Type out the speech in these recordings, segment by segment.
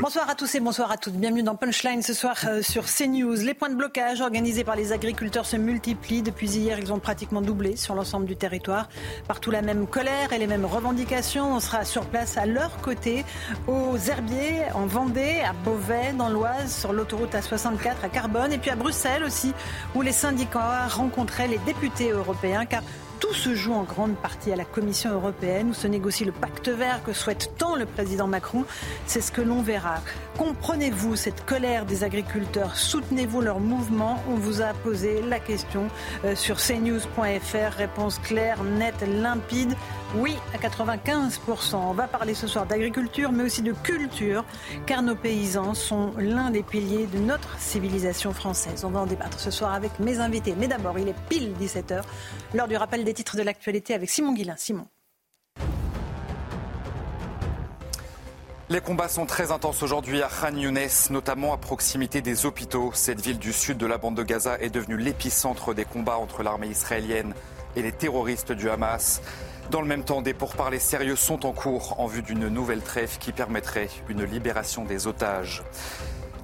Bonsoir à tous et bonsoir à toutes. Bienvenue dans Punchline ce soir euh, sur CNews. Les points de blocage organisés par les agriculteurs se multiplient. Depuis hier, ils ont pratiquement doublé sur l'ensemble du territoire. Partout la même colère et les mêmes revendications. On sera sur place à leur côté, aux Herbiers, en Vendée, à Beauvais, dans l'Oise, sur l'autoroute A64 à Carbone et puis à Bruxelles aussi, où les syndicats rencontraient les députés européens. Car tout se joue en grande partie à la Commission européenne où se négocie le pacte vert que souhaite tant le président Macron. C'est ce que l'on verra. Comprenez-vous cette colère des agriculteurs? Soutenez-vous leur mouvement? On vous a posé la question euh, sur cnews.fr. Réponse claire, nette, limpide. Oui à 95%. On va parler ce soir d'agriculture mais aussi de culture car nos paysans sont l'un des piliers de notre civilisation française. On va en débattre ce soir avec mes invités. Mais d'abord, il est pile 17h, l'heure du rappel des titres de l'actualité avec Simon Guillain. Simon. Les combats sont très intenses aujourd'hui à Khan Younes, notamment à proximité des hôpitaux. Cette ville du sud de la bande de Gaza est devenue l'épicentre des combats entre l'armée israélienne et les terroristes du Hamas. Dans le même temps, des pourparlers sérieux sont en cours en vue d'une nouvelle trêve qui permettrait une libération des otages.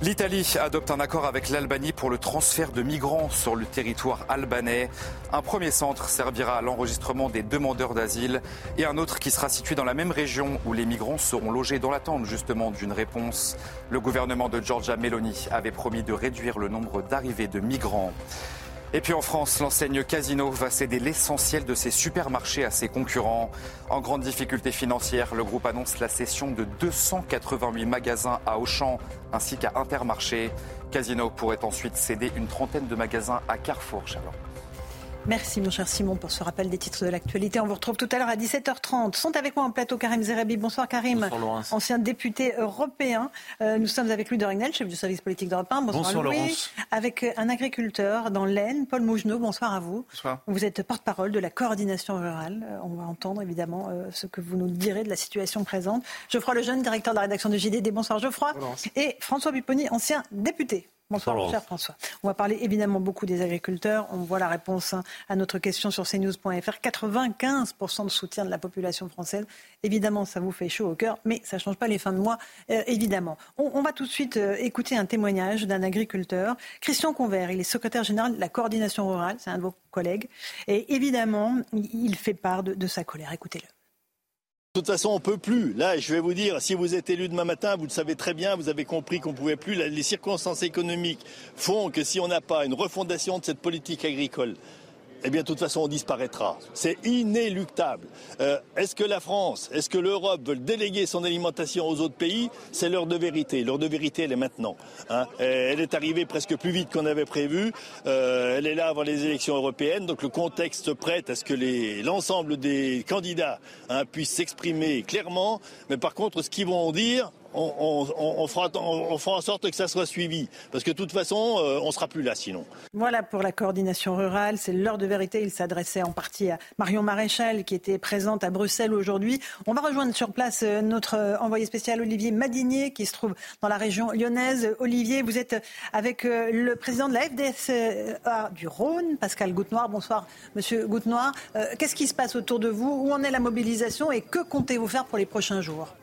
L'Italie adopte un accord avec l'Albanie pour le transfert de migrants sur le territoire albanais. Un premier centre servira à l'enregistrement des demandeurs d'asile et un autre qui sera situé dans la même région où les migrants seront logés dans l'attente justement d'une réponse. Le gouvernement de Giorgia Meloni avait promis de réduire le nombre d'arrivées de migrants. Et puis en France, l'enseigne Casino va céder l'essentiel de ses supermarchés à ses concurrents. En grande difficulté financière, le groupe annonce la cession de 288 magasins à Auchan ainsi qu'à Intermarché. Casino pourrait ensuite céder une trentaine de magasins à Carrefour, Charlotte. Merci mon cher Simon pour ce rappel des titres de l'actualité. On vous retrouve tout à l'heure à 17h30. Sont avec moi en plateau Karim Zerabi. Bonsoir Karim, Bonsoir, Laurence. ancien député européen. Euh, nous sommes avec Louis de Rignel, chef du service politique d'Europe 1. Bonsoir, Bonsoir, Louis. Laurence. Avec euh, un agriculteur dans l'Aisne, Paul Mougenot. Bonsoir à vous. Bonsoir. Vous êtes porte-parole de la coordination rurale. Euh, On va entendre évidemment euh, ce que vous nous direz de la situation présente. Geoffroy Lejeune, directeur de la rédaction de JDD. Bonsoir Geoffroy. Et François Pupponi, ancien député. Bonsoir, Bonsoir, cher François. On va parler évidemment beaucoup des agriculteurs. On voit la réponse hein, à notre question sur cnews.fr. 95% de soutien de la population française. Évidemment, ça vous fait chaud au cœur, mais ça ne change pas les fins de mois, euh, évidemment. On, on va tout de suite euh, écouter un témoignage d'un agriculteur. Christian Convert, il est secrétaire général de la coordination rurale, c'est un de vos collègues. Et évidemment, il il fait part de, de sa colère. Écoutez-le. De toute façon, on peut plus. Là, je vais vous dire, si vous êtes élu demain matin, vous le savez très bien, vous avez compris qu'on pouvait plus. Les circonstances économiques font que si on n'a pas une refondation de cette politique agricole, eh bien, de toute façon, on disparaîtra. C'est inéluctable. Euh, est-ce que la France, est-ce que l'Europe veulent déléguer son alimentation aux autres pays? C'est l'heure de vérité. L'heure de vérité, elle est maintenant. hein. Euh, elle est arrivée presque plus vite qu'on avait prévu. Euh, elle est là avant les élections européennes. Donc, le contexte prête à ce que l'ensemble des candidats hein, puissent s'exprimer clairement. Mais par contre, ce qu'ils vont dire, on, fera, en sorte que ça soit suivi. Parce que de toute façon, euh, on sera plus là sinon. Voilà pour la coordination rurale. C'est l'heure de vérité. Il s'adressait en partie à Marion Maréchal, qui était présente à Bruxelles aujourd'hui. On va rejoindre sur place euh, notre euh, envoyé spécial Olivier Madinier, qui se trouve dans la région lyonnaise. Olivier, vous êtes avec le président de la FDSEA du Rhône, Pascal Goutenoir. Bonsoir, monsieur Goutenoir. Qu'est-ce qui se passe autour de vous? Où en est la mobilisation? Et que comptez-vous faire pour les prochains jours?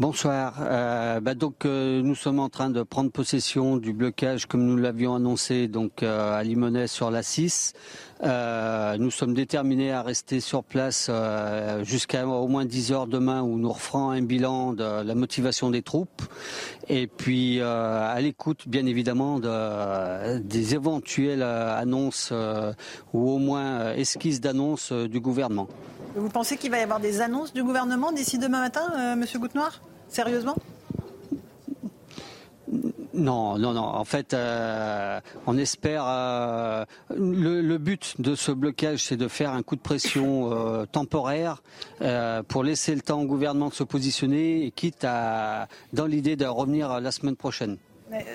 Bonsoir. Euh, bah donc euh, nous sommes en train de prendre possession du blocage comme nous l'avions annoncé euh, à Limonest sur la 6. Euh, nous sommes déterminés à rester sur place jusqu'à au moins 10 heures demain où nous referons un bilan de la motivation des troupes et puis à l'écoute bien évidemment de, des éventuelles annonces ou au moins esquisses d'annonces du gouvernement. Vous pensez qu'il va y avoir des annonces du gouvernement d'ici demain matin, monsieur Goutenoir Sérieusement? Non, non, non. En fait, on espère. le, but de ce blocage, c'est de faire un coup de pression temporaire pour laisser le temps au gouvernement de se positionner, et quitte à, dans l'idée de revenir la semaine prochaine.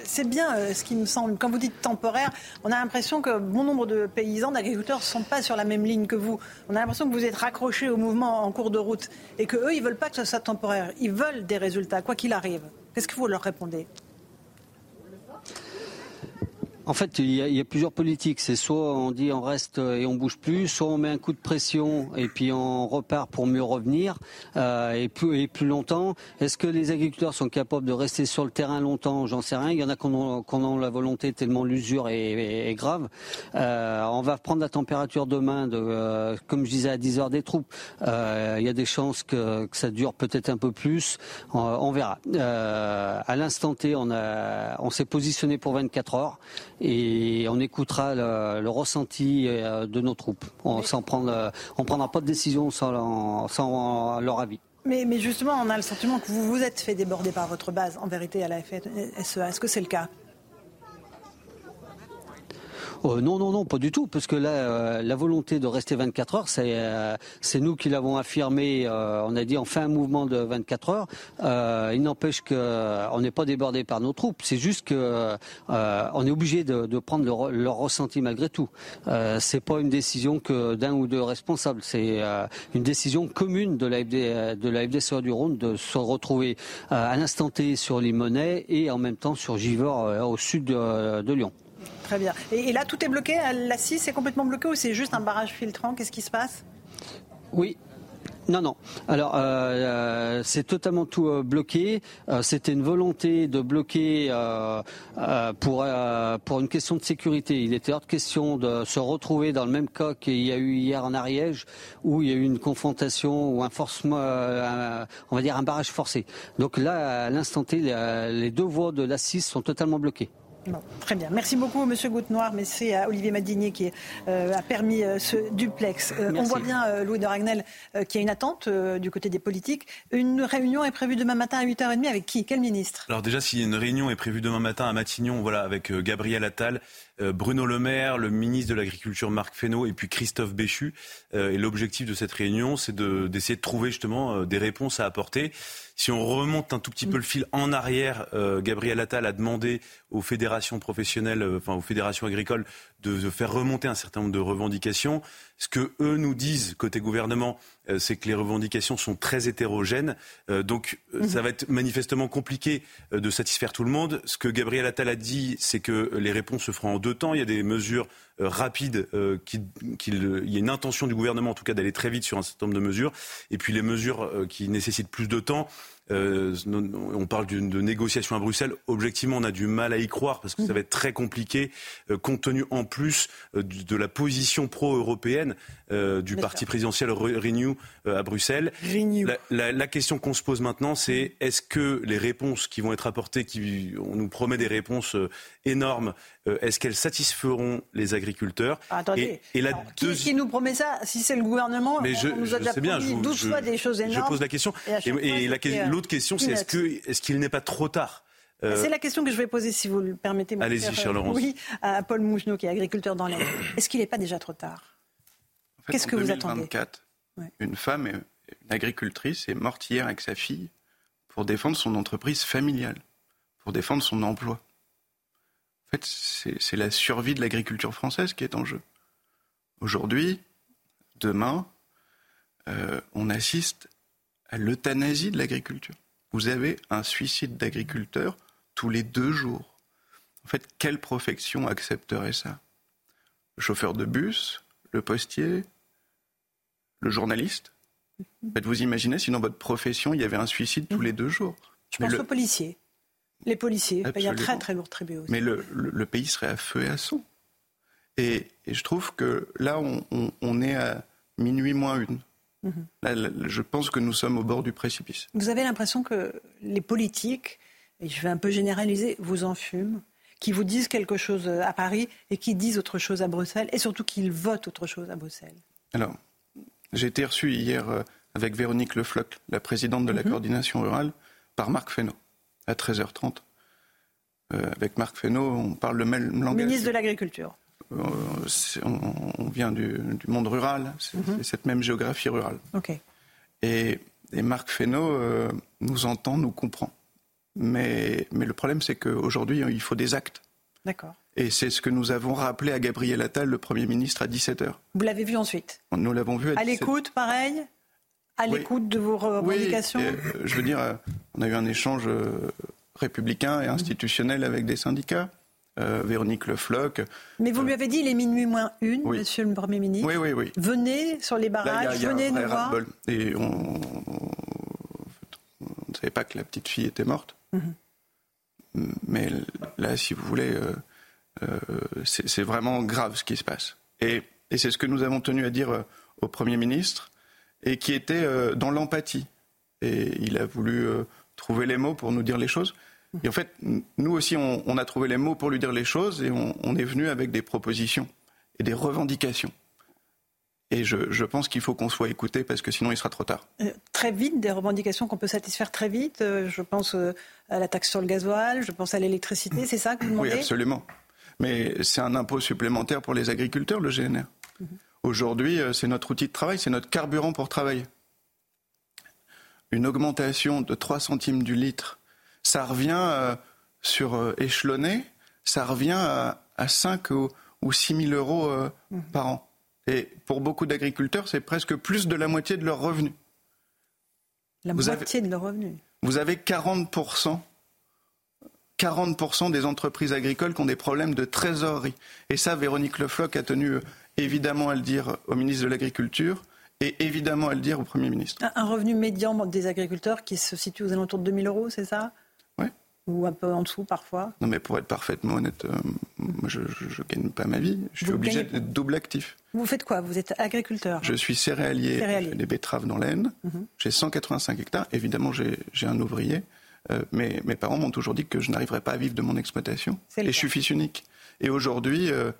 C'est bien euh, ce qui me semble. Quand vous dites temporaire, on a l'impression que bon nombre de paysans, d'agriculteurs ne sont pas sur la même ligne que vous. On a l'impression que vous êtes raccrochés au mouvement en cours de route et qu'eux, ils ne veulent pas que ce soit temporaire. Ils veulent des résultats, quoi qu'il arrive. Qu'est-ce que vous leur répondez? En fait, il y, a, plusieurs politiques. C'est soit on dit on reste et on bouge plus, soit on met un coup de pression et puis on repart pour mieux revenir euh, et, plus, et plus longtemps. Est-ce que les agriculteurs sont capables de rester sur le terrain longtemps? J'en sais rien. Il y en a qui ont, la volonté tellement l'usure est, grave. Euh, on va prendre la température demain, de, euh, comme je disais à 10 heures des troupes. il y a des chances que, ça dure peut-être un peu plus. On, verra. à l'instant T, on, on s'est positionné pour 24 heures et on écoutera le, ressenti euh, de nos troupes. On ne prendra pas de décision sans, sans leur avis. Mais, mais, justement, on a le sentiment que vous vous êtes fait déborder par votre base, en vérité, à la FSEA. Est-ce que c'est le cas? Euh, non, non, non, pas du tout, parce que là, euh, la volonté de rester 24 heures, c'est euh, c'est nous qui l'avons affirmé. on a dit on fait un mouvement de 24 heures. il n'empêche qu'on n'est pas débordé par nos troupes. C'est juste que on est obligé de, prendre leur, ressenti malgré tout. c'est pas une décision que d'un ou deux responsables. C'est une décision commune de la, de la FDSE du Rhône de se retrouver à l'instant T sur Limonest et en même temps sur Givors au sud de Lyon. Très bien. Et, là, tout est bloqué La 6 est complètement bloquée ou c'est juste un barrage filtrant? Qu'est-ce qui se passe? Oui, non, non. Alors, euh, euh, c'est totalement tout euh, bloqué. C'était une volonté de bloquer pour une question de sécurité. Il était hors de question de se retrouver dans le même cas qu'il y a eu hier en Ariège, où il y a eu une confrontation ou un forcement, on va dire un barrage forcé. Donc là, à l'instant T, les deux voies de la 6 sont totalement bloquées très bien. Merci beaucoup, Monsieur Goutte-Noir. Merci à Olivier Madinier qui euh, a permis euh, ce duplex. Euh, on voit bien, Louis de Ragnel, qu'il y a une attente du côté des politiques. Une réunion est prévue demain matin à 8h30 avec qui? Quel ministre? Alors déjà, si une réunion est prévue demain matin à Matignon, voilà, avec Gabriel Attal, Bruno Le Maire, le ministre de l'Agriculture Marc Fesneau et puis Christophe Béchu. et l'objectif de cette réunion, c'est d'essayer de, trouver justement des réponses à apporter. Si on remonte un tout petit peu le fil en arrière, euh, Gabriel Attal a demandé aux fédérations professionnelles, euh, enfin aux fédérations agricoles, de, faire remonter un certain nombre de revendications. Ce que eux nous disent côté gouvernement, euh, c'est que les revendications sont très hétérogènes. donc mhm. ça va être manifestement compliqué de satisfaire tout le monde. Ce que Gabriel Attal a dit, c'est que les réponses se feront en deux temps. Il y a des mesures rapides, qu'il, il y a une intention du gouvernement en tout cas d'aller très vite sur un certain nombre de mesures. Et puis les mesures qui nécessitent plus de temps. Euh, on parle de négociations à Bruxelles. Objectivement, on a du mal à y croire parce que ça va être très compliqué, euh, compte tenu en plus euh, de la position pro-européenne du parti présidentiel Renew à Bruxelles. La, question qu'on se pose maintenant, c'est est-ce que les réponses qui vont être apportées, qui, on nous promet des réponses énormes, est-ce qu'elles satisferont les agriculteurs? Attendez, et, la qui, nous promet ça? Si c'est le gouvernement, mais je, on nous a déjà promis 12 fois des choses énormes. Je pose la question. Et, la, l'autre question, c'est est-ce qu'il est qu'il n'est pas trop tard euh, c'est la question que je vais poser, si vous le permettez. Allez-y, cher Laurence. Oui, à Paul Mougenot, qui est agriculteur dans l'Ain. Est-ce qu'il n'est pas déjà trop tard? Qu'est-ce que vous attendez? Une femme, une agricultrice, est morte hier avec sa fille pour défendre son entreprise familiale, pour défendre son emploi. En fait, c'est la survie de l'agriculture française qui est en jeu. Aujourd'hui, demain, euh, on assiste à l'euthanasie de l'agriculture. Vous avez un suicide d'agriculteurs tous les deux jours. En fait, quelle profession accepterait ça? Le chauffeur de bus, le postier, le journaliste? Vous imaginez si dans votre profession, il y avait un suicide tous les deux jours Je pense aux policiers. Les policiers payent un très très lourd tribut aussi. Mais le, pays serait à feu et à sang. Et, je trouve que là, on, on est à minuit moins une je pense que nous sommes au bord du précipice. Vous avez l'impression que les politiques, et je vais un peu généraliser, vous en fument qui vous disent quelque chose à Paris et qui disent autre chose à Bruxelles, et surtout qu'ils votent autre chose à Bruxelles Alors, j'ai été reçu hier euh, avec Véronique Lefloc, la présidente de la mhm. coordination rurale, par Marc Fesneau, à 13h30. avec Marc Fesneau, on parle le même langage. Ministre de l'Agriculture. On, vient du, monde rural, c'est mhm. cette même géographie rurale. Et, Marc Fesneau nous entend, nous comprend. Mais, mais le problème, c'est qu'aujourd'hui, il faut des actes. D'accord. Et c'est ce que nous avons rappelé à Gabriel Attal, le Premier ministre, à 17h. Vous l'avez vu ensuite Nous l'avons vu à, à l'écoute, pareil À l'écoute de vos revendications oui, euh, Je veux dire, euh, on a eu un échange euh, républicain et institutionnel avec des syndicats. Véronique Le Floch. Mais vous lui avez dit, il est minuit moins une, monsieur le Premier ministre. Oui, oui, oui. Venez sur les barrages, venez nous voir. Et on, ne savait pas que la petite fille était morte. Mhm. Mais là, si vous voulez, euh, euh, c'est vraiment grave ce qui se passe. Et, c'est ce que nous avons tenu à dire euh, au Premier ministre, et qui était dans l'empathie. Et il a voulu trouver les mots pour nous dire les choses. Et en fait, nous aussi, on, a trouvé les mots pour lui dire les choses, et on est venu avec des propositions et des revendications. Et je, pense qu'il faut qu'on soit écouté parce que sinon il sera trop tard. Euh, très vite, des revendications qu'on peut satisfaire très vite. Euh, je pense euh, à la taxe sur le gasoil, je pense à l'électricité, c'est ça que vous demandez? Oui, absolument. Mais c'est un impôt supplémentaire pour les agriculteurs, le GNR. Mhm. Aujourd'hui, c'est notre outil de travail, c'est notre carburant pour travailler. Une augmentation de 3 centimes du litre, ça revient sur échelonné, ça revient à, 5 ou, 6 000 euros mhm. par an. Et pour beaucoup d'agriculteurs, c'est presque plus de la moitié de leurs revenus. La moitié de leurs revenus Vous avez 40%, 40 des entreprises agricoles qui ont des problèmes de trésorerie. Et ça, Véronique Le Floch a tenu euh, évidemment à le dire au ministre de l'Agriculture et évidemment à le dire au Premier ministre. Un revenu médian des agriculteurs qui se situe aux alentours de 2000 euros, c'est ça? Ou un peu en dessous parfois Non, mais pour être parfaitement honnête, euh, moi je ne gagne pas ma vie. Je suis obligé d'être double actif. Vous faites quoi? Vous êtes agriculteur Je suis céréalier, céréalier. des betteraves dans l'Aisne. Mhm. J'ai 185 hectares. Évidemment, j'ai un ouvrier. Euh, mais mes parents m'ont toujours dit que je n'arriverais pas à vivre de mon exploitation. Et je suis fils unique. Et aujourd'hui, euh,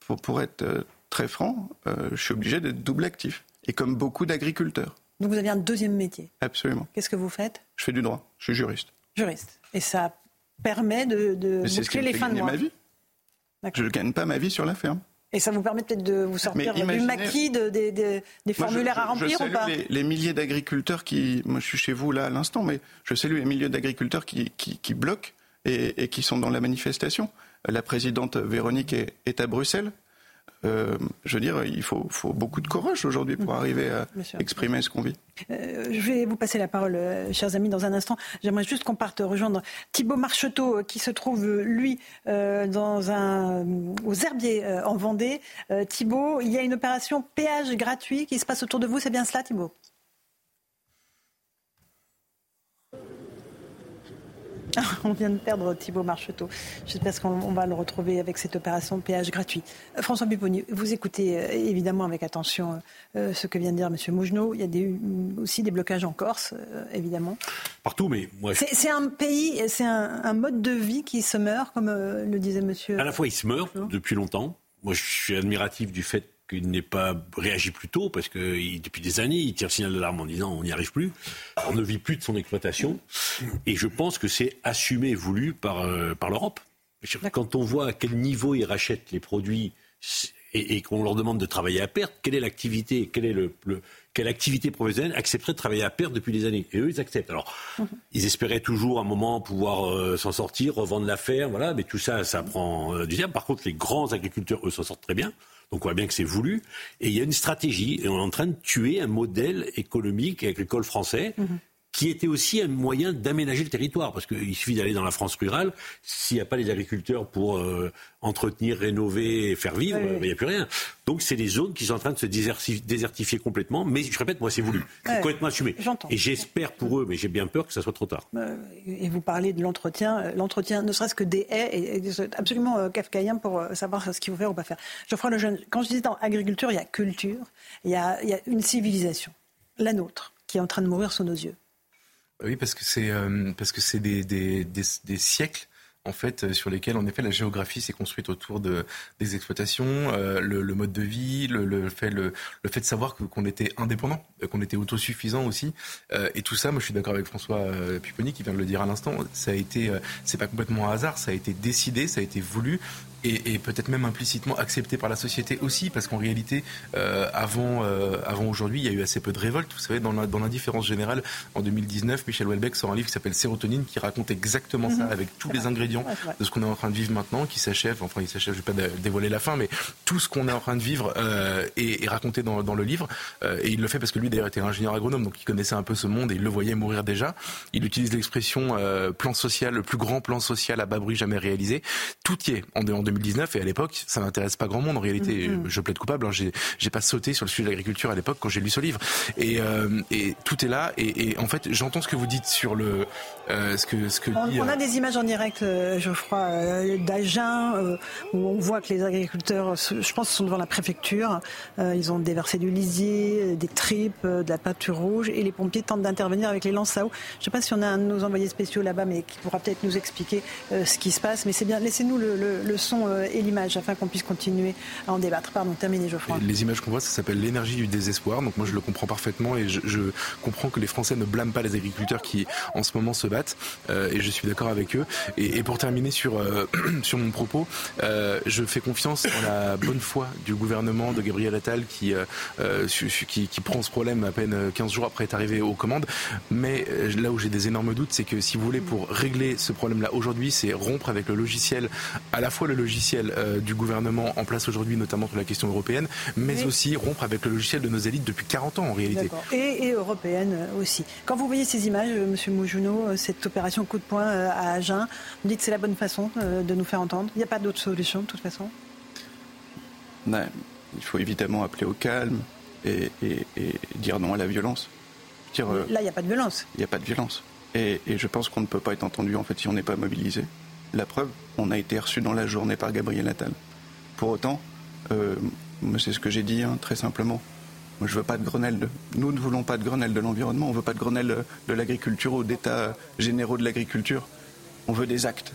pour, pour, être très franc, je suis obligé d'être double actif. Et comme beaucoup d'agriculteurs. Donc vous avez un deuxième métier Absolument. Qu'est-ce que vous faites? Je fais du droit. Je suis juriste. Juriste. Et ça permet de, de boucler les fins de mois. Ma vie. Je ne gagne pas ma vie sur la ferme. Et ça vous permet peut-être de vous sortir du maquis des formulaires à remplir je ou pas les, les, milliers d'agriculteurs qui. Moi, je suis chez vous là à l'instant, mais je salue les milliers d'agriculteurs qui, qui, bloquent et, et, qui sont dans la manifestation. La présidente Véronique est à Bruxelles. Euh, je veux dire, il faut, beaucoup de courage aujourd'hui pour mm. arriver à exprimer ce qu'on vit. Euh, je vais vous passer la parole, euh, chers amis, dans un instant. J'aimerais juste qu'on parte rejoindre Thibault Marcheteau, qui se trouve, lui, dans un, aux Herbiers en Vendée. Thibault, il y a une opération péage gratuit qui se passe autour de vous. C'est bien cela, Thibault On vient de perdre Thibault Marcheteau. J'espère qu'on va le retrouver avec cette opération péage gratuit. Euh, François Buponi, vous écoutez euh, évidemment avec attention euh, ce que vient de dire M. Mougenot. Il y a des, aussi des blocages en Corse, évidemment. Partout, mais moi. C'est un pays, c'est un, mode de vie qui se meurt, comme le disait M. À la fois, il se meurt depuis longtemps. Moi, je suis admiratif du fait qu'il n'ait pas réagi plus tôt, parce que depuis des années, il tire signal d'alarme en disant on n'y arrive plus, on ne vit plus de son exploitation. Et je pense que c'est assumé et voulu par, euh, par l'Europe. Quand on voit à quel niveau ils rachètent les produits et, qu'on leur demande de travailler à perte, quelle est l'activité, quelle est le, quelle activité professionnelle accepterait de travailler à perte depuis des années? Et eux, ils acceptent. Alors, ils espéraient toujours un moment pouvoir euh, s'en sortir, revendre la ferme, voilà, mais tout ça, ça prend euh, du temps. Par contre, les grands agriculteurs, eux, s'en sortent très bien. Donc on voit bien que c'est voulu. Et il y a une stratégie. Et on est en train de tuer un modèle économique et agricole français. Mhm qui était aussi un moyen d'aménager le territoire, parce qu'il suffit d'aller dans la France rurale, s'il n'y a pas les agriculteurs pour euh, entretenir, rénover et faire vivre, il n'y a plus rien. Donc c'est des zones qui sont en train de se désertifier complètement, mais je répète, moi c'est voulu, c'est complètement assumé. Et j'espère pour eux, mais j'ai bien peur que ça soit trop tard. Euh, et vous parlez de l'entretien, euh, l'entretien ne serait-ce que des haies, est absolument kafkaïen pour savoir ce qu'il faut faire ou pas faire. Geoffroy Lejeune, quand je dis dans agriculture, il y a culture, il y a, il y a une civilisation, la nôtre, qui est en train de mourir sous nos yeux. Oui, parce que c'est euh, parce que c'est des, des, des, siècles en fait, sur lesquels, en effet, la géographie s'est construite autour de, des exploitations, euh, le, le, mode de vie, le, le fait, le, le, fait de savoir qu'on était indépendant, qu'on était autosuffisant aussi. Euh, et tout ça, moi, je suis d'accord avec François euh, qui vient de le dire à l'instant. Ça a été, euh, c'est pas complètement un hasard, ça a été décidé, ça a été voulu et, et peut-être même implicitement accepté par la société aussi, parce qu'en réalité, euh, avant, euh, avant aujourd'hui, il y a eu assez peu de révoltes. Vous savez, dans l'indifférence générale, en 2019, Michel Houellebecq sort un livre qui s'appelle Sérotonine, qui raconte exactement ça, avec tous les ingrédients de ce qu'on est en train de vivre maintenant, qui s'achève, enfin il s'achève, je vais pas dévoiler la fin, mais tout ce qu'on est en train de vivre euh, est, est, raconté dans, dans le livre. Euh, et il le fait parce que lui, d'ailleurs, était ingénieur agronome, donc il connaissait un peu ce monde et il le voyait mourir déjà. Il utilise l'expression euh, plan social, le plus grand plan social à bas bruit jamais réalisé. Tout y est en, en 2019 et à l'époque, ça n'intéresse pas grand monde. En réalité, mm -hmm. je plaide coupable. Hein, j'ai pas sauté sur le sujet de l'agriculture à l'époque quand j'ai lu ce livre. Et, euh, et, tout est là. Et, et en fait, j'entends ce que vous dites sur le euh, ce que ce que on, dit, on a des images en direct, euh, Geoffroy, euh, d'Agen où on voit que les agriculteurs, je pense, sont devant la préfecture. ils ont déversé du lisier, des tripes, de la peinture rouge, et les pompiers tentent d'intervenir avec les lances à eau. Je ne sais pas si on a un de nos envoyés spéciaux là-bas, mais qui pourra peut-être nous expliquer ce qui se passe. Mais c'est bien. Laissez-nous le, le, le, son et l'image afin qu'on puisse continuer à en débattre. Pardon, terminez, Geoffroy. Les images qu'on voit, ça s'appelle l'énergie du désespoir. Donc moi, je le comprends parfaitement et je, comprends que les Français ne blâment pas les agriculteurs qui, en ce moment, se battent. Euh, et je suis d'accord avec eux. Et, pour terminer sur euh, sur mon propos, euh, je fais confiance en la bonne foi du gouvernement de Gabriel Attal qui qui, qui prend ce problème à peine 15 jours après être arrivé aux commandes. Mais là où j'ai des énormes doutes, c'est que si vous voulez, pour régler ce problème-là aujourd'hui, c'est rompre avec le logiciel, à la fois le logiciel euh, du gouvernement en place aujourd'hui, notamment sur la question européenne, mais aussi rompre avec le logiciel de nos élites depuis 40 ans en réalité. Et, et, européenne aussi. Quand vous voyez ces images, euh, Monsieur Moujuno, cette opération coup de poing euh, à Agen, vous dites que c'est la bonne façon de nous faire entendre. Il n'y a pas d'autre solution de toute façon? Non, Il faut évidemment appeler au calme et, et, et dire non à la violence. Dire, Là, il n'y a pas de violence. Il n'y a pas de violence. Et, et je pense qu'on ne peut pas être entendu en fait si on n'est pas mobilisé. La preuve, on a été reçu dans la journée par Gabriel Attal. Pour autant, euh, c'est ce que j'ai dit hein, très simplement. Moi, je veux pas de Grenelle. Nous ne voulons pas de Grenelle de l'environnement. On veut pas de Grenelle de l'agriculture ou d'états généraux de l'agriculture. On veut des actes.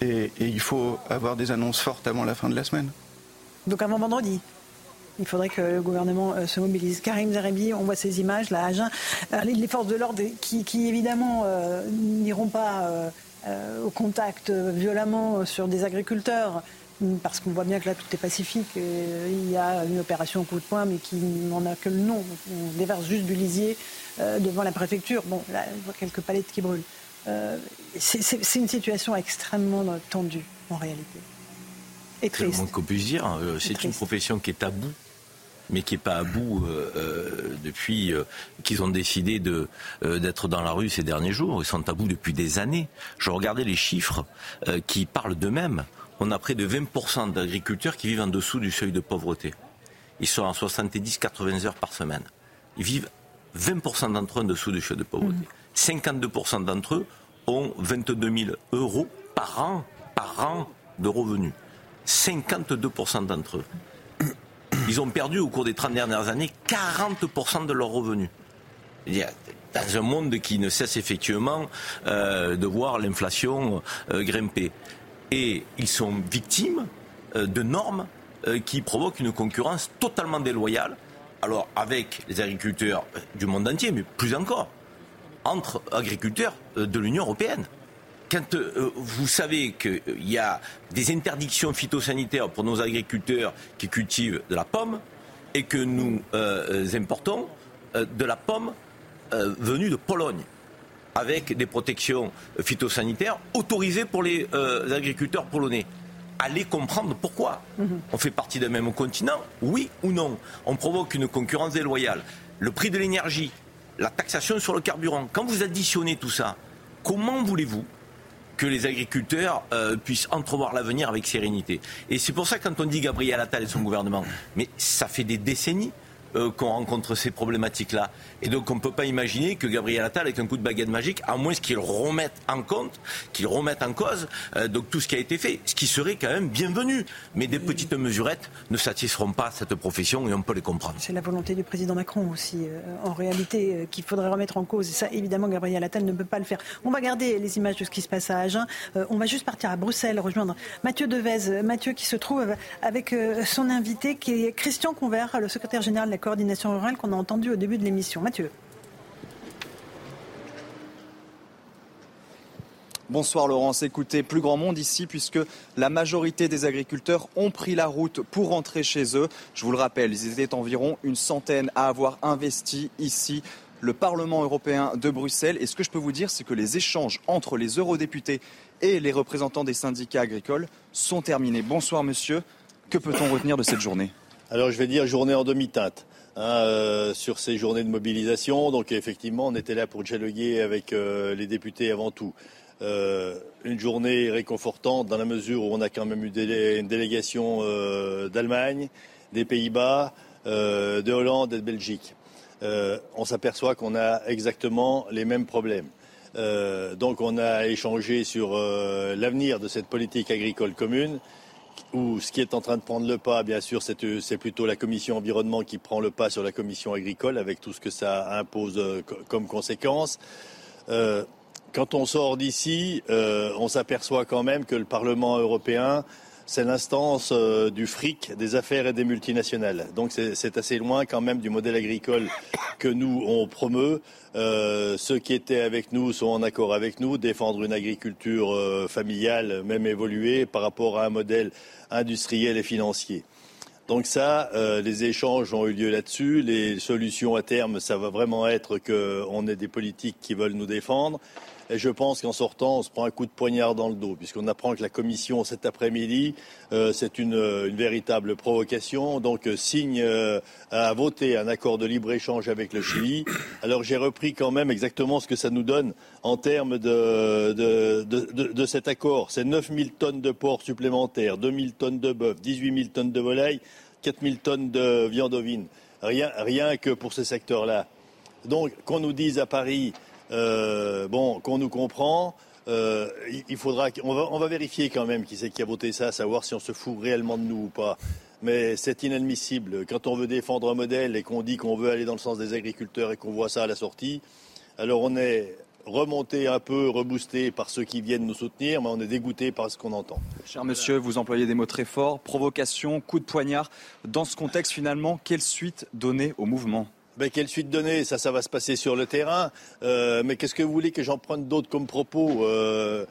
Et, il faut avoir des annonces fortes avant la fin de la semaine. Donc avant vendredi il faudrait que le gouvernement euh, se mobilise. Karim Zerebi, on voit ces images là à Agen. Euh, les forces de l'ordre qui, évidemment euh, n'iront pas euh, au contact violemment sur des agriculteurs, parce qu'on voit bien que là tout est pacifique. Et il y a une opération coup de poing, mais qui n'en a que le nom. On déverse juste du lisier euh, devant la préfecture. Bon, là, on voit quelques palettes qui brûlent. Euh, c'est une situation extrêmement tendue, en réalité. Et triste. C'est le moins qu'on puisse dire. C'est une profession qui est à bout mais qui n'est pas à bout euh, euh, depuis euh, qu'ils ont décidé de, d'être dans la rue ces derniers jours. Ils sont à bout depuis des années. Je regardais les chiffres qui parlent d'eux-mêmes. On a près de 20% d'agriculteurs qui vivent en dessous du seuil de pauvreté. Ils sont en 70-80 heures par semaine. Ils vivent 20% d'entre eux en dessous du seuil de pauvreté. Mmh. 52% d'entre eux ont 22 000 euros par an, par an de revenus. 52% d'entre eux. Ils ont perdu au cours des 30 dernières années 40% de leurs revenus. Dans un monde qui ne cesse effectivement euh, de voir l'inflation euh, grimper. Et ils sont victimes euh, de normes qui provoquent une concurrence totalement déloyale. Alors avec les agriculteurs du monde entier, mais plus encore, entre agriculteurs de l'Union européenne quand euh, vous savez qu'il euh, y a des interdictions phytosanitaires pour nos agriculteurs qui cultivent de la pomme et que nous euh, importons euh, de la pomme venue de Pologne avec des protections phytosanitaires autorisées pour les agriculteurs polonais. Allez comprendre pourquoi. Mm -hmm. On fait partie d'un même continent, oui ou non. On provoque une concurrence déloyale. Le prix de l'énergie, la taxation sur le carburant. Quand vous additionnez tout ça, comment voulez-vous que les agriculteurs euh, puissent entrevoir l'avenir avec sérénité. Et c'est pour ça quand on dit Gabriel Attal et son gouvernement, mais ça fait des décennies qu'on rencontre ces problématiques-là. Et donc on ne peut pas imaginer que Gabriel Attal, avec un coup de baguette magique, à moins qu'il remette en compte, qu'il remette en cause donc tout ce qui a été fait, ce qui serait quand même bienvenu. Mais des petites mesurettes ne satisferont pas cette profession et on peut les comprendre. C'est la volonté du président Macron aussi, en réalité, qu'il faudrait remettre en cause. Et ça, évidemment, Gabriel Attal ne peut pas le faire. On va garder les images de ce qui se passe à Agen. on va juste partir à Bruxelles, rejoindre Mathieu Devez. Mathieu qui se trouve avec son invité qui est Christian Convert, le secrétaire général de la coordination rurale qu'on a entendu au début de l'émission. Mathieu. Bonsoir Laurence. Écoutez, plus grand monde ici puisque la majorité des agriculteurs ont pris la route pour rentrer chez eux. Je vous le rappelle, ils étaient environ une centaine à avoir investi ici le Parlement européen de Bruxelles. Et ce que je peux vous dire, c'est que les échanges entre les eurodéputés et les représentants des syndicats agricoles sont terminés. Bonsoir monsieur. Que peut-on retenir de cette journée? Alors je vais dire journée en demi-teinte. Hein, euh, sur ces journées de mobilisation. Donc effectivement, on était là pour dialoguer avec euh, les députés avant tout. Euh, une journée réconfortante dans la mesure où on a quand même eu une délégation d'Allemagne, des Pays-Bas, de Hollande et de Belgique. on s'aperçoit qu'on a exactement les mêmes problèmes. donc on a échangé sur l'avenir de cette politique agricole commune où ce qui est en train de prendre le pas, bien sûr, c'est plutôt la commission environnement qui prend le pas sur la commission agricole avec tout ce que ça impose euh, comme conséquence. Euh, quand on sort d'ici, euh, on s'aperçoit quand même que le Parlement européen, c'est l'instance du fric, des affaires et des multinationales. Donc c'est assez loin quand même du modèle agricole que nous, on promeut. ceux qui étaient avec nous sont en accord avec nous, défendre une agriculture familiale, même évoluée, par rapport à un modèle industriels et financiers. Donc ça, euh, les échanges ont eu lieu là-dessus. Les solutions à terme, ça va vraiment être qu'on ait des politiques qui veulent nous défendre. Et je pense qu'en sortant, on se prend un coup de poignard dans le dos, puisqu'on apprend que la Commission, cet après-midi, euh, c'est une, véritable provocation. Donc, euh, signe à voter un accord de libre-échange avec le Chili. Alors, j'ai repris quand même exactement ce que ça nous donne en termes de, cet accord. C'est 9 000 tonnes de porc supplémentaires, 2 000 tonnes de bœuf, 18 000 tonnes de volaille, 4 000 tonnes de viande ovine. Rien, rien que pour ce secteur-là. Donc, qu'on nous dise à Paris euh, bon, qu'on nous comprend. Euh, il faudra, on va, vérifier quand même qui c'est qui a voté ça, savoir si on se fout réellement de nous ou pas. Mais c'est inadmissible. Quand on veut défendre un modèle et qu'on dit qu'on veut aller dans le sens des agriculteurs et qu'on voit ça à la sortie, alors on est remonté un peu, reboosté par ceux qui viennent nous soutenir, mais on est dégoûté par ce qu'on entend. Cher monsieur, vous employez des mots très forts, provocation, coup de poignard. Dans ce contexte, finalement, quelle suite donner au mouvement? Quelle suite donner? Ça, va se passer sur le terrain. Euh, mais qu'est-ce que vous voulez que j'en prenne d'autres comme propos euh,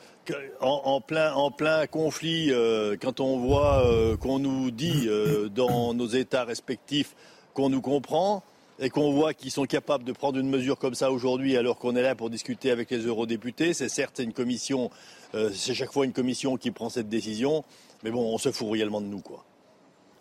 en, plein, en plein conflit, euh, quand on voit qu'on nous dit dans nos États respectifs qu'on nous comprend et qu'on voit qu'ils sont capables de prendre une mesure comme ça aujourd'hui alors qu'on est là pour discuter avec les eurodéputés, c'est certes une commission, c'est chaque fois une commission qui prend cette décision, mais bon, on se fout réellement de nous, quoi.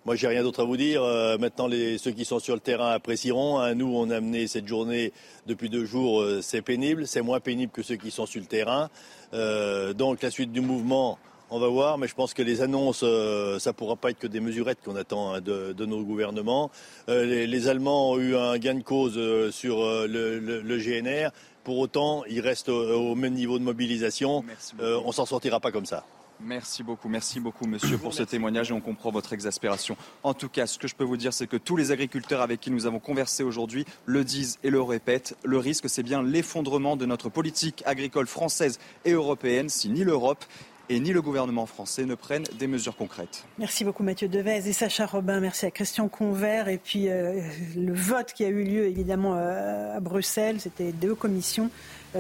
Moi, j'ai rien d'autre à vous dire. Euh, maintenant, les, ceux qui sont sur le terrain apprécieront. Hein. Nous, on a amené cette journée depuis deux jours. Euh, c'est pénible. C'est moins pénible que ceux qui sont sur le terrain. Euh, donc, la suite du mouvement, on va voir. Mais je pense que les annonces, ça ne pourra pas être que des mesurettes qu'on attend hein, de, nos gouvernements. Les, Allemands ont eu un gain de cause sur le, GNR. Pour autant, ils restent au, même niveau de mobilisation. on s'en sortira pas comme ça. Merci beaucoup, merci beaucoup monsieur pour ce témoignage et on comprend votre exaspération. En tout cas, ce que je peux vous dire, c'est que tous les agriculteurs avec qui nous avons conversé aujourd'hui le disent et le répètent. Le risque, c'est bien l'effondrement de notre politique agricole française et européenne si ni l'Europe et ni le gouvernement français ne prennent des mesures concrètes. Merci beaucoup Mathieu Devez et Sacha Robin. Merci à Christian Convert. Et puis euh, le vote qui a eu lieu évidemment euh, à Bruxelles, c'était deux commissions.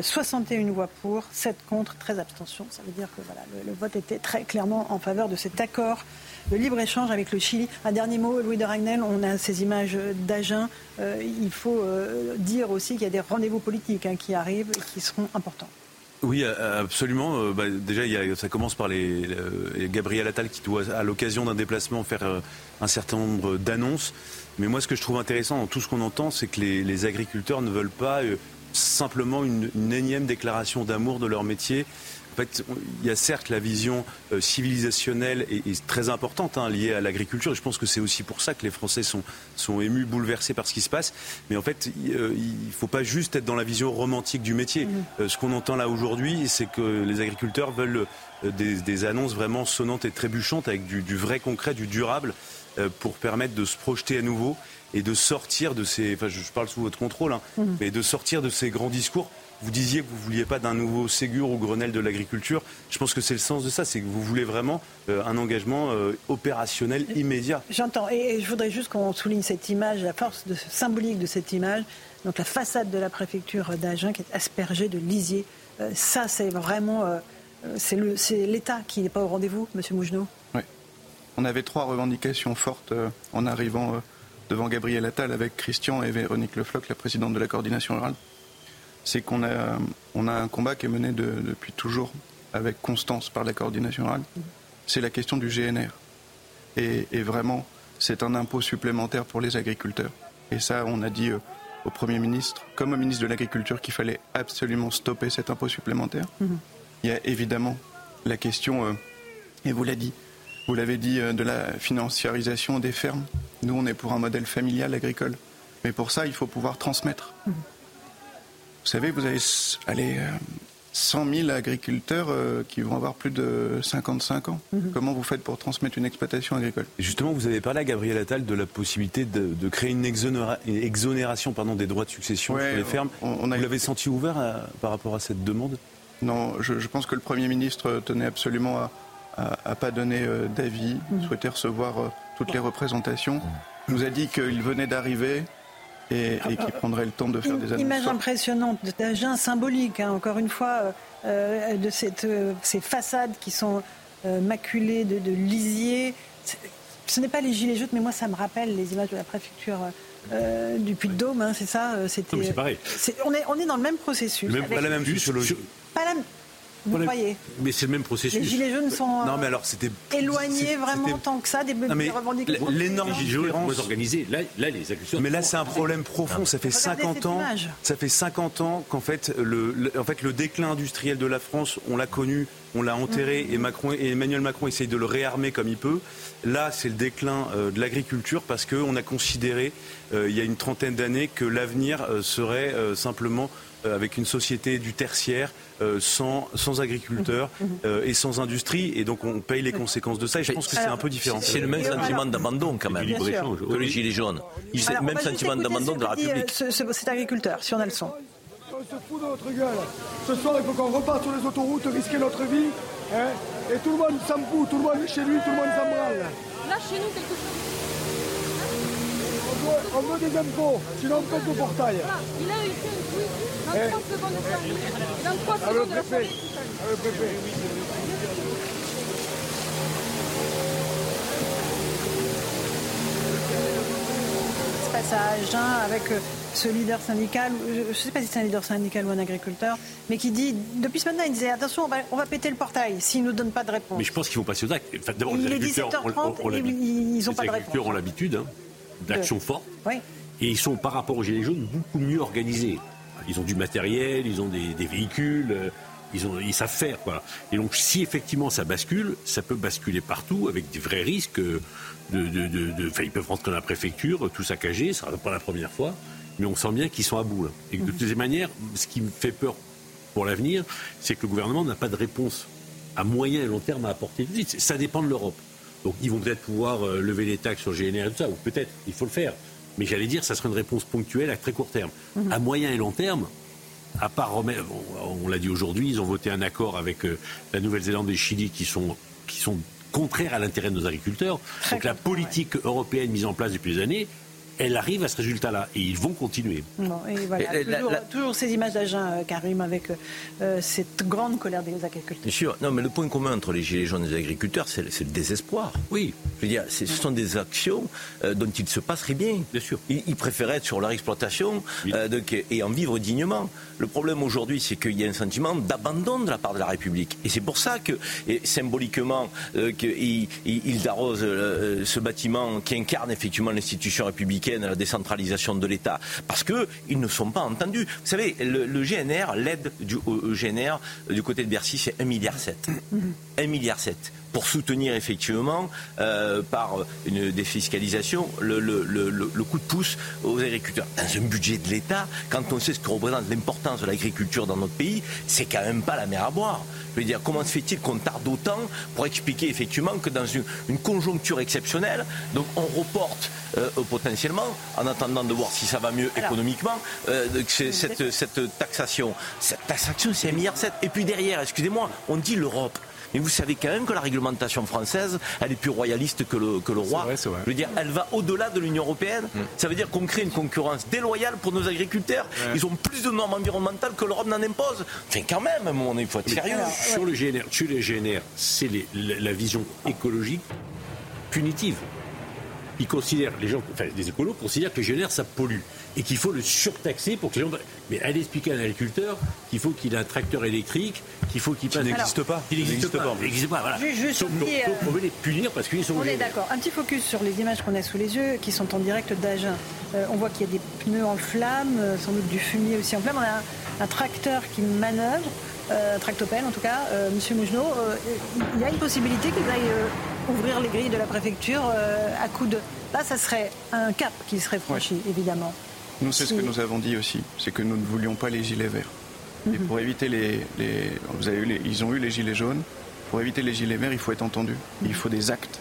61 euh, voix pour, 7 contre, 13 abstentions. Ça veut dire que voilà, le, vote était très clairement en faveur de cet accord de libre-échange avec le Chili. Un dernier mot, Louis de Ragnel, on a ces images d'Agen. il faut dire aussi qu'il y a des rendez-vous politiques hein, qui arrivent et qui seront importants. Oui, absolument. Euh, bah, déjà, ça commence par les, Gabriel Attal qui doit, à l'occasion d'un déplacement, faire euh, un certain nombre d'annonces. Mais moi, ce que je trouve intéressant dans tout ce qu'on entend, c'est que les, agriculteurs ne veulent pas euh, simplement une, énième déclaration d'amour de leur métier En fait, il y a certes la vision euh, civilisationnelle et, très importante hein, liée à l'agriculture. Je pense que c'est aussi pour ça que les Français sont, sont émus, bouleversés par ce qui se passe. Mais en fait, il ne faut pas juste être dans la vision romantique du métier. Mmh. ce qu'on entend là aujourd'hui, c'est que les agriculteurs veulent des, annonces vraiment sonnantes et trébuchantes avec du, du vrai concret, du durable, pour permettre de se projeter à nouveau et de sortir de ces, enfin je parle sous votre contrôle, hein, mhm. mais de sortir de ces grands discours. Vous disiez que vous vouliez pas d'un nouveau Ségur ou Grenelle de l'agriculture. Je pense que c'est le sens de ça, c'est que vous voulez vraiment euh, un engagement euh, opérationnel immédiat. J'entends, et, je voudrais juste qu'on souligne cette image, la force symbolique de cette image. Donc la façade de la préfecture d'Agen qui est aspergée de lisier. Euh, ça, c'est vraiment, c'est l'État qui n'est pas au rendez-vous, Monsieur Mougenot? Oui. On avait trois revendications fortes en arrivant devant Gabriel Attal avec Christian et Véronique Lefloc, la présidente de la coordination rurale, c'est qu'on a, on a un combat qui est mené depuis toujours avec constance par la coordination rurale. C'est la question du GNR. Et, vraiment, c'est un impôt supplémentaire pour les agriculteurs. Et ça, on a dit euh, au Premier ministre, comme au ministre de l'Agriculture, qu'il fallait absolument stopper cet impôt supplémentaire. Mhm. Il y a évidemment la question, euh, et vous l'avez dit, vous l'avez dit, euh, de la financiarisation des fermes. Nous, on est pour un modèle familial agricole. Mais pour ça, il faut pouvoir transmettre. Mmh. Vous savez, vous avez allez, 100 000 agriculteurs euh, qui vont avoir plus de 55 ans. Mmh. Comment vous faites pour transmettre une exploitation agricole? Justement, vous avez parlé à Gabriel Attal de la possibilité de, créer une, exonération pardon, des droits de succession sur les fermes. vous l'avez senti ouvert euh, par rapport à cette demande? Non, je, je, pense que le Premier ministre tenait absolument à, n'a pas donné euh, d'avis, mm. souhaitait recevoir euh, toutes les représentations. Il nous a dit qu'il venait d'arriver et, qu'il prendrait le temps de faire des annonces. Image impressionnante d'Agen, symbolique, hein, encore une fois, euh, de cette, ces façades qui sont maculées de, de lisier. Ce n'est pas les gilets jaunes, mais moi ça me rappelle les images de la préfecture. du Puy-de-Dôme, hein, c'est ça C'était. C'est pareil. on, est, on est dans le même processus. pas la même sociologie. Pas la, vous croyez Mais c'est le même processus. Les gilets jaunes sont non, mais alors, c'était, éloignés vraiment tant que ça des, revendications. L'énorme gilets jaunes organisés. Là, là, les. Mais là, c'est un problème profond. Ça fait 50 ans. Ça fait 50 ans qu'en fait le, en fait, le déclin industriel de la France, on l'a connu on l'a enterré mm. et, Macron, et Emmanuel Macron essaye de le réarmer comme il peut. Là, c'est le déclin euh, de l'agriculture parce qu'on a considéré, euh, il y a une trentaine d'années, que l'avenir euh, serait simplement avec une société du tertiaire, sans, sans agriculteurs mm. Mm. et sans industrie. Et donc, on paye les conséquences de ça. Et je pense que c'est un peu différent. C'est le même sentiment d'abandon, quand même, que les Gilets jaunes. C'est le même sentiment d'abandon de la République. cet agriculteur, si on a le son on se fout de notre gueule. Ce soir, il faut qu'on reparte sur les autoroutes, risquer notre vie. Hein et tout le monde s'en fout, tout le monde est chez lui, tout le monde s'en branle. Là, chez nous, quelque chose. On veut, des impôts, sinon on pète le portail. Il a réussi un oui, dans 30 eh secondes de Dans 3 ah, secondes de la préfet. Ah, le préfet. passage hein, avec euh, ce leader syndical, je ne sais pas si c'est un leader syndical ou un agriculteur, mais qui dit, depuis ce matin, il disait attention, on va, on va péter le portail s'il ne nous donne pas de réponse. Mais je pense qu'il faut passer aux actes. Enfin, D'abord, les agriculteurs, ont, ils ont pas de réponse. ont l'habitude hein, d'action forte. Oui. Et ils sont, par rapport aux Gilets jaunes, beaucoup mieux organisés. Ils ont du matériel, ils ont des, des véhicules. Euh, ils, ont, ils, savent faire. Quoi. Et donc, si effectivement ça bascule, ça peut basculer partout avec des vrais risques. De, de, de, de ils peuvent rentrer dans la préfecture, tout saccager, ce sera pas la première fois mais on sent bien qu'ils sont à bout. Et de mhm. toutes les manières, ce qui me fait peur pour l'avenir, c'est que le gouvernement n'a pas de réponse à moyen et long terme à apporter. Ça dépend de l'Europe. Donc ils vont peut-être pouvoir euh, lever les taxes sur GNR et tout ça, ou peut-être, il faut le faire. Mais j'allais dire, ça sera une réponse ponctuelle à très court terme. Mhm. À moyen et long terme, à part remettre, on, l'a dit aujourd'hui, ils ont voté un accord avec euh, la Nouvelle-Zélande et le Chili qui sont, qui sont contraires à l'intérêt de nos agriculteurs. Donc la politique européenne mise en place depuis des années, elle arrive à ce résultat-là et ils vont continuer. toujours, ces images d'agents, euh, Karim, avec euh, euh, cette grande colère des agriculteurs. Bien sûr, non, mais le point commun entre les gilets jaunes et les agriculteurs, c'est le désespoir. Oui. Je veux dire, ce sont des actions dont il se passerait bien. Bien sûr. Ils, préféraient être sur leur exploitation et en vivre dignement. Le problème aujourd'hui, c'est qu'il y a un sentiment d'abandon de la part de la République. Et c'est pour ça que, symboliquement, qu'il il, arrose ce bâtiment qui incarne effectivement l'institution républicaine la décentralisation de l'État, parce qu'ils ne sont pas entendus. Vous savez, le, GNR, l'aide du GNR du côté de Bercy, c'est 1,7 milliard. 1,7 milliard pour soutenir effectivement euh, par une défiscalisation le, le, coup de pouce aux agriculteurs. Dans un budget de l'État, quand on sait ce que représente l'importance de l'agriculture dans notre pays, c'est quand même pas la mer à boire. Je veux dire, comment se fait-il qu'on tarde autant pour expliquer effectivement que dans une, conjoncture exceptionnelle, donc on reporte euh, potentiellement, en attendant de voir si ça va mieux économiquement, euh, cette, cette taxation. Cette taxation, c'est un milliard Et puis derrière, excusez-moi, on dit l'Europe. Mais vous savez quand même que la réglementation française, elle est plus royaliste que le, que le roi. Je veux dire, elle va au-delà de l'Union européenne. Mm. Ça veut dire qu'on crée une concurrence déloyale pour nos agriculteurs. Ils ont plus de normes environnementales que l'Europe n'en impose. Enfin, quand même, à il faut être sérieux. sur le GNR, sur les GNR, c'est la vision écologique punitive ils considèrent, les gens, enfin, les écolos considèrent que le GNR, ça pollue et qu'il faut le surtaxer pour que les gens. Mais elle explique à un agriculteur qu'il faut qu'il ait un tracteur électrique, qu'il faut qu'il passe. Qui n'existe pas. Il n'existe pas. Il n'existe pas, voilà. Juste, donc, on veut les punir parce qu'ils sont. On est d'accord. Un petit focus sur les images qu'on a sous les yeux, qui sont en direct d'Agen. Euh, on voit qu'il y a des pneus en flammes, euh, sans doute du fumier aussi en flammes. On a un, tracteur qui manœuvre. Euh, tractopelle en tout cas, euh, Monsieur Mougenot, il y a une possibilité qu'ils aillent ouvrir les grilles de la préfecture à coup de. Là, ça serait un cap qui serait franchi, évidemment. Nous, c'est ce que nous avons dit aussi, c'est que nous ne voulions pas les gilets verts. Et mhm. pour éviter les, vous avez eu ils ont eu les gilets jaunes. Pour éviter les gilets verts, il faut être entendu. Il faut des actes.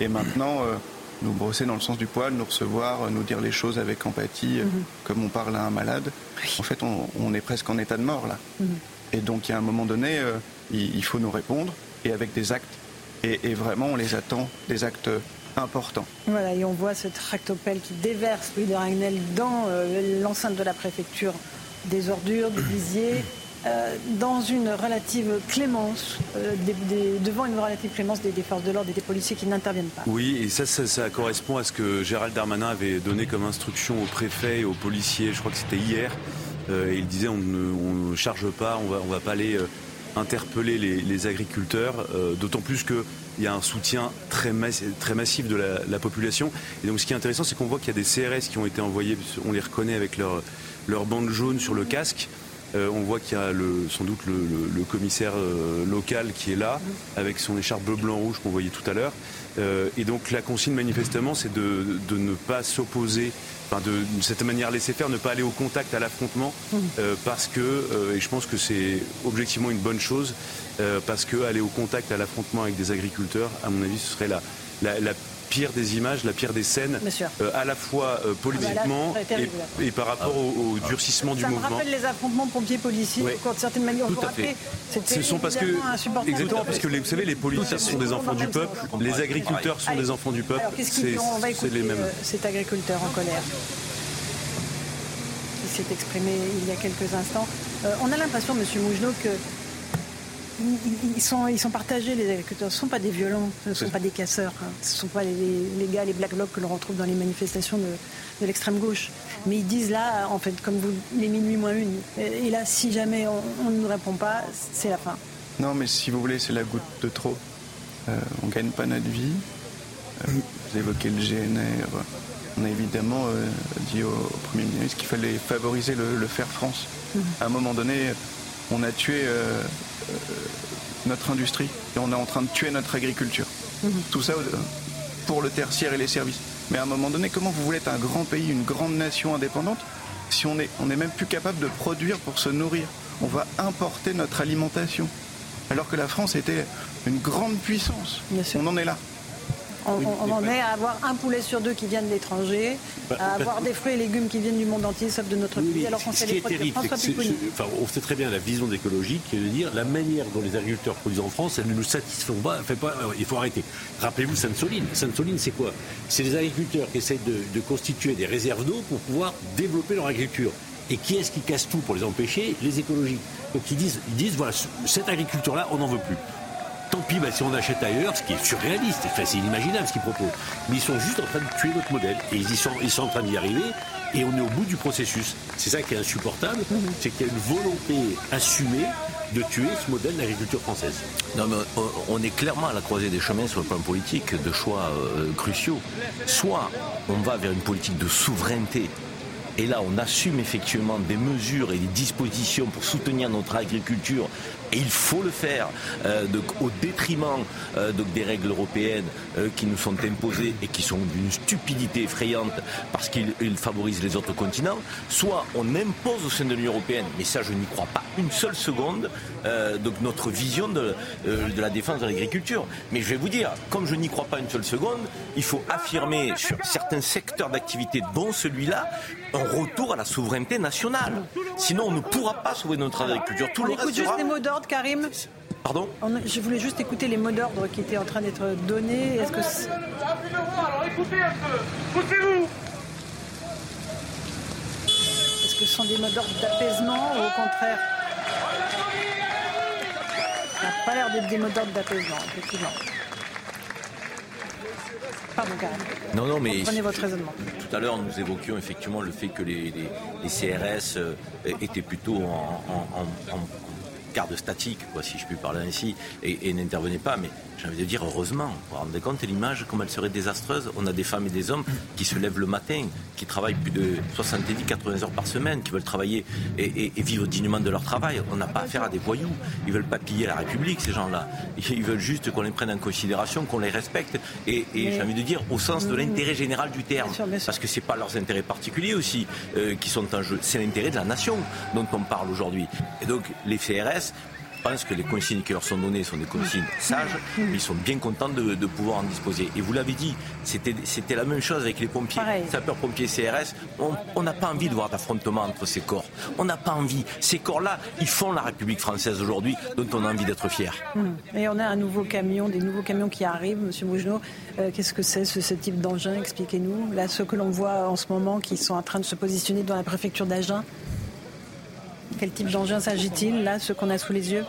Et maintenant, euh, nous brosser dans le sens du poil, nous recevoir, euh, nous dire les choses avec empathie, euh, mhm. comme on parle à un malade. En fait, on, est presque en état de mort là. Mhm. Et donc, il y a un moment donné, il, faut nous répondre et avec des actes. Et, et vraiment, on les attend, des actes important. Voilà, et on voit ce tractopelle qui déverse Louis de Ragnel dans euh, l'enceinte de la préfecture des ordures, du lisier. Euh, dans une relative clémence, euh, devant une relative clémence des, forces de l'ordre et des policiers qui n'interviennent pas. Oui, et ça, ça, correspond à ce que Gérald Darmanin avait donné comme instruction au préfet et aux policiers, je crois que c'était hier. il disait on ne, charge pas, on va, on va pas aller interpeller les, agriculteurs, d'autant plus que il y a un soutien très, très massif de la, population. Et donc ce qui est intéressant, c'est qu'on voit qu'il y a des CRS qui ont été envoyés, on les reconnaît avec leur, leur bande jaune sur le casque. Euh, on voit qu'il y a sans doute le, commissaire euh, local qui est là, avec son écharpe bleu, blanc, rouge qu'on voyait tout à l'heure. Euh, et donc la consigne manifestement, c'est de, de, ne pas s'opposer, enfin de, de, cette manière laisser faire, ne pas aller au contact, à l'affrontement, parce que, et je pense que c'est objectivement une bonne chose, parce que aller au contact, à l'affrontement avec des agriculteurs, à mon avis, ce serait la, la, la pire des images, la pire des scènes, euh, à la fois euh, politiquement ah bah et, par rapport au, durcissement du mouvement. Ça me rappelle les affrontements pompiers-policiers, de certaines manières, Tout à fait. Ce sont parce que exactement parce que les, vous savez, les policiers sont des enfants du peuple, les agriculteurs sont des enfants du peuple. C'est les mêmes. Euh, cet agriculteur en colère qui s'est exprimé il y a quelques instants. on a l'impression, Monsieur Mougenot, que ils, sont, ils sont partagés, les agriculteurs. Ce ne sont pas des violents, ce ne sont pas des casseurs. Hein. Ce ne sont pas les, gars, les black blocs que l'on retrouve dans les manifestations de, l'extrême gauche. Mais ils disent là, en fait, comme vous, les minuit moins une. Et là, si jamais on, ne nous répond pas, c'est la fin. Non, mais si vous voulez, c'est la goutte de trop. Euh, on ne gagne pas notre vie. Euh, vous évoquez le GNR. On a évidemment euh, dit au, Premier ministre qu'il fallait favoriser le, faire France. Mmh. À un moment donné, on a tué notre industrie et on est en train de tuer notre agriculture. Mhm. Tout ça euh, pour le tertiaire et les services. Mais à un moment donné, comment vous voulez être un grand pays, une grande nation indépendante, si on n'est on est même plus capable de produire pour se nourrir? On va importer notre alimentation. Alors que la France était une grande puissance. On en est là. On, en est à avoir un poulet sur deux qui viennent de l'étranger, bah, à avoir des fruits et légumes qui viennent du monde entier, sauf de notre pays, alors qu'on sait les produits enfin, On sait très bien la vision d'écologie qui est de dire la manière dont les agriculteurs produisent en France, elle ne nous satisfont pas, fait pas il faut arrêter. Rappelez-vous Sainte-Soline. Sainte-Soline, c'est quoi? C'est les agriculteurs qui essayent de, constituer des réserves d'eau pour pouvoir développer leur agriculture. Et qui est-ce qui casse tout pour les empêcher? Les écologies. Donc ils disent, ils disent voilà, cette agriculture-là, on n'en veut plus tant pis, bah, si on achète ailleurs, ce qui est surréaliste, c'est inimaginable ce qu'ils proposent. Mais ils sont juste en train de tuer notre modèle. Et ils, sont, ils sont en train d'y arriver. Et on est au bout du processus. C'est ça qui est insupportable, c'est qu'il y a une volonté assumée de tuer ce modèle d'agriculture française. Non, mais on est clairement à la croisée des chemins sur le plan politique de choix euh, cruciaux. Soit on va vers une politique de souveraineté et là, on assume effectivement des mesures et des dispositions pour soutenir notre agriculture et il faut le faire euh, au détriment euh, des règles européennes euh, qui nous sont imposées et qui sont d'une stupidité effrayante parce qu'ils favorisent les autres continents, soit on impose au sein de l'Union européenne, mais ça je n'y crois pas une seule seconde, donc notre vision de, la défense de l'agriculture. Mais je vais vous dire, comme je n'y crois pas une seule seconde, il faut affirmer sur certains secteurs d'activité, dont celui-là, retour à la souveraineté nationale. Sinon, on ne pourra pas sauver notre agriculture. Tout on le écoute juste les mots d'ordre, Karim. Pardon Je voulais juste écouter les mots d'ordre qui étaient en train d'être donnés. Est-ce que alors écoutez un peu. Poussez-vous. Est-ce que ce sont des mots d'ordre d'apaisement ou au contraire? Ça n'a pas l'air d'être des mots d'ordre d'apaisement, effectivement. Non, non, mais. Prenez votre raisonnement. Tout à l'heure, nous évoquions effectivement le fait que les, CRS euh, étaient plutôt en, en garde statique, quoi, si je puis parler ainsi, et, n'intervenait pas. Mais j'ai envie de dire heureusement. Vous vous rendez compte l'image, comme elle serait désastreuse On a des femmes et des hommes qui se lèvent le matin, qui travaillent plus de 70-80 heures par semaine, qui veulent travailler et, vivre dignement de leur travail. On n'a pas affaire à des voyous. Ils veulent pas piller la République, ces gens-là. Ils veulent juste qu'on les prenne en considération, qu'on les respecte. Et, j'ai envie de dire au sens de l'intérêt général du terme. Parce que c'est pas leurs intérêts particuliers aussi euh, qui sont en jeu. C'est l'intérêt de la nation dont on parle aujourd'hui. Et donc les CRS je pense que les consignes qui leur sont données sont des consignes sages, mais ils sont bien contents de, pouvoir en disposer. Et vous l'avez dit, c'était la même chose avec les pompiers, sapeurs-pompiers CRS. On n'a pas envie de voir d'affrontement entre ces corps. On n'a pas envie. Ces corps-là, ils font la République française aujourd'hui, dont on a envie d'être fier. Hum. Et on a un nouveau camion, des nouveaux camions qui arrivent, Monsieur Bougenot. Euh, qu'est-ce que c'est ce, type d'engin? Expliquez-nous. Là, ceux que l'on voit en ce moment, qui sont en train de se positionner dans la préfecture d'Agen. Quel type d'engin s'agit-il là, ce qu'on a sous les yeux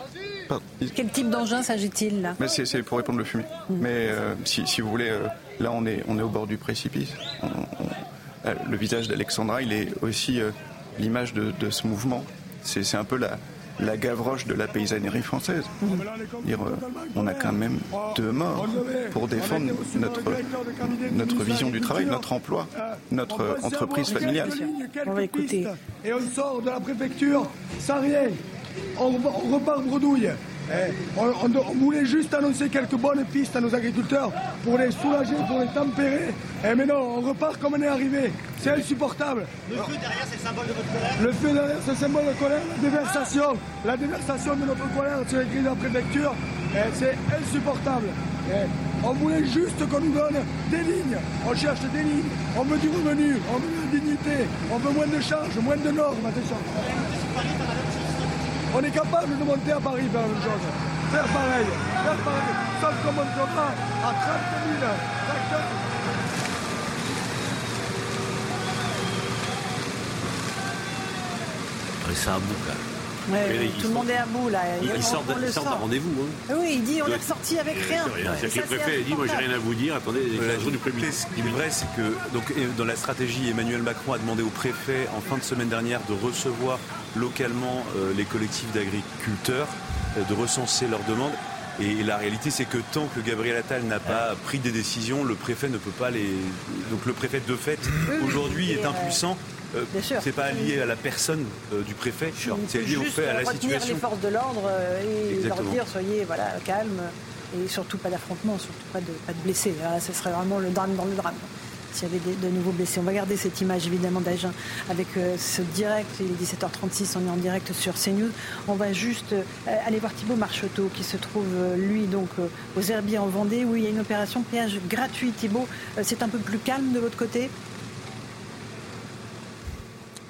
Quel type d'engin s'agit-il là C'est pour répondre le fumier. Hmm. Mais euh, si, vous voulez, euh, là on est, on est au bord du précipice. Euh, le visage d'Alexandra, il est aussi l'image de, de, ce mouvement. C'est un peu la, la Gavroche de la paysannerie française. Dire, euh, on a quand même deux morts pour défendre notre, notre vision du travail, notre emploi, notre entreprise familiale. On va écouter. Et on sort de la préfecture sans rien. On, on repart bredouille. Eh, on, voulait juste annoncer quelques bonnes pistes à nos agriculteurs pour les soulager, pour les tempérer. Eh, mais non, on repart comme on est arrivé. C'est insupportable. Le feu derrière, c'est le symbole de votre colère Le feu derrière, c'est le symbole de colère. La déversation, la déversation de notre colère sur les grilles de la préfecture, eh, c'est insupportable. on voulait juste qu'on nous donne des lignes. On cherche des lignes. On veut du revenu, on veut de la dignité, on veut moins de charges, moins de normes. On est capable de monter à Paris faire même chose. Faire pareil. Faire pareil. Sauf qu'on montera à 30 000 tracteurs. C'est tout le monde est à bout là. Il, sort d'un rendez-vous. Hein. Oui, il dit on est ressorti avec rien. Que le préfet a dit moi j'ai rien à vous dire, attendez du premier Ce qui est vrai, c'est que donc, dans la stratégie, Emmanuel Macron a demandé au préfet en fin de semaine dernière de recevoir localement euh, les collectifs d'agriculteurs, euh, de recenser leurs demandes. Et la réalité, c'est que tant que Gabriel Attal n'a pas pris des décisions, le préfet ne peut pas les. Donc le préfet, de fait, aujourd'hui, est impuissant euh, c'est pas lié à la personne euh, du préfet, c'est lié au fait à la situation. les forces de l'ordre euh, et leur dire soyez voilà calme et surtout pas d'affrontement, surtout pas de, pas de blessés. ce serait vraiment le drame dans le drame s'il y avait de nouveaux blessés. On va garder cette image évidemment d'Agen avec ce direct. Il est 17h36, on est en direct sur CNews. On va juste aller voir Thibault Marcheteau qui se trouve lui donc aux Herbiers en Vendée où il y a une opération péage gratuit. Thibault, c'est un peu plus calme de votre côté?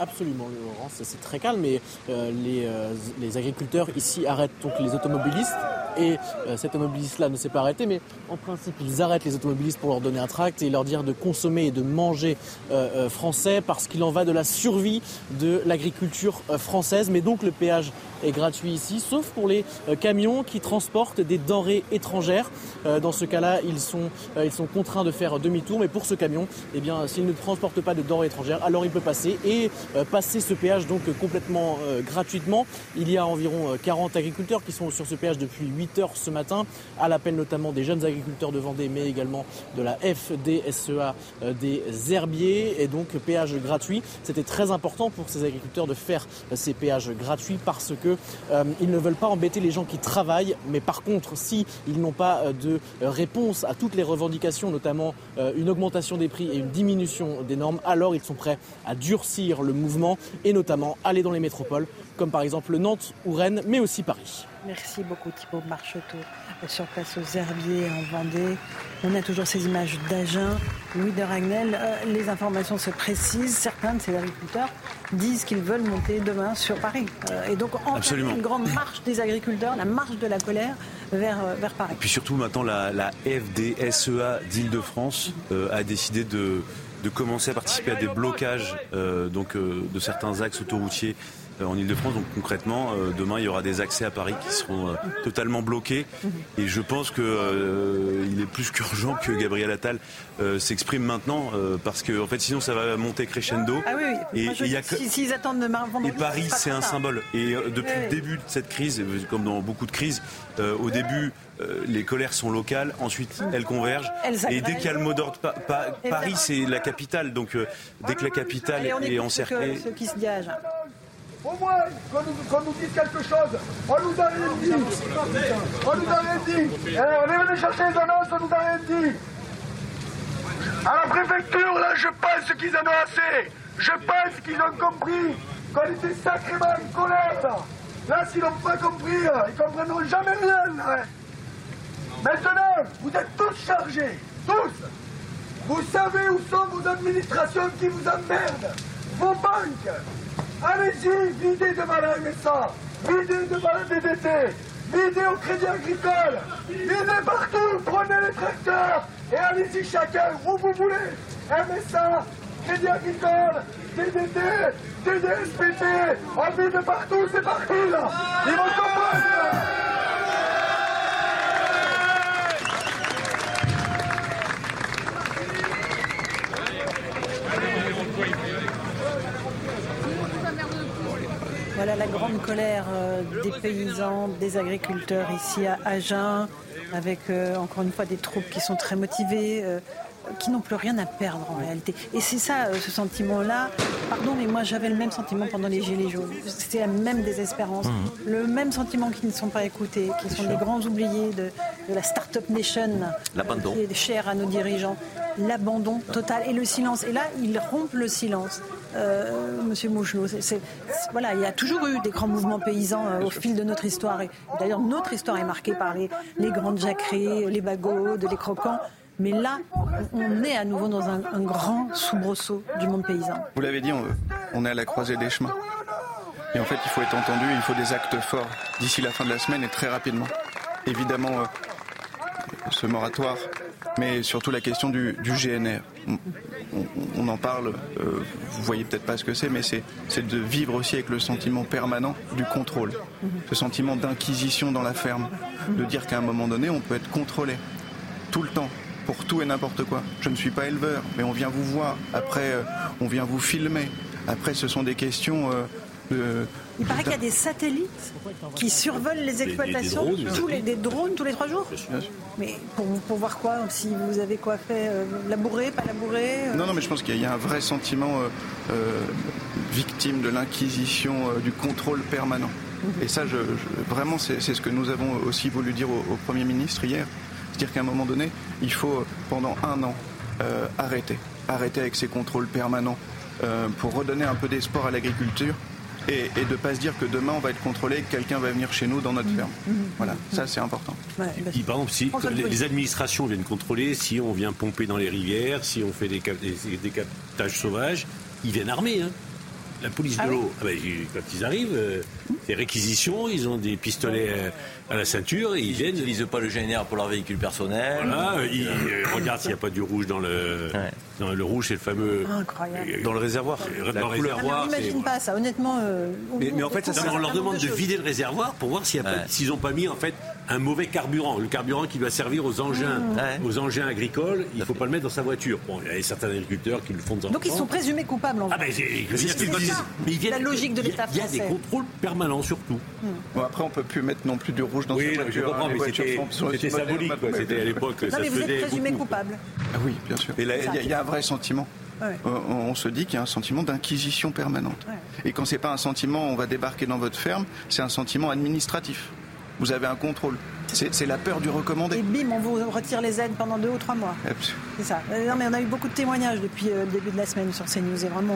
Absolument, Laurence, c'est très calme. Mais euh, les, euh, les, agriculteurs ici arrêtent donc les automobilistes et cet automobiliste-là ne s'est pas arrêté, mais en principe, ils arrêtent les automobilistes pour leur donner un tract et leur dire de consommer et de manger français parce qu'il en va de la survie de l'agriculture française. Mais donc le péage est gratuit ici, sauf pour les camions qui transportent des denrées étrangères. Dans ce cas-là, ils sont, ils sont contraints de faire demi-tour, mais pour ce camion, eh bien, s'il ne transporte pas de denrées étrangères, alors il peut passer et passer ce péage donc complètement gratuitement. Il y a environ 40 agriculteurs qui sont sur ce péage depuis 8 heures ce matin, à l'appel notamment des jeunes agriculteurs de Vendée, mais également de la FDSEA des herbiers, et donc péage gratuit. C'était très important pour ces agriculteurs de faire ces péages gratuits parce que ils ne veulent pas embêter les gens qui travaillent, mais par contre, si ils n'ont pas de réponse à toutes les revendications, notamment une augmentation des prix et une diminution des normes, alors ils sont prêts à durcir le mouvement et notamment aller dans les métropoles, comme par exemple Nantes ou Rennes, mais aussi Paris. Merci beaucoup Thibault Marcheteau. Sur place aux Herbiers en Vendée, on a toujours ces images d'Agen. Louis de Ragnel, euh, les informations se précisent. Certains de ces agriculteurs disent qu'ils veulent monter demain sur Paris. Euh, et donc, en une grande marche des agriculteurs, la marche de la colère vers, euh, vers Paris. Et puis surtout, maintenant, la, la FDSEA d'Île-de-France a décidé de de commencer à participer à des blocages donc, de certains axes autoroutiers euh, en Ile-de-France. Donc concrètement, euh, demain, il y aura des accès à Paris qui seront euh, totalement bloqués. Et je pense qu'il est plus qu'urgent que Gabriel Attal s'exprime maintenant, parce que en fait, sinon, ça va monter crescendo. Ah oui, oui. Et, y a que... s'ils attendent demain, Et Paris, c'est un symbole. Et depuis le début de cette crise, comme dans beaucoup de crises, au début, les colères sont locales, ensuite elles convergent. et dès qu'il y a le mot d'ordre, Paris c'est la capitale, donc dès que la capitale est encerclée. Au moins qu'on nous, dise quelque chose. On nous a rien dit. On nous a rien dit. Eh, on est venu chercher les annonces, on nous a rien dit. À la préfecture, là, je pense qu'ils en ont assez. Je pense qu'ils ont compris qu'on était sacrément en colère. Là, s'ils n'ont pas compris, ils comprendront jamais rien. Maintenant, vous êtes tous chargés. Tous. Vous savez où sont vos administrations qui vous emmerdent. Vos banques. Allez-y, videz de la MSA, videz de la DDT, videz au Crédit Agricole, videz partout, prenez les tracteurs et allez-y chacun où vous voulez. MSA, Crédit Agricole, DDT, DDSPT, on vide partout, c'est parti là. Ils vont. Voilà la grande colère euh, des paysans, des agriculteurs ici à Agen, avec euh, encore une fois des troupes qui sont très motivées, euh, qui n'ont plus rien à perdre en réalité. Et c'est ça, ce sentiment-là. Pardon, mais moi j'avais le même sentiment pendant les Gilets jaunes. C'était la même désespérance, mmh. le même sentiment qui ne sont pas écoutés, qui sont les grands oubliés de, la Startup Nation, l'abandon, qui est cher à nos dirigeants. L'abandon total et le silence. Et là, ils rompent le silence. Euh, Monsieur Mouchelot. voilà, il y a toujours eu des grands mouvements paysans euh, au fil de notre histoire. Et d'ailleurs, notre histoire est marquée par les, grandes jacqueries, les bagaudes, les croquants. Mais là, on est à nouveau dans un, grand soubresaut du monde paysan. Vous l'avez dit, on, est à la croisée des chemins. Et en fait, il faut être entendu, il faut des actes forts d'ici la fin de la semaine et très rapidement. Évidemment, euh, ce moratoire, mais surtout la question du, GNR. On, en parle, euh, vous voyez peut-être pas ce que c'est, mais c'est de vivre aussi avec le sentiment permanent du contrôle, ce sentiment d'inquisition dans la ferme, de dire qu'à un moment donné, on peut être contrôlé tout le temps pour tout et n'importe quoi. Je ne suis pas éleveur, mais on vient vous voir. Après, euh, on vient vous filmer. Après, ce sont des questions euh, il paraît qu'il y a des satellites qui survolent les exploitations, des, drones, tous les, des drones tous les trois jours. Mais pour, voir quoi Si vous avez quoi fait euh, Labourer, pas labourer euh Non, non, mais je pense qu'il y a un vrai sentiment euh, victime de l'inquisition, du contrôle permanent. Mhm. Et ça, je, vraiment, c'est ce que nous avons aussi voulu dire au, Premier ministre hier. C'est-à-dire qu'à un moment donné, il faut, pendant un an, arrêter. Arrêter avec ces contrôles permanents pour redonner un peu d'espoir à l'agriculture et, de ne pas se dire que demain on va être contrôlé et que quelqu'un va venir chez nous dans notre ferme. Mmh, mmh, mmh. Voilà, ça c'est important. par exemple, si les, administrations viennent contrôler, si on vient pomper dans les rivières, si on fait des, des, captages sauvages, ils viennent armés. Hein. La police Ah de oui l'eau, ah ben, quand ils arrivent, euh, c'est réquisition, ils ont des pistolets euh, à la ceinture et ils viennent. Ils n'utilisent pas le GNR pour leur véhicule personnel. Voilà, ils euh, regardent s'il n'y a pas du rouge dans le. Dans le rouge, c'est le fameux. Incroyable. Dans le réservoir. Dans La le couleur. réservoir. On n'imagine c'est- pas ça, honnêtement. euh, Mais- mais en fait, ça, mais on leur demande de vider le réservoir pour voir s'il Ouais. s'ils n'ont pas mis en fait un mauvais carburant. Le carburant qui doit servir aux engins, Ouais. aux engins agricoles, il ne faut pas le mettre dans sa voiture. Bon, il y a certains agriculteurs qui le font en Donc ils sont présumés coupables en Ah fait. ben, c'est- ça, la logique de l'État Il y a des français. contrôles permanents surtout. Bon, après, on peut plus mettre non plus du rouge dans Oui, non, je comprends, hein, mais c'était- symbolique. C'était à l'époque, Non ça mais se vous faisait êtes présumés beaucoup. coupables. Ah oui, bien sûr. Et il, y a, il y a un vrai sentiment. Ouais. Euh, On, on se dit qu'il y a un sentiment d'inquisition permanente. Et quand c'est pas un sentiment, on va débarquer dans votre ferme, c'est un sentiment administratif. Vous avez un contrôle. C'est la peur du recommandé. Et bim, on vous retire les aides pendant deux ou trois mois. C'est ça. Euh, Non mais on a eu beaucoup de témoignages depuis euh, le début de la semaine sur CNews et vraiment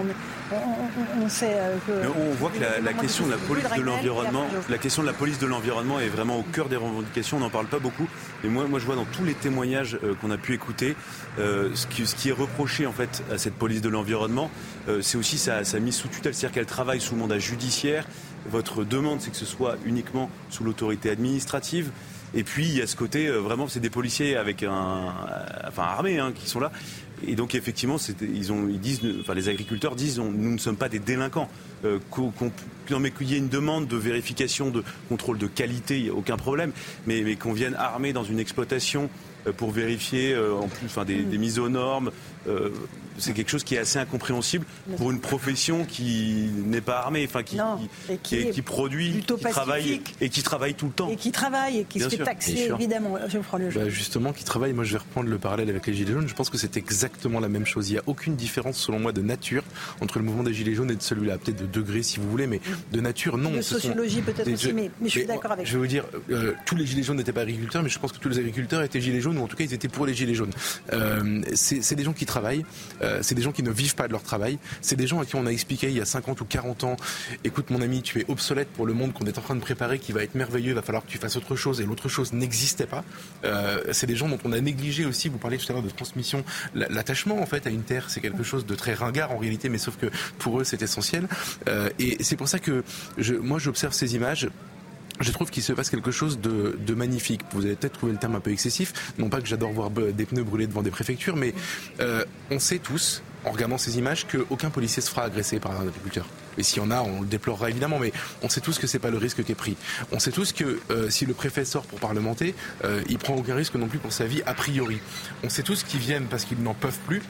on, on- on- on sait euh, que... Mais on voit que la, la question de la police de l'environnement, la question de la police de l'environnement est vraiment au cœur des revendications. On n'en parle pas beaucoup, mais moi, moi je vois dans tous les témoignages qu'on a pu écouter, euh, ce, qui, ce qui est reproché en fait à cette police de l'environnement, euh, c'est aussi sa, sa mise sous tutelle, c'est-à-dire qu'elle travaille sous mandat judiciaire. Votre demande, c'est que ce soit uniquement sous l'autorité administrative. Et puis il y a ce côté euh, vraiment, c'est des policiers avec un, euh, enfin armés hein, qui sont là. Et donc effectivement, ils, ont, ils disent, enfin les agriculteurs disent, nous ne sommes pas des délinquants. Euh, qu'on- non, mais qu'il y ait une demande de vérification, de contrôle de qualité, il n'y a aucun problème. Mais, qu'on vienne armer dans une exploitation euh, pour vérifier en plus, enfin, des, mises aux normes, c'est quelque chose qui est assez incompréhensible pour une profession qui n'est pas armée, enfin qui, Non, qui, et qui qui- est qui produit, qui travaille et qui travaille tout le temps. Et qui travaille et qui Bien se fait taxer évidemment. Je prends le jeu. Bah, justement, qui travaille, moi je vais reprendre le parallèle avec les Gilets jaunes, je pense que c'est exactement la même chose. Il n'y a aucune différence selon moi de nature entre le mouvement des Gilets jaunes et de celui-là, peut-être de degré si vous voulez, mais de nature non. De sociologie peut-être aussi, mais- mais je suis mais d'accord avec Je vais vous. vous dire, euh, tous les Gilets jaunes n'étaient pas agriculteurs, mais je pense que tous les agriculteurs étaient Gilets jaunes, ou en tout cas ils étaient pour les Gilets jaunes. Euh, c'est c'est des gens qui travaillent, euh, c'est des gens qui ne vivent pas de leur travail, c'est des gens à qui on a expliqué il y a 50 ou 40 ans, écoute mon ami, tu es obsolète pour le monde qu'on est en train de préparer, qui va être merveilleux, il va falloir que tu fasses autre chose, et l'autre chose n'existait pas. Euh, c'est des gens dont on a négligé aussi, vous parliez tout à l'heure de transmission, La- l'attachement en fait à une terre, c'est quelque chose de très ringard en réalité, mais sauf que pour eux c'est essentiel. Euh, et c'est pour ça que moi j'observe ces images. Je trouve qu'il se passe quelque chose de, de magnifique. Vous avez peut-être trouvé le terme un peu excessif. Non pas que j'adore voir des pneus brûlés devant des préfectures, mais euh, on sait tous, en regardant ces images, qu'aucun policier se fera agresser par un agriculteur. Et s'il y en a, on le déplorera évidemment, mais on sait tous que c'est pas le risque qui est pris. On sait tous que euh, si le préfet sort pour parlementer, euh, il prend aucun risque non plus pour sa vie a priori. On sait tous qu'ils viennent parce qu'ils n'en peuvent plus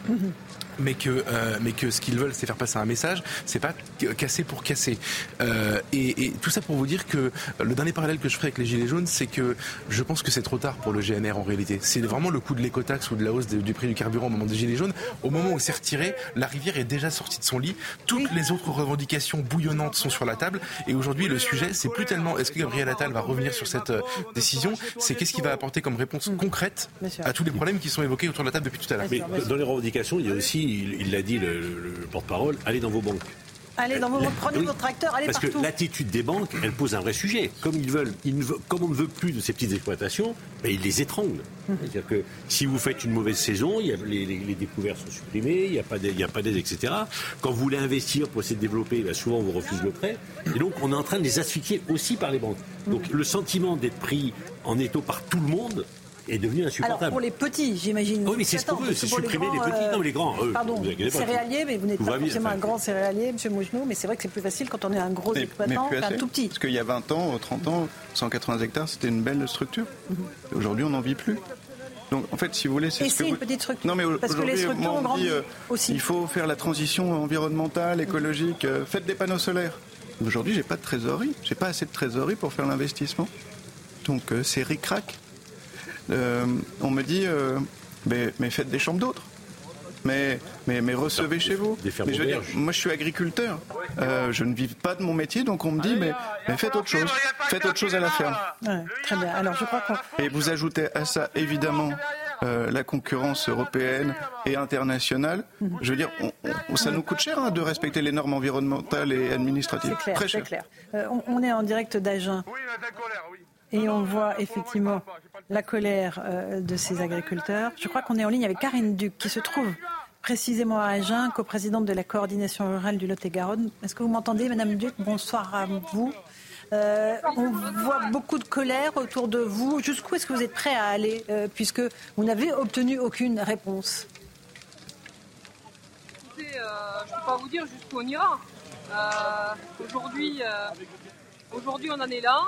mais que euh, mais que ce qu'ils veulent c'est faire passer un message c'est pas casser pour casser. Euh, et, et tout ça pour vous dire que le dernier parallèle que je ferai avec les gilets jaunes c'est que je pense que c'est trop tard pour le GNR en réalité. C'est vraiment le coup de l'écotaxe ou de la hausse de- du prix du carburant au moment des gilets jaunes. Au moment où c'est retiré la rivière est déjà sortie de son lit. Toutes les autres revendications bouillonnantes sont sur la table. Et aujourd'hui le sujet c'est plus tellement est-ce que Gabriel Attal va revenir sur cette euh, décision c'est qu'est-ce qu'il va apporter comme réponse concrète à tous les problèmes qui sont évoqués autour de la table depuis tout à l'heure. Mais dans les revendications, il y a aussi, il il l'a dit le, le- le porte-parole, allez dans vos banques. Allez, dans vos prenez Oui. votre tracteur, allez Parce partout. que l'attitude des banques, elle pose un vrai sujet. Comme ils veulent, ils ne veulent- comme on ne veut plus de ces petites exploitations, ben, ils les étranglent. C'est-à-dire que si vous faites une mauvaise saison, il y a, les, les- les découvertes sont supprimées, il n'y a pas d'aide, etc. Quand vous voulez investir pour essayer de développer, ben, souvent on vous refuse le prêt. Et donc on est en train de les asphyxier aussi par les banques. Donc le sentiment d'être pris en étau par tout le monde est devenu Alors insupportable. pour les petits, j'imagine. Oui, mais c'est ce qu'on veut, c'est pour supprimer les grands, petits. Non, les grands, eux, pardon, vous inquiétez pas, céréaliers, mais vous n'êtes pas forcément enfin. un grand céréalier, Monsieur Mougenou, mais c'est vrai que c'est plus facile quand on est un gros Mais- exploitant qu'un tout petit. Parce qu'il y a 20 ans, 30 ans, 180 hectares, c'était une belle structure. Aujourd'hui, on n'en vit plus. Donc, en fait, si vous voulez, c'est Et ce que vous... une petite structure. Non, mais Parce que les aujourd'hui, structures moi, on dit, euh, aussi. il faut faire la transition environnementale, écologique. euh, faites des panneaux solaires. Aujourd'hui, j'ai pas de trésorerie. J'ai pas assez de trésorerie pour faire l'investissement. Donc, euh, c'est ric-rac. Euh, on me dit, euh, mais, mais faites des chambres d'autres. Mais, mais, mais recevez chez vous. Mais je veux dire, moi, je suis agriculteur. Euh, je ne vis pas de mon métier, donc on me dit, mais, mais faites autre chose. Faites autre chose à la ferme. Ouais, très bien. Alors je crois qu'on. Et vous ajoutez à ça, évidemment, euh, la concurrence européenne et internationale. Je veux dire, on- on- ça nous coûte cher hein, de respecter les normes environnementales et administratives. C'est clair, Très c'est cher. clair. Euh, on, on est en direct d'Agen. Et on voit effectivement la colère euh, de ces agriculteurs. Je crois qu'on est en ligne avec Karine Duc, qui se trouve précisément à Agen, coprésidente de la coordination rurale du Lot-et-Garonne. Est-ce que vous m'entendez, Madame Duc? Bonsoir à vous. Euh, on voit beaucoup de colère autour de vous. Jusqu'où est-ce que vous êtes prêt à aller, euh, puisque vous n'avez obtenu aucune réponse? Je ne peux pas vous dire jusqu'où on ira. aujourd'hui, aujourd'hui, on en est là.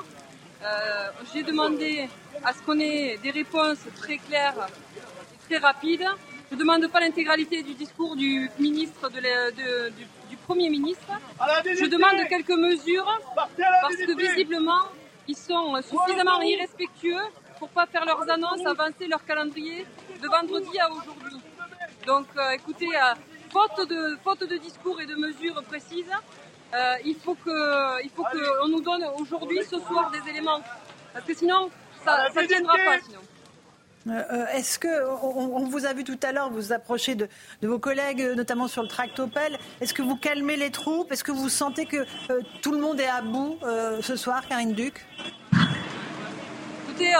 J'ai demandé à ce qu'on ait des réponses très claires et très rapides. Je ne demande pas l'intégralité du discours du ministre de, du Premier ministre. Je demande quelques mesures parce que visiblement, ils sont suffisamment irrespectueux pour pas faire leurs annonces, avancer leur calendrier de vendredi à aujourd'hui. Donc euh, écoutez, euh, faute, de, faute de discours et de mesures précises, euh, il faut qu'on nous donne aujourd'hui, ce soir, des éléments. Parce que sinon, ça ne tiendra pas. Sinon. Euh, euh, est-ce que on, vous a vu tout à l'heure vous approcher de, vos collègues, notamment sur le tractopelle. Est-ce que vous calmez les troupes? Est-ce que vous sentez que euh, tout le monde est à bout ce soir, Karine Duc? Écoutez,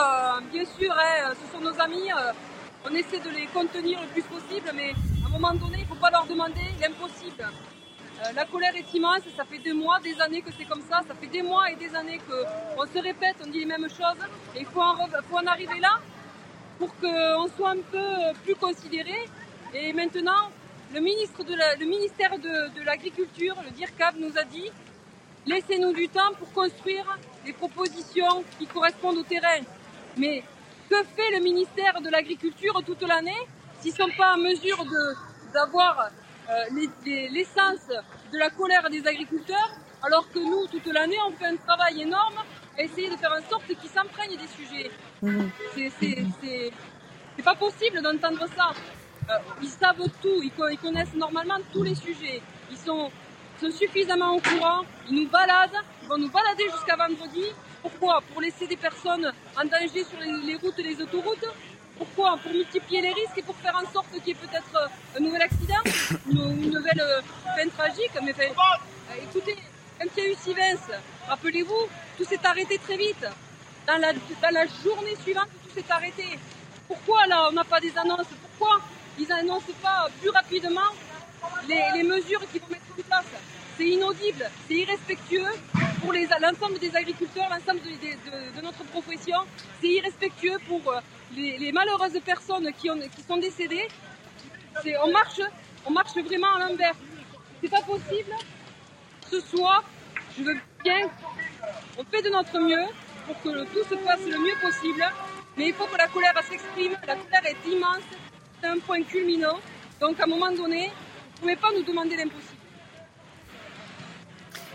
bien sûr, hein, ce sont nos amis. on essaie de les contenir le plus possible, mais à un moment donné, il ne faut pas leur demander l'impossible. La colère est immense, ça fait des mois, des années que c'est comme ça, ça fait des mois et des années qu'on se répète, on dit les mêmes choses, et il faut en arriver là pour qu'on soit un peu plus considéré. Et maintenant, le, ministre de le ministère de, l'Agriculture, le DIRCAB, nous a dit laissez-nous du temps pour construire des propositions qui correspondent au terrain. Mais que fait le ministère de l'Agriculture toute l'année s'ils ne sont pas en mesure d'avoir euh, l'essence de la colère des agriculteurs, alors que nous, toute l'année, on fait un travail énorme essayer de faire en sorte qu'ils s'imprègnent des sujets. Mhm. C'est pas possible d'entendre ça. Euh, ils savent tout, ils, connaissent normalement tous les sujets. Ils sont, suffisamment au courant, ils nous baladent, ils vont nous balader jusqu'à vendredi. Pourquoi? Pour laisser des personnes en danger sur les, routes et les autoroutes? Pourquoi Pour multiplier les risques et pour faire en sorte qu'il y ait peut-être un nouvel accident, une, nouvelle euh, fin tragique. Mais euh, écoutez, quand il y a eu Sivens, rappelez-vous, tout s'est arrêté très vite. Dans la, la journée suivante, tout s'est arrêté. Pourquoi là, on n'a pas des annonces? Pourquoi ils n'annoncent pas plus rapidement les, mesures qu'ils vont mettre en place? C'est inaudible, c'est irrespectueux pour l'ensemble des agriculteurs, l'ensemble de, notre profession. C'est irrespectueux pour euh, les, malheureuses personnes qui, ont, qui sont décédées. On marche, on marche vraiment à l'envers. C'est pas possible ce soir, je veux bien, on fait de notre mieux pour que tout se passe le mieux possible, mais il faut que la colère s'exprime. La colère est immense, c'est un point culminant. Donc à un moment donné, vous ne pouvez pas nous demander l'impossible.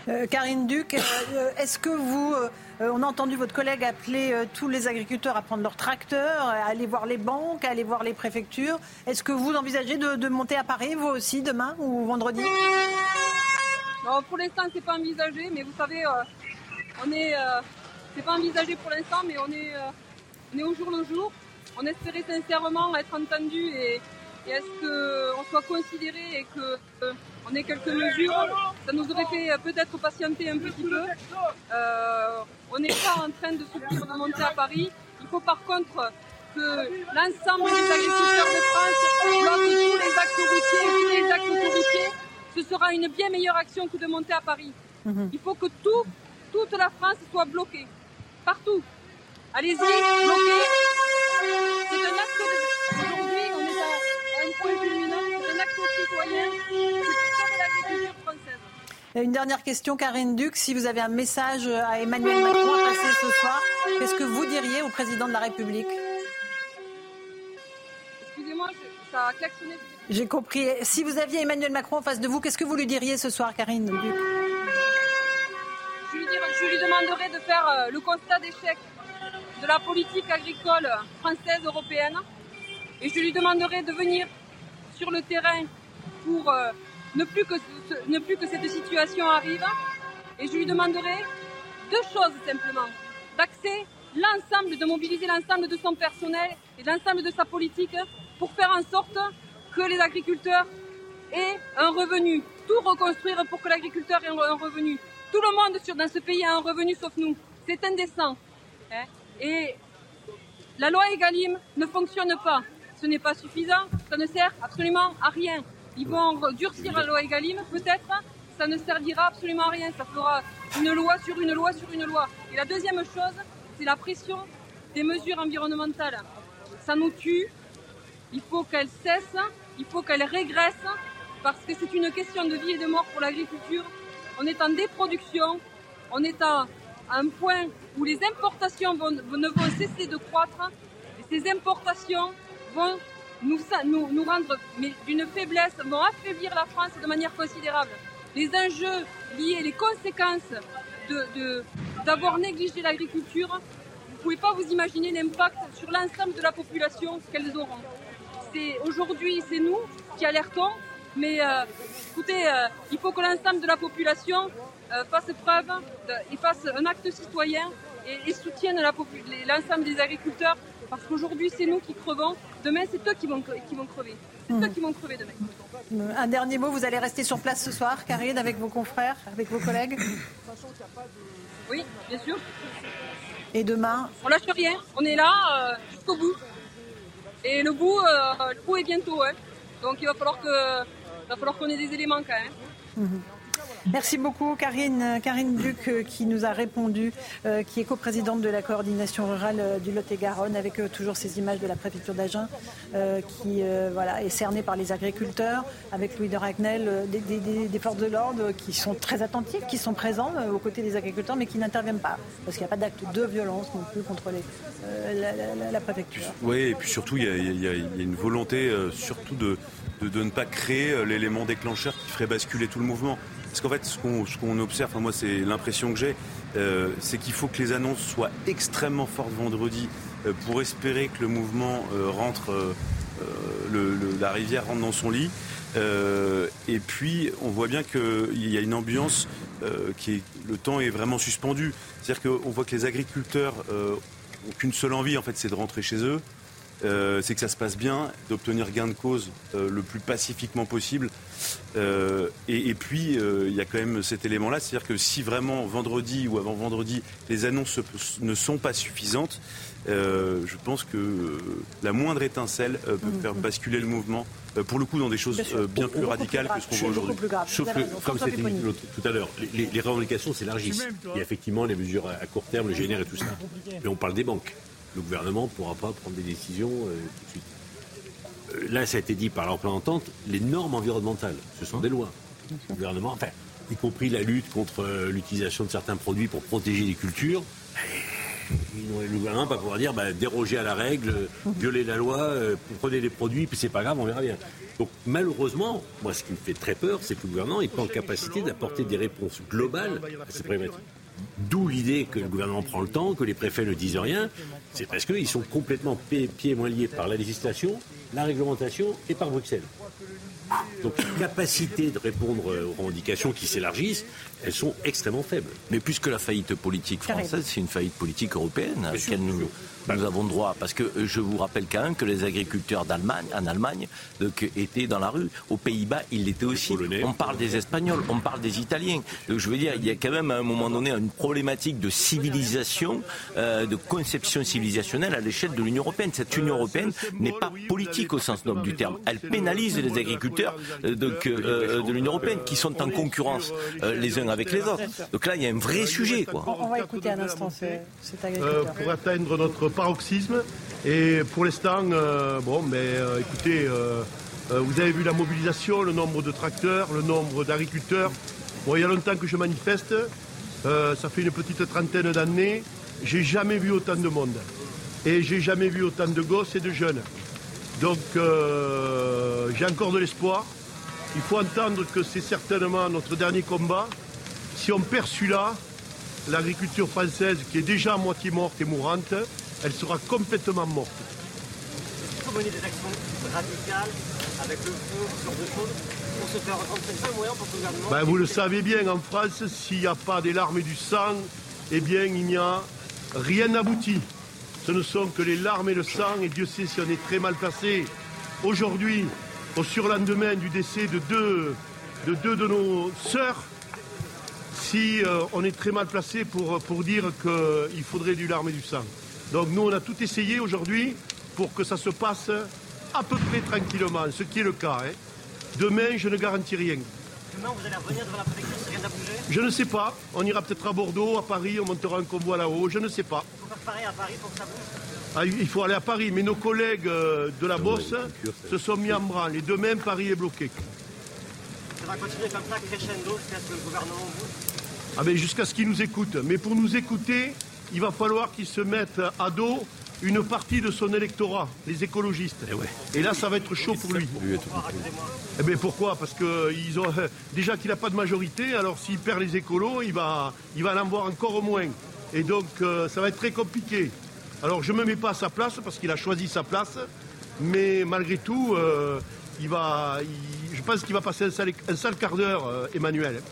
Euh, Karine Duc, euh, est-ce que vous, euh, on a entendu votre collègue appeler tous les agriculteurs à prendre leur tracteur, à aller voir les banques, à aller voir les préfectures? Est-ce que vous envisagez de, monter à Paris, vous aussi, demain ou vendredi? Pour l'instant, c'est pas envisagé, mais vous savez, euh, on est, euh, c'est pas envisagé pour l'instant, mais on est, euh, on est au jour le jour. On espérait sincèrement être entendu et, et est-ce qu'on soit considéré et qu'on ait quelques mesures. Ça nous aurait fait peut-être patienter un petit peu. on n'est pas en train de souffrir de monter à Paris. Il faut par contre que l'ensemble des agriculteurs de France bloquent tous les actes routiers, tous les actes autoroutiers ce sera une bien meilleure action que de monter à Paris. Mhm. Il faut que tout, toute la France soit bloquée. Partout. Allez-y, bloquez. C'est un acte Aujourd'hui, on est à un point culminant. C'est un acte citoyen. C'est l'agriculture française. Une dernière question, Karine Duc. Si vous avez un message à Emmanuel Macron à passer ce soir, qu'est-ce que vous diriez au président de la République? Excusez-moi, ça a klaxonné j'ai compris. Si vous aviez Emmanuel Macron en face de vous, qu'est-ce que vous lui diriez ce soir, Karine je lui, je lui demanderais de faire euh, le constat d'échec de la politique agricole française, européenne. Et je lui demanderais de venir sur le terrain pour euh, ne, plus que, ne plus que cette situation arrive. Et je lui demanderais deux choses simplement. D'axer l'ensemble, de mobiliser l'ensemble de son personnel et l'ensemble de sa politique pour faire en sorte que les agriculteurs aient un revenu. Tout reconstruire pour que l'agriculteur ait un revenu. Tout le monde dans ce pays a un revenu sauf nous. C'est indécent. Hein. Et la loi Egalim ne fonctionne pas. Ce n'est pas suffisant. Ça ne sert absolument à rien. Ils vont durcir la loi Egalim, peut-être, ça ne servira absolument à rien. Ça fera une loi sur une loi sur une loi. Et la deuxième chose, c'est la pression des mesures environnementales. Ça nous tue. Il faut qu'elles cessent. Il faut qu'elles régressent. Parce que c'est une question de vie et de mort pour l'agriculture. On est en déproduction. On est à un point où les importations ne vont cesser de croître. Et ces importations vont nous, rendre d'une faiblesse, vont affaiblir la France de manière considérable. Les enjeux liés, les conséquences d'avoir de, négligé l'agriculture, vous ne pouvez pas vous imaginer l'impact sur l'ensemble de la population qu'elles auront. Aujourd'hui, c'est nous qui alertons, mais euh, écoutez, euh, il faut que l'ensemble de la population euh, fasse preuve et fasse un acte citoyen et soutienne l'ensemble des agriculteurs parce qu'aujourd'hui, c'est nous qui crevons. Demain, c'est eux qui vont, qui vont crever. C'est eux mmh. qui vont crever demain. Un dernier mot, vous allez rester sur place ce soir, Karine, avec vos confrères, avec vos collègues Oui, bien sûr. Et demain On lâche rien, on est là euh, jusqu'au bout. Et le bout, euh, le bout est bientôt. Hein. Donc il va falloir qu'on ait des éléments quand même. Mmh. Merci beaucoup Karine, Karine Duc euh, qui nous a répondu, euh, qui est coprésidente de la coordination rurale euh, du Lot-et-Garonne avec toujours ces images de la préfecture d'Agen qui voilà, est cernée par les agriculteurs, avec Louis de Ragnel, des, forces de l'ordre qui sont très attentifs, qui sont présents aux côtés des agriculteurs mais qui n'interviennent pas parce qu'il n'y a pas d'acte de violence non plus contre la, préfecture. Oui, et puis surtout il y, a, une volonté surtout de, de ne pas créer l'élément déclencheur qui ferait basculer tout le mouvement. Parce qu'en fait, ce qu'on observe, moi c'est l'impression que j'ai, euh, c'est qu'il faut que les annonces soient extrêmement fortes vendredi euh, pour espérer que le mouvement euh, rentre, la rivière rentre dans son lit. et puis, on voit bien qu'il y a une ambiance qui est, le temps est vraiment suspendu. C'est-à-dire qu'on voit que les agriculteurs n'ont qu'une seule envie, en fait, c'est de rentrer chez eux. Euh, c'est que ça se passe bien, d'obtenir gain de cause euh, le plus pacifiquement possible. Euh, et, puis, il y a quand même cet élément-là, c'est-à-dire que si vraiment vendredi ou avant vendredi, les annonces ne sont pas suffisantes, je pense que la moindre éténcelle peut mmh. faire basculer le mouvement, pour le coup dans des choses bien plus radicales que ce qu'on voit aujourd'hui. Sauf que, comme c'était dit tout à l'heure, les, revendications s'élargissent. Il y a effectivement les mesures à court terme, le GNR et tout ça. Mais on parle des banques le gouvernement ne pourra pas prendre des décisions euh, tout de suite. Euh, là, ça a été dit par leur plan d'entente, les normes environnementales, ce sont des lois. Le gouvernement, enfin, y compris la lutte contre euh, l'utilisation de certains produits pour protéger les cultures, le gouvernement va pouvoir dire bah, déroger à la règle, violer la loi, prenez les produits, puis c'est pas grave, on verra bien. Donc malheureusement, moi ce qui me fait très peur, c'est que le gouvernement n'est pas en capacité d'apporter des réponses globales à ces problématiques. D'où l'idée que le gouvernement prend le temps, que les préfets ne disent rien. C'est parce qu'ils sont complètement pieds et moins liés par la législation, la réglementation et par Bruxelles. Donc la capacité de répondre aux revendications qui s'élargissent, elles sont extrêmement faibles. Mais puisque la faillite politique française, c'est une faillite politique européenne à laquelle nous, nous avons droit. Parce que euh, je vous rappelle quand même que les agriculteurs d'Allemagne, en Allemagne, étaient dans la rue. Aux Pays-Bas, ils l'étaient aussi. On parle des Espagnols, on parle des Italiens. Donc je veux dire, il y a quand même à un moment donné une problématique de civilisation, euh, de conception civilisationnelle à l'échelle de l'Union européenne. Cette Union européenne n'est pas politique au sens noble du terme. Elle pénalise les agriculteurs euh, de l'Union européenne qui sont en concurrence les uns avec les autres. Donc là, il y a un vrai sujet. Quoi. On va écouter un instant cet agriculteur. pour atteindre notre paroxysme. Et pour l'instant, euh, bon, mais euh, écoutez, euh, vous avez vu la mobilisation, le nombre de tracteurs, le nombre d'agriculteurs. Bon, il y a longtemps que je manifeste. ça fait une petite trentaine d'années. J'ai jamais vu autant de monde. Et j'ai jamais vu autant de gosses et de jeunes. Donc j'ai encore de l'espoir. Il faut entendre que c'est certainement notre dernier combat. Si on perd celui-là, l'agriculture française, qui est déjà à moitié morte et mourante, elle sera complètement morte. Il faut mener des actions radicales avec le feu, ce genre de choses, pour se faire entendre. C'est moyen pour le gouvernement ben, Vous le savez bien, en France, s'il n'y a pas des larmes et du sang, eh bien, il n'y a rien abouti. Ce ne sont que les larmes et le sang, et Dieu sait si on est très mal placé. Aujourd'hui, au surlendemain du décès de deux de, deux de nos sœurs, si euh, on est très mal placé pour, pour dire qu'il faudrait du larme et du sang. Donc nous, on a tout essayé aujourd'hui pour que ça se passe à peu près tranquillement, ce qui est le cas. Hein. Demain, je ne garantis rien. Demain, vous allez revenir devant la préfecture si rien n'a bougé Je ne sais pas. On ira peut-être à Bordeaux, à Paris, on montera un convoi là-haut, je ne sais pas. Il faut faire pareil à Paris pour que ça bouge? Ah, il faut aller à Paris, mais nos collègues euh, de la Bosse se sont mis en branle. Et demain, Paris est bloqué. Ça va continuer comme ça, crescendo, jusqu'à ce que le gouvernement bouge? Ah ben, jusqu'à ce qu'ils nous écoutent. Mais pour nous écouter, il va falloir qu'ils se mettent à dos une partie de son électorat, les écologistes. Et, là, ça va être chaud pour lui. Eh bien pourquoi? Parce que ils ont déjà qu'il n'a pas de majorité, alors s'il perd les écolos, il va, il va en avoir encore moins. Et donc euh, ça va être très compliqué. Alors je ne me mets pas à sa place parce qu'il a choisi sa place, mais malgré tout, euh, il va, il- je pense qu'il va passer un sale, un sale quart d'heure, euh, Emmanuel.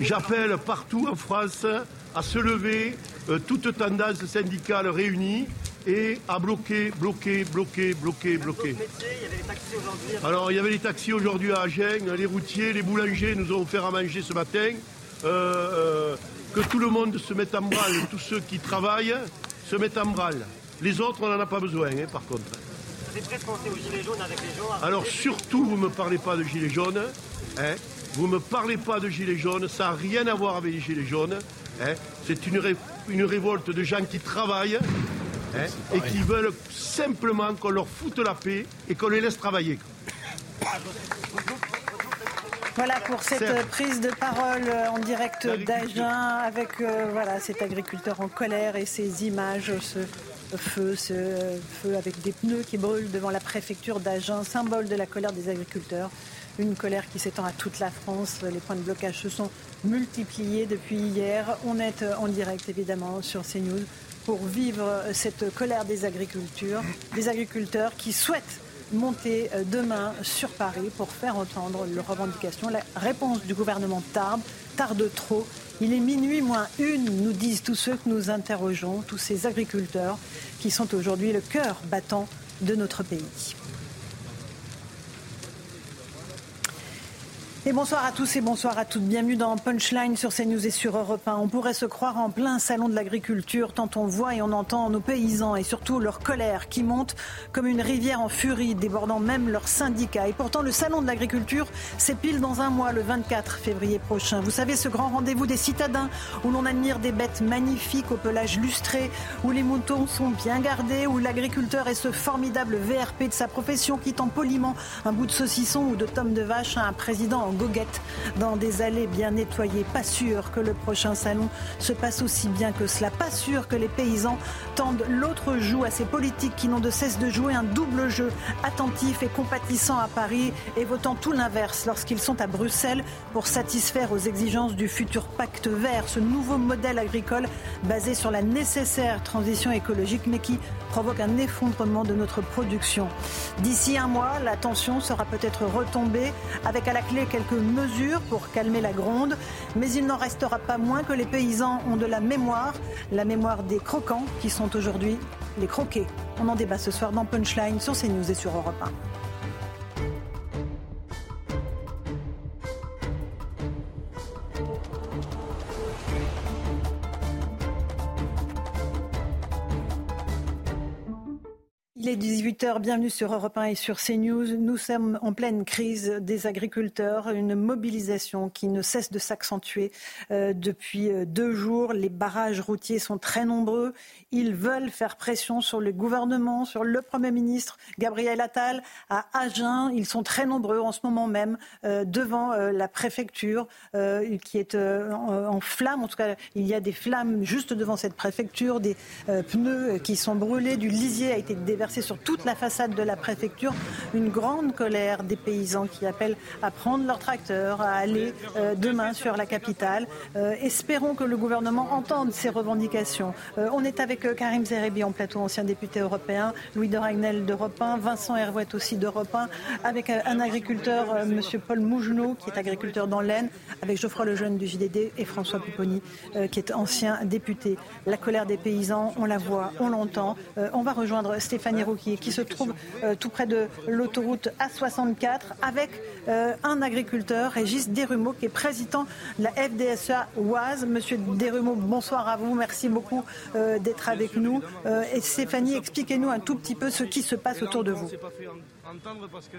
J'appelle partout en France à se lever, euh, toute tendance syndicale réunie, et à bloquer, bloquer, bloquer, bloquer, bloquer. Alors il y avait les taxis aujourd'hui à Agen, les routiers, les boulangers nous ont offert à manger ce matin. Euh, euh, que tout le monde se mette en branle, tous ceux qui travaillent se mettent en branle. Les autres, on n'en a pas besoin, hein, par contre. Vous êtes presque pensé aux gilets jaunes avec les gens. Alors surtout, vous ne me parlez pas de gilets jaunes. Hein. Vous ne me parlez pas de gilets jaunes. Ça n'a rien à voir avec les gilets jaunes. hein. C'est une, ré- une révolte de gens qui travaillent hein, et qui veulent simplement qu'on leur foute la paix et qu'on les laisse travailler. Voilà pour cette prise de parole en direct d'Agen avec euh, voilà, cet agriculteur en colère et ces images, ce feu, ce feu avec des pneus qui brûlent devant la préfecture d'Agen, symbole de la colère des agriculteurs. Une colère qui s'étend à toute la France. Les points de blocage se sont multipliés depuis hier. On est euh, en direct évidemment sur CNews pour vivre euh, cette colère des agriculteurs, des agriculteurs qui souhaitent monter euh, demain sur Paris pour faire entendre leurs revendications. La réponse du gouvernement tarde, tarde trop. Il est minuit moins une, nous disent tous ceux que nous interrogeons, tous ces agriculteurs qui sont aujourd'hui le cœur battant de notre pays. Et bonsoir à tous et bonsoir à toutes. Bienvenue dans Punchline sur CNews et sur Europe 1. On pourrait se croire en plein salon de l'agriculture tant on voit et on entend nos paysans et surtout leur colère qui monte comme une rivière en furie, débordant même leurs syndicats. Et pourtant, le salon de l'agriculture, c'est pile dans un mois, le 24 février prochain. Vous savez, ce grand rendez-vous des citadins où l'on admire des bêtes magnifiques au pelage lustré, où les moutons sont bien gardés, où l'agriculteur est ce formidable VRP de sa profession qui tend poliment un bout de saucisson ou de tome de vache à un président en goguette dans des allées bien nettoyées. Pas sûr que le prochain salon se passe aussi bien que cela. Pas sûr que les paysans tendent l'autre joue à ces politiques qui n'ont de cesse de jouer un double jeu attentif et compatissant à Paris et votant tout l'inverse lorsqu'ils sont à Bruxelles pour satisfaire aux exigences du futur pacte vert, ce nouveau modèle agricole basé sur la nécessaire transition écologique mais qui provoque un effondrement de notre production. D'ici un mois, la tension sera peut-être retombée avec à la clé quelques mesures pour calmer la gronde, mais il n'en restera pas moins que les paysans ont de la mémoire, la mémoire des croquants qui sont aujourd'hui les croqués. On en débat ce soir dans Punchline sur CNews et sur Europe 1. Il est 18h, bienvenue sur Europe 1 et sur CNews. Nous sommes en pleine crise des agriculteurs, une mobilisation qui ne cesse de s'accentuer euh, depuis euh, deux jours. Les barrages routiers sont très nombreux. Ils veulent faire pression sur le gouvernement, sur le Premier ministre Gabriel Attal à Agen. Ils sont très nombreux en ce moment même euh, devant la préfecture qui est en, en flammes. En tout cas, il y a des flammes juste devant cette préfecture, des pneus qui sont brûlés, du lisier a été déversé sur toute la façade de la préfecture. Une grande colère des paysans qui appellent à prendre leur tracteur, à aller euh, demain sur la capitale. Euh, espérons que le gouvernement entende ces revendications. Euh, on est avec Karim Zerebi en plateau, ancien député européen, Louis de Ragnel d'Europe 1, Vincent Hervouet aussi d'Europe 1, avec un agriculteur, Monsieur Paul Mougenot, qui est agriculteur dans l'Aisne, avec Geoffroy Lejeune du JDD et François Pupponi, qui est ancien député. La colère des paysans, on la voit, on l'entend. On va rejoindre Stéphanie Qui se trouve euh, tout près de l'autoroute A64, avec euh, un agriculteur, Régis Desrumeaux, qui est président de la FDSEA Oise. Monsieur Desrumeaux, bonsoir à vous. Merci beaucoup euh, d'être avec nous. Et Stéphanie, expliquez-nous un tout petit peu ce qui se passe autour de vous. Entendre parce que.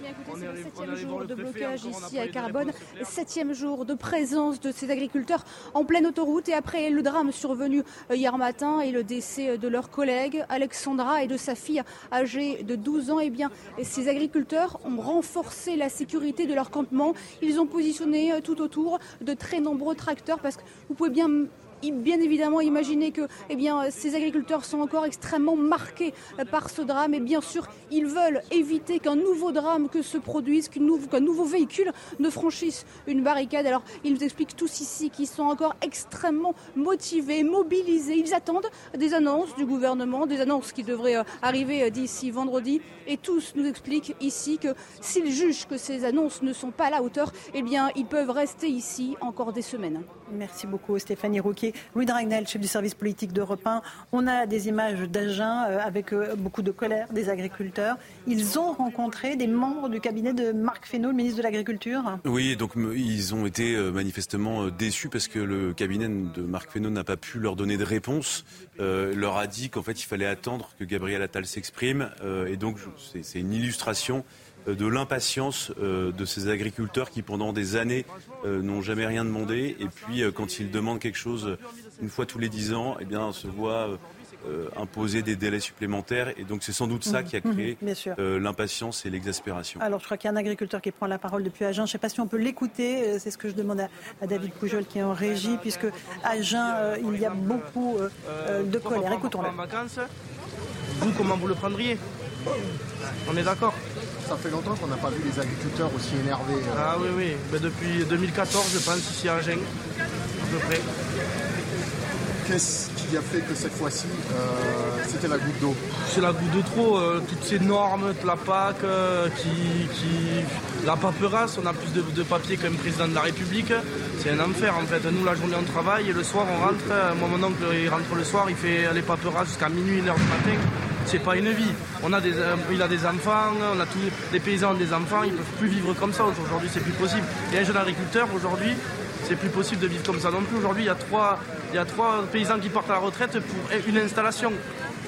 Bien, écoutez, c'est le septième jour de blocage ici à Carbone, septième jour de présence de ces agriculteurs en pleine autoroute et après le drame survenu euh, hier matin et le décès de leur collègue Alexandra et de sa fille âgée de 12 ans, eh bien, ces agriculteurs ont renforcé la sécurité de leur campement. Ils ont positionné euh, tout autour de très nombreux tracteurs parce que vous pouvez bien bien évidemment imaginer que eh bien, ces agriculteurs sont encore extrêmement marqués par ce drame et bien sûr ils veulent éviter qu'un nouveau drame que se produise, qu'un nouveau, véhicule ne franchisse une barricade. Alors ils nous expliquent tous ici qu'ils sont encore extrêmement motivés, mobilisés. Ils attendent des annonces du gouvernement, des annonces qui devraient euh, arriver euh, d'ici vendredi et tous nous expliquent ici que s'ils jugent que ces annonces ne sont pas à la hauteur, eh bien ils peuvent rester ici encore des semaines. Merci beaucoup Stéphanie Louis Dragnel, chef du service politique d'Europe 1. On a des images d'Agen euh, avec euh, beaucoup de colère des agriculteurs. Ils ont rencontré des membres du cabinet de Marc Fesneau, le ministre de l'Agriculture. Oui, donc ils ont été euh, manifestement déçus parce que le cabinet de Marc Fesneau n'a pas pu leur donner de réponse. leur a dit qu'en fait il fallait attendre que Gabriel Attal s'exprime. et donc c'est une illustration euh, de l'impatience euh, de ces agriculteurs qui pendant des années euh, n'ont jamais rien demandé et puis quand ils demandent quelque chose une fois tous les dix ans, eh bien se voit imposer des délais supplémentaires. Et donc c'est sans doute ça mmh, qui a créé mmh, l'impatience et l'exaspération. Alors je crois qu'il y a un agriculteur qui prend la parole depuis Agen. Je ne sais pas si on peut l'écouter. C'est ce que je demande à, David Poujol qui est en régie, puisque à Agen, il y a beaucoup de colère. Écoutons-le. Vous, comment vous le prendriez? On est d'accord ça fait longtemps qu'on n'a pas vu les agriculteurs aussi énervés. Euh. Ah oui, oui. Mais depuis 2014, je pense, ici à Agen, à peu près. Qu'est-ce qui a fait que cette fois-ci, euh, c'était la goutte d'eau? C'est la goutte de trop. Euh, toutes ces normes, la PAC, qui, qui, la paperasse, on a plus de, papier qu'un président de la République. C'est un enfer en fait. Nous, la journée, on travaille et le soir, on rentre. Moi, mon oncle, il rentre le soir, il fait les paperasses jusqu'à minuit, une heure du matin c'est pas une vie. On a des, euh, il a des enfants, on a tous les paysans ont des enfants, ils peuvent plus vivre comme ça. Aujourd'hui, c'est plus possible. Et un jeune agriculteur, aujourd'hui, c'est plus possible de vivre comme ça non plus. Aujourd'hui, il y a trois, il y a trois paysans qui partent à la retraite pour une installation.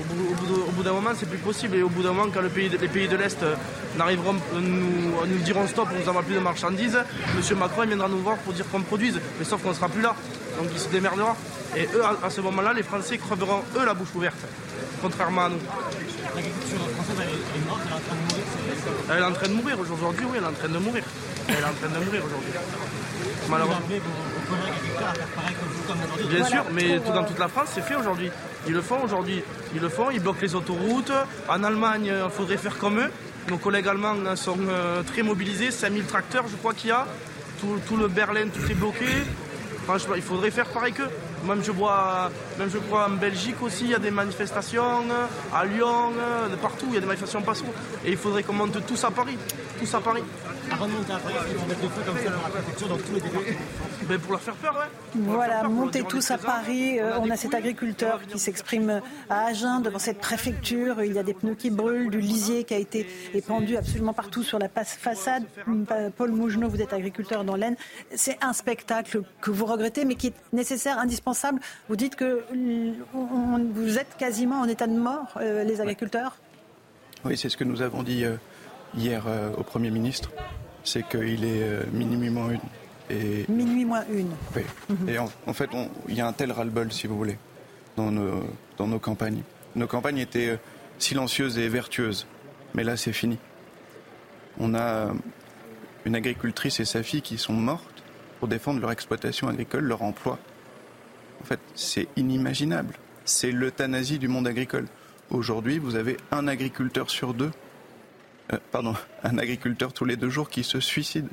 Au bout, d'un moment, c'est plus possible. Et au bout d'un moment, quand les pays de l'Est euh, n'arriveront, euh, nous, nous diront stop, nous envoie plus de marchandises, M. Macron viendra nous voir pour dire qu'on produise. Mais sauf qu'on ne sera plus là. Donc il se démerdera. Et eux, à ce moment-là, les Français creveront, eux, la bouche ouverte contrairement à nous. L'agriculture française, elle est morte, elle est en train de mourir Elle est en train de mourir aujourd'hui, oui, elle est en train de mourir. Elle est en train de mourir aujourd'hui. Malheureusement. Bien sûr, mais tout dans toute la France, c'est fait aujourd'hui. Ils le font aujourd'hui. Ils le font, ils bloquent les autoroutes. En Allemagne, il euh, faudrait faire comme eux. Nos collègues allemands euh, sont euh, très mobilisés, 5000 tracteurs, je crois qu'il y a. Tout, tout, le Berlin, tout est bloqué. Franchement, il faudrait faire pareil qu'eux. Même je vois, même je crois en Belgique aussi, il y a des manifestations, à Lyon, de partout, il y a des manifestations partout. Et il faudrait qu'on monte tous à Paris, tous à Paris. Avant de monter à Paris, il faut mettre des feux comme ça dans la préfecture, dans tous les départements. Ben pour leur faire peur, ouais. Voilà, monter tous à Paris. Euh, on a cet agriculteur qui s'exprime à Agen devant cette préfecture. Il y a des pneus qui brûlent, du lisier qui a été épandu absolument partout sur la façade. Paul Mougenot, vous êtes agriculteur dans l'Aisne. C'est un spectacle que vous regrettez, mais qui est nécessaire, indispensable. Vous dites que vous êtes quasiment en état de mort, euh, les agriculteurs Oui, c'est ce que nous avons dit euh, hier au Premier ministre. C'est qu'il est minuit moins une. Et, Minuit moins une. Oui. Mhm. Et en, fait, il y a un tel ras-le-bol, si vous voulez, dans nos, dans nos campagnes. Nos campagnes étaient euh, silencieuses et vertueuses. Mais là, c'est fini. On a une agricultrice et sa fille qui sont mortes pour défendre leur exploitation agricole, leur emploi. En fait, c'est inimaginable. C'est l'euthanasie du monde agricole. Aujourd'hui, vous avez un agriculteur sur deux, euh, pardon, un agriculteur tous les deux jours qui se suicide.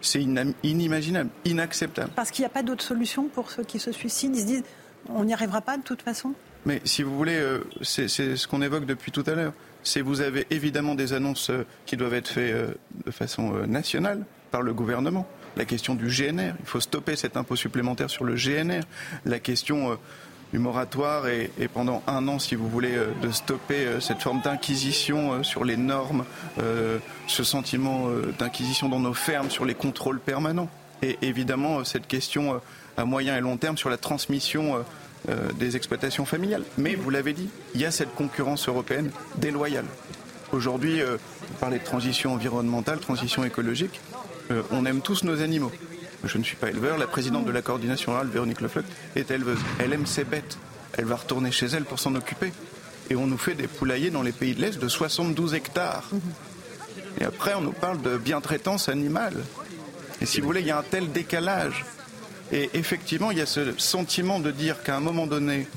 C'est inimaginable, inacceptable. Parce qu'il n'y a pas d'autre solution pour ceux qui se suicident. Ils se disent, on n'y arrivera pas de toute façon. Mais si vous voulez, euh, c'est ce qu'on évoque depuis tout à l'heure. C'est vous avez évidemment des annonces euh, qui doivent être faites de façon nationale par le gouvernement. La question du GNR, il faut stopper cet impôt supplémentaire sur le GNR. La question du moratoire et, pendant un an, si vous voulez, euh, de stopper euh, cette forme d'inquisition euh, sur les normes, ce sentiment d'inquisition dans nos fermes, sur les contrôles permanents. Et évidemment, cette question à moyen et long terme sur la transmission des exploitations familiales. Mais vous l'avez dit, il y a cette concurrence européenne déloyale. Aujourd'hui, vous parlez de transition environnementale, transition écologique. On aime tous nos animaux. Je ne suis pas éleveur. La présidente de la coordination rurale, Véronique Lefleuc, est éleveuse. Elle aime ses bêtes. Elle va retourner chez elle pour s'en occuper. Et on nous fait des poulaillers dans les pays de l'Est de 72 hectares. Et après, on nous parle de bientraitance animale. Et si vous voulez, il y a un tel décalage. Et effectivement, il y a ce sentiment de dire qu'à un moment donné,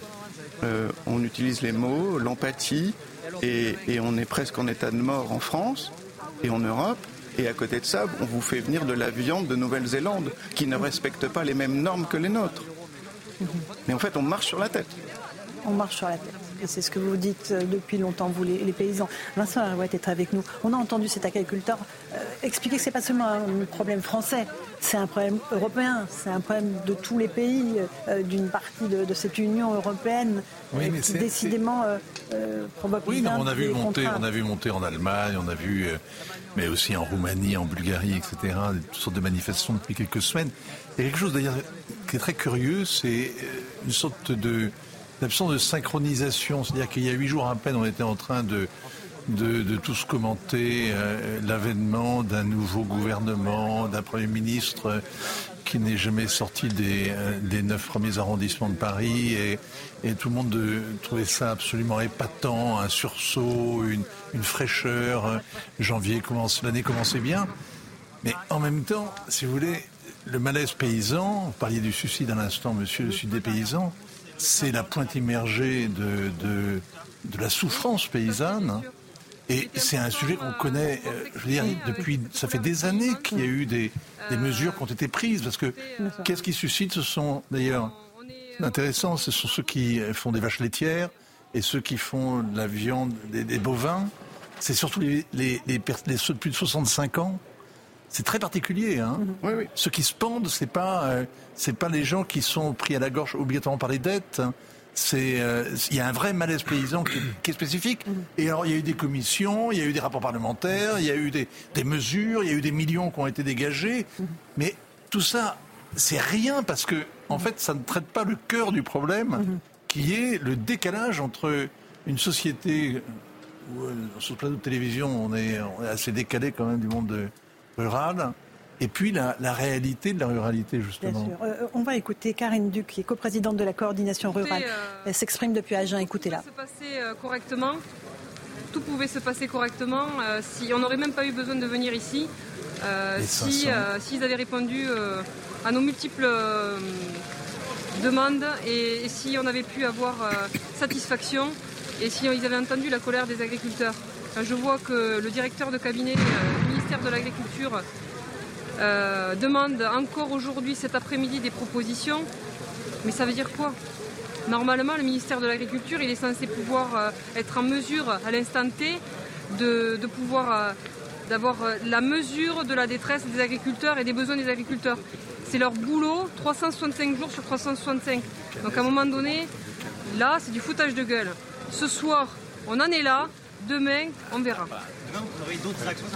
euh, on utilise les mots, l'empathie, et, et on est presque en état de mort en France et en Europe. Et à côté de ça, on vous fait venir de la viande de Nouvelle-Zélande qui ne respecte pas les mêmes normes que les nôtres. Mais en fait, on marche sur la tête. On marche sur la tête. Et c'est ce que vous dites euh, depuis longtemps, vous, les, les paysans. Vincent Herouet est avec nous. On a entendu cet agriculteur euh, expliquer que ce n'est pas seulement un problème français, c'est un problème européen, c'est un problème de tous les pays, euh, d'une partie de, de, cette Union européenne oui, qui décidément provoque Oui, non, on a vu monter, on a vu monter en Allemagne, on a vu, mais aussi en Roumanie, en Bulgarie, etc. Toutes sortes de manifestations depuis quelques semaines. Il y a quelque chose d'ailleurs qui est très curieux, c'est une sorte de l'absence de synchronisation. C'est-à-dire qu'il y a huit jours à peine, on était en train de, de, de tous commenter euh, l'avènement d'un nouveau gouvernement, d'un Premier ministre euh, qui n'est jamais sorti des, euh, neuf premiers arrondissements de Paris. Et, tout le monde de, trouvait ça absolument épatant, un sursaut, une, une fraîcheur. Janvier commence, l'année commençait bien. Mais en même temps, si vous voulez, le malaise paysan, vous parliez du suicide à l'instant, monsieur, le sud des paysans, c'est la pointe immergée de, de, de, la souffrance paysanne. Et c'est un sujet qu'on connaît, euh, je veux dire, depuis, ça fait des années qu'il y a eu des, des, mesures qui ont été prises. Parce que qu'est-ce qui suscite Ce sont d'ailleurs, intéressant, ce sont ceux qui font des vaches laitières et ceux qui font de la viande, des, des bovins. C'est surtout les, les, les, les, ceux de plus de 65 ans. C'est très particulier. Hein oui, oui. Ceux qui se pendent, c'est pas, euh, c'est pas les gens qui sont pris à la gorge obligatoirement par les dettes. C'est, il euh, y a un vrai malaise paysan qui, qui, est spécifique. Et alors, il y a eu des commissions, il y a eu des rapports parlementaires, il y a eu des, des mesures, il y a eu des millions qui ont été dégagés. Mais tout ça, c'est rien parce que, en fait, ça ne traite pas le cœur du problème, qui est le décalage entre une société où, euh, sur ce plateau de télévision, on est, on est assez décalé quand même du monde de, rural, et puis la, la, réalité de la ruralité, justement. Bien sûr. Euh, on va écouter Karine Duc, qui est coprésidente de la coordination rurale. Euh, Elle s'exprime depuis Agen. Écoutez-la. Tout pouvait se passer euh, correctement. Tout pouvait se passer correctement. Euh, si on n'aurait même pas eu besoin de venir ici. si s'ils avaient répondu à nos multiples demandes et, si on avait pu avoir satisfaction et si ils avaient entendu la colère des agriculteurs. Je vois que le directeur de cabinet du ministère de l'Agriculture euh, demande encore aujourd'hui, cet après-midi, des propositions. Mais ça veut dire quoi? Normalement, le ministère de l'Agriculture, il est censé pouvoir euh, être en mesure, à l'instant T, de, pouvoir euh, d'avoir la mesure de la détresse des agriculteurs et des besoins des agriculteurs. C'est leur boulot, 365 jours sur 365. Donc à un moment donné, là, c'est du foutage de gueule. Ce soir, on en est là. Demain, on verra.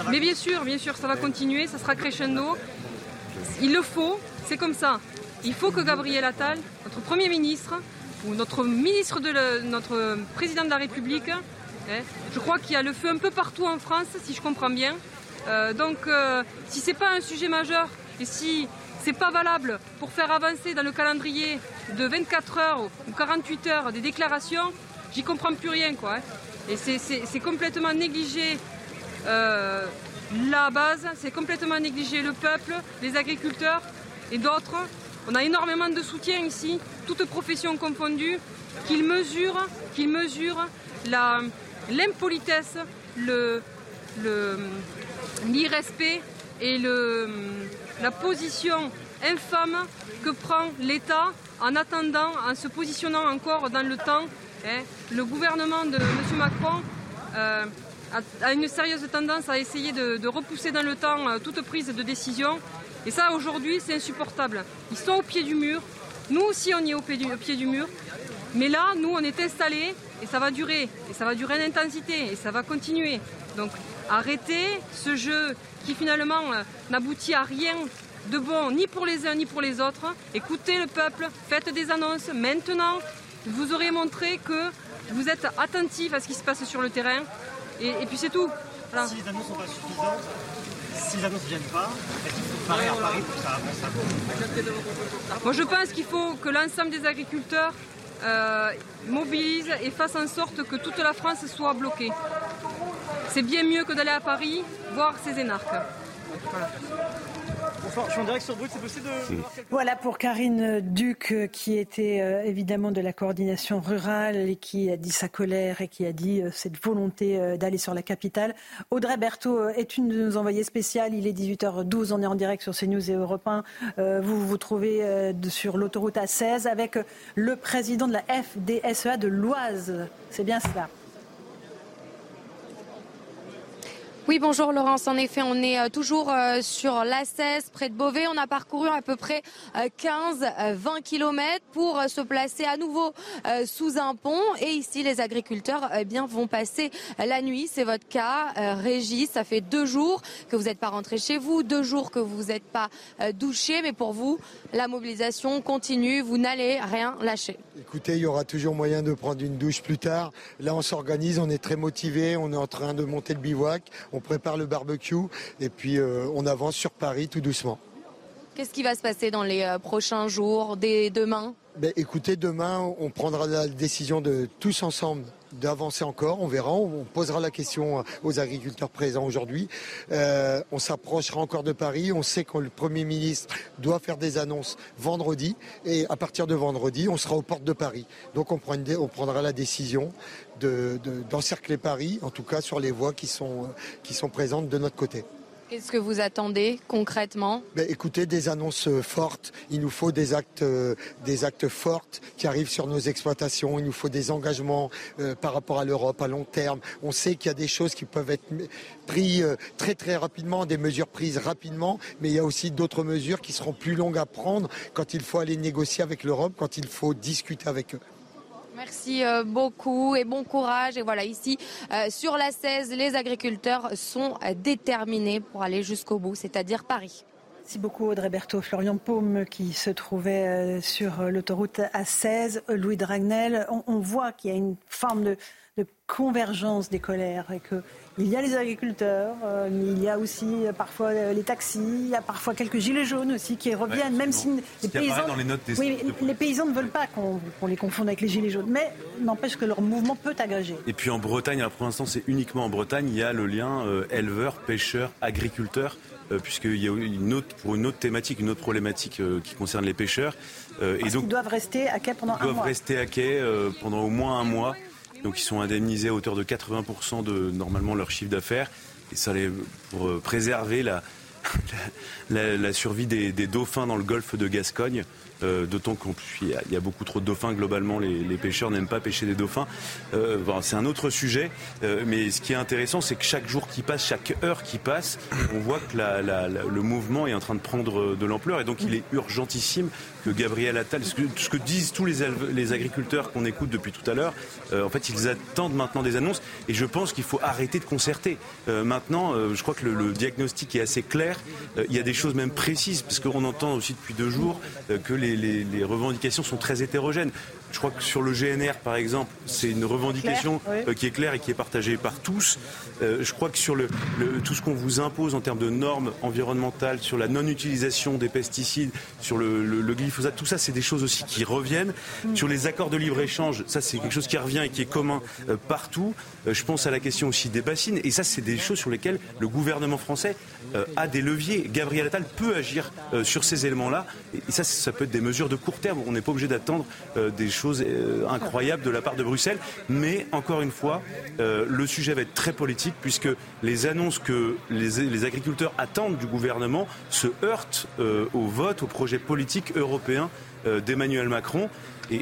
Mais bien sûr, bien sûr, ça va continuer, ça sera crescendo. Il le faut, c'est comme ça. Il faut que Gabriel Attal, notre Premier ministre, ou notre ministre de le, notre président de la République, hein, je crois qu'il y a le feu un peu partout en France, si je comprends bien. Euh, donc, euh, si c'est pas un sujet majeur et si c'est pas valable pour faire avancer dans le calendrier de 24 heures ou 48 heures des déclarations, j'y comprends plus rien, quoi. Hein. Et c'est complètement négligé euh, la base, c'est complètement négligé le peuple, les agriculteurs et d'autres. On a énormément de soutien ici, toutes professions confondues, qu'ils mesurent, qu'ils mesurent l'impolitesse, l'irrespect le, et le, la position infâme que prend l'État en attendant, en se positionnant encore dans le temps le gouvernement de M. Macron euh, a, une sérieuse tendance à essayer de, repousser dans le temps euh, toute prise de décision. Et ça, aujourd'hui, c'est insupportable. Ils sont au pied du mur. Nous aussi, on est au pied, du, au pied du mur. Mais là, nous, on est installés et ça va durer. Et ça va durer en intensité et ça va continuer. Donc, arrêtez ce jeu qui finalement euh, n'aboutit à rien de bon, ni pour les uns ni pour les autres. Écoutez le peuple, faites des annonces maintenant vous aurez montré que vous êtes attentif à ce qui se passe sur le terrain Et, puis c'est tout. Si les annonces sont pas suffisantes, si les annonces ne viennent pas, est-ce qu'il faut parler à Paris pour que ça avance Moi je pense qu'il faut que l'ensemble des agriculteurs euh, mobilise et fasse en sorte que toute la France soit bloquée. C'est bien mieux que d'aller à Paris voir ces énarques. Voilà pour Karine Duc, qui était euh, évidemment de la coordination rurale et qui a dit sa colère et qui a dit euh, cette volonté euh, d'aller sur la capitale. Audrey Berthaud est une de nos envoyées spéciales. Il est 18h12, on est en direct sur CNews et Europe 1. Vous vous trouvez sur l'autoroute A16 avec le président de la FDSEA de l'Oise. C'est bien cela. Oui, bonjour Laurence. En effet, on est euh, toujours euh, sur l'A16 près de Beauvais. On a parcouru à peu près 15-20 euh, km pour se placer à nouveau sous un pont. Et ici, les agriculteurs eh bien, vont passer la nuit. C'est votre cas. Régis, ça fait deux jours que vous n'êtes pas rentré chez vous, deux jours que vous n'êtes pas douché. Mais pour vous, la mobilisation continue. Vous n'allez rien lâcher. Écoutez, il y aura toujours moyen de prendre une douche plus tard. Là, on s'organise, on est très motivé, on est en train de monter le bivouac on prépare le barbecue et puis euh, on avance sur Paris tout doucement. Qu'est-ce qui va se passer dans les euh, prochains jours, dès demain? Ben, Écoutez, demain, on prendra la décision de tous ensemble d'avancer encore. On verra, on posera la question aux agriculteurs présents aujourd'hui. Euh, on s'approchera encore de Paris. On sait que le Premier ministre doit faire des annonces vendredi. Et à partir de vendredi, on sera aux portes de Paris. Donc on, prendra la décision d'encercler Paris, en tout cas sur les voies qui sont présentes de notre côté. Qu'est-ce que vous attendez concrètement ben, Écoutez, des annonces euh, fortes. Il nous faut des actes, euh, forts qui arrivent sur nos exploitations. Il nous faut des engagements euh, par rapport à l'Europe à long terme. On sait qu'il y a des choses qui peuvent être prises très très rapidement, des mesures prises rapidement, mais il y a aussi d'autres mesures qui seront plus longues à prendre quand il faut aller négocier avec l'Europe, quand il faut discuter avec eux. Merci euh, beaucoup et bon courage. Et voilà, ici, euh, sur la 16, les agriculteurs sont euh, déterminés pour aller jusqu'au bout, c'est-à-dire Paris. Merci beaucoup Audrey Berthaud. Florian Paume qui se trouvait sur l'autoroute A16, Louis Dragnel. On, voit qu'il y a une forme de, de convergence des colères et que il y a les agriculteurs, euh, mais il y a aussi euh, parfois euh, les taxis, il y a parfois quelques gilets jaunes aussi qui reviennent, même si les paysans, les paysans ne veulent pas qu'on les confonde avec les gilets jaunes, mais n'empêche que leur mouvement peut agréger. Et puis en Bretagne, pour l'instant c'est uniquement en Bretagne, il y a le lien éleveur, pêcheur, agriculteur puisqu'il y a une autre, pour une autre thématique, une autre problématique qui concerne les pêcheurs. et donc, ils doivent rester à quai pendant un mois. Ils doivent rester à quai pendant au moins un mois. Donc ils sont indemnisés à hauteur de 80% de normalement leur chiffre d'affaires. Et ça les, pour euh, préserver la, la, survie des, dauphins dans le golfe de Gascogne. Euh, d'autant qu'il y, a beaucoup trop de dauphins. Globalement, les, pêcheurs n'aiment pas pêcher des dauphins. Euh, c'est un autre sujet. mais ce qui est intéressant, c'est que chaque jour qui passe, chaque heure qui passe, on voit que le mouvement est en train de prendre de l'ampleur. Et donc, il est urgentissime que Gabriel Attal, ce que, disent tous les, agriculteurs qu'on écoute depuis tout à l'heure, euh, en fait, ils attendent maintenant des annonces. Et je pense qu'il faut arrêter de concerter. Euh, maintenant, euh, je crois que le, diagnostic est assez clair. il y a des choses même précises, parce qu'on entend aussi depuis deux jours que les revendications sont très hétérogènes. Je crois que sur le GNR, par exemple, c'est une revendication euh, qui est claire et qui est partagée par tous. Euh, je crois que sur le, tout ce qu'on vous impose en termes de normes environnementales, sur la non-utilisation des pesticides, sur le, glyphosate, tout ça, c'est des choses aussi qui reviennent. Mm. Sur les accords de libre-échange, ça, c'est quelque chose qui revient et qui est commun euh, partout. je pense à la question aussi des bassines. Et ça, c'est des choses sur lesquelles le gouvernement français a des leviers. Gabriel Attal peut agir sur ces éléments-là. Et ça, ça peut être des mesures de court terme. On n'est pas obligé d'attendre des choses chose euh, incroyable de la part de Bruxelles. Mais encore une fois, euh, le sujet va être très politique puisque les annonces que les, agriculteurs attendent du gouvernement se heurtent euh, au vote, au projet politique européen d'Emmanuel Macron.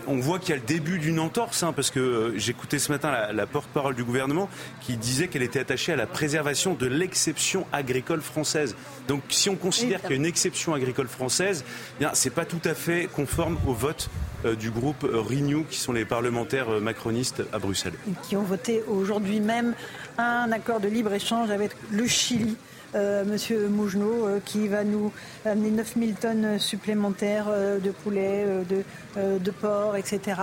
On voit qu'il y a le début d'une entorse, hein, parce que j'écoutais ce matin la, porte-parole du gouvernement qui disait qu'elle était attachée à la préservation de l'exception agricole française. Donc si on considère qu'il y a une exception agricole française, eh ce n'est pas tout à fait conforme au vote euh, du groupe Renew, qui sont les parlementaires euh, macronistes à Bruxelles. Qui ont voté aujourd'hui même un accord de libre-échange avec le Chili. Monsieur Mougenot, qui va nous amener 9000 tonnes supplémentaires de poulet, de, de porc, etc.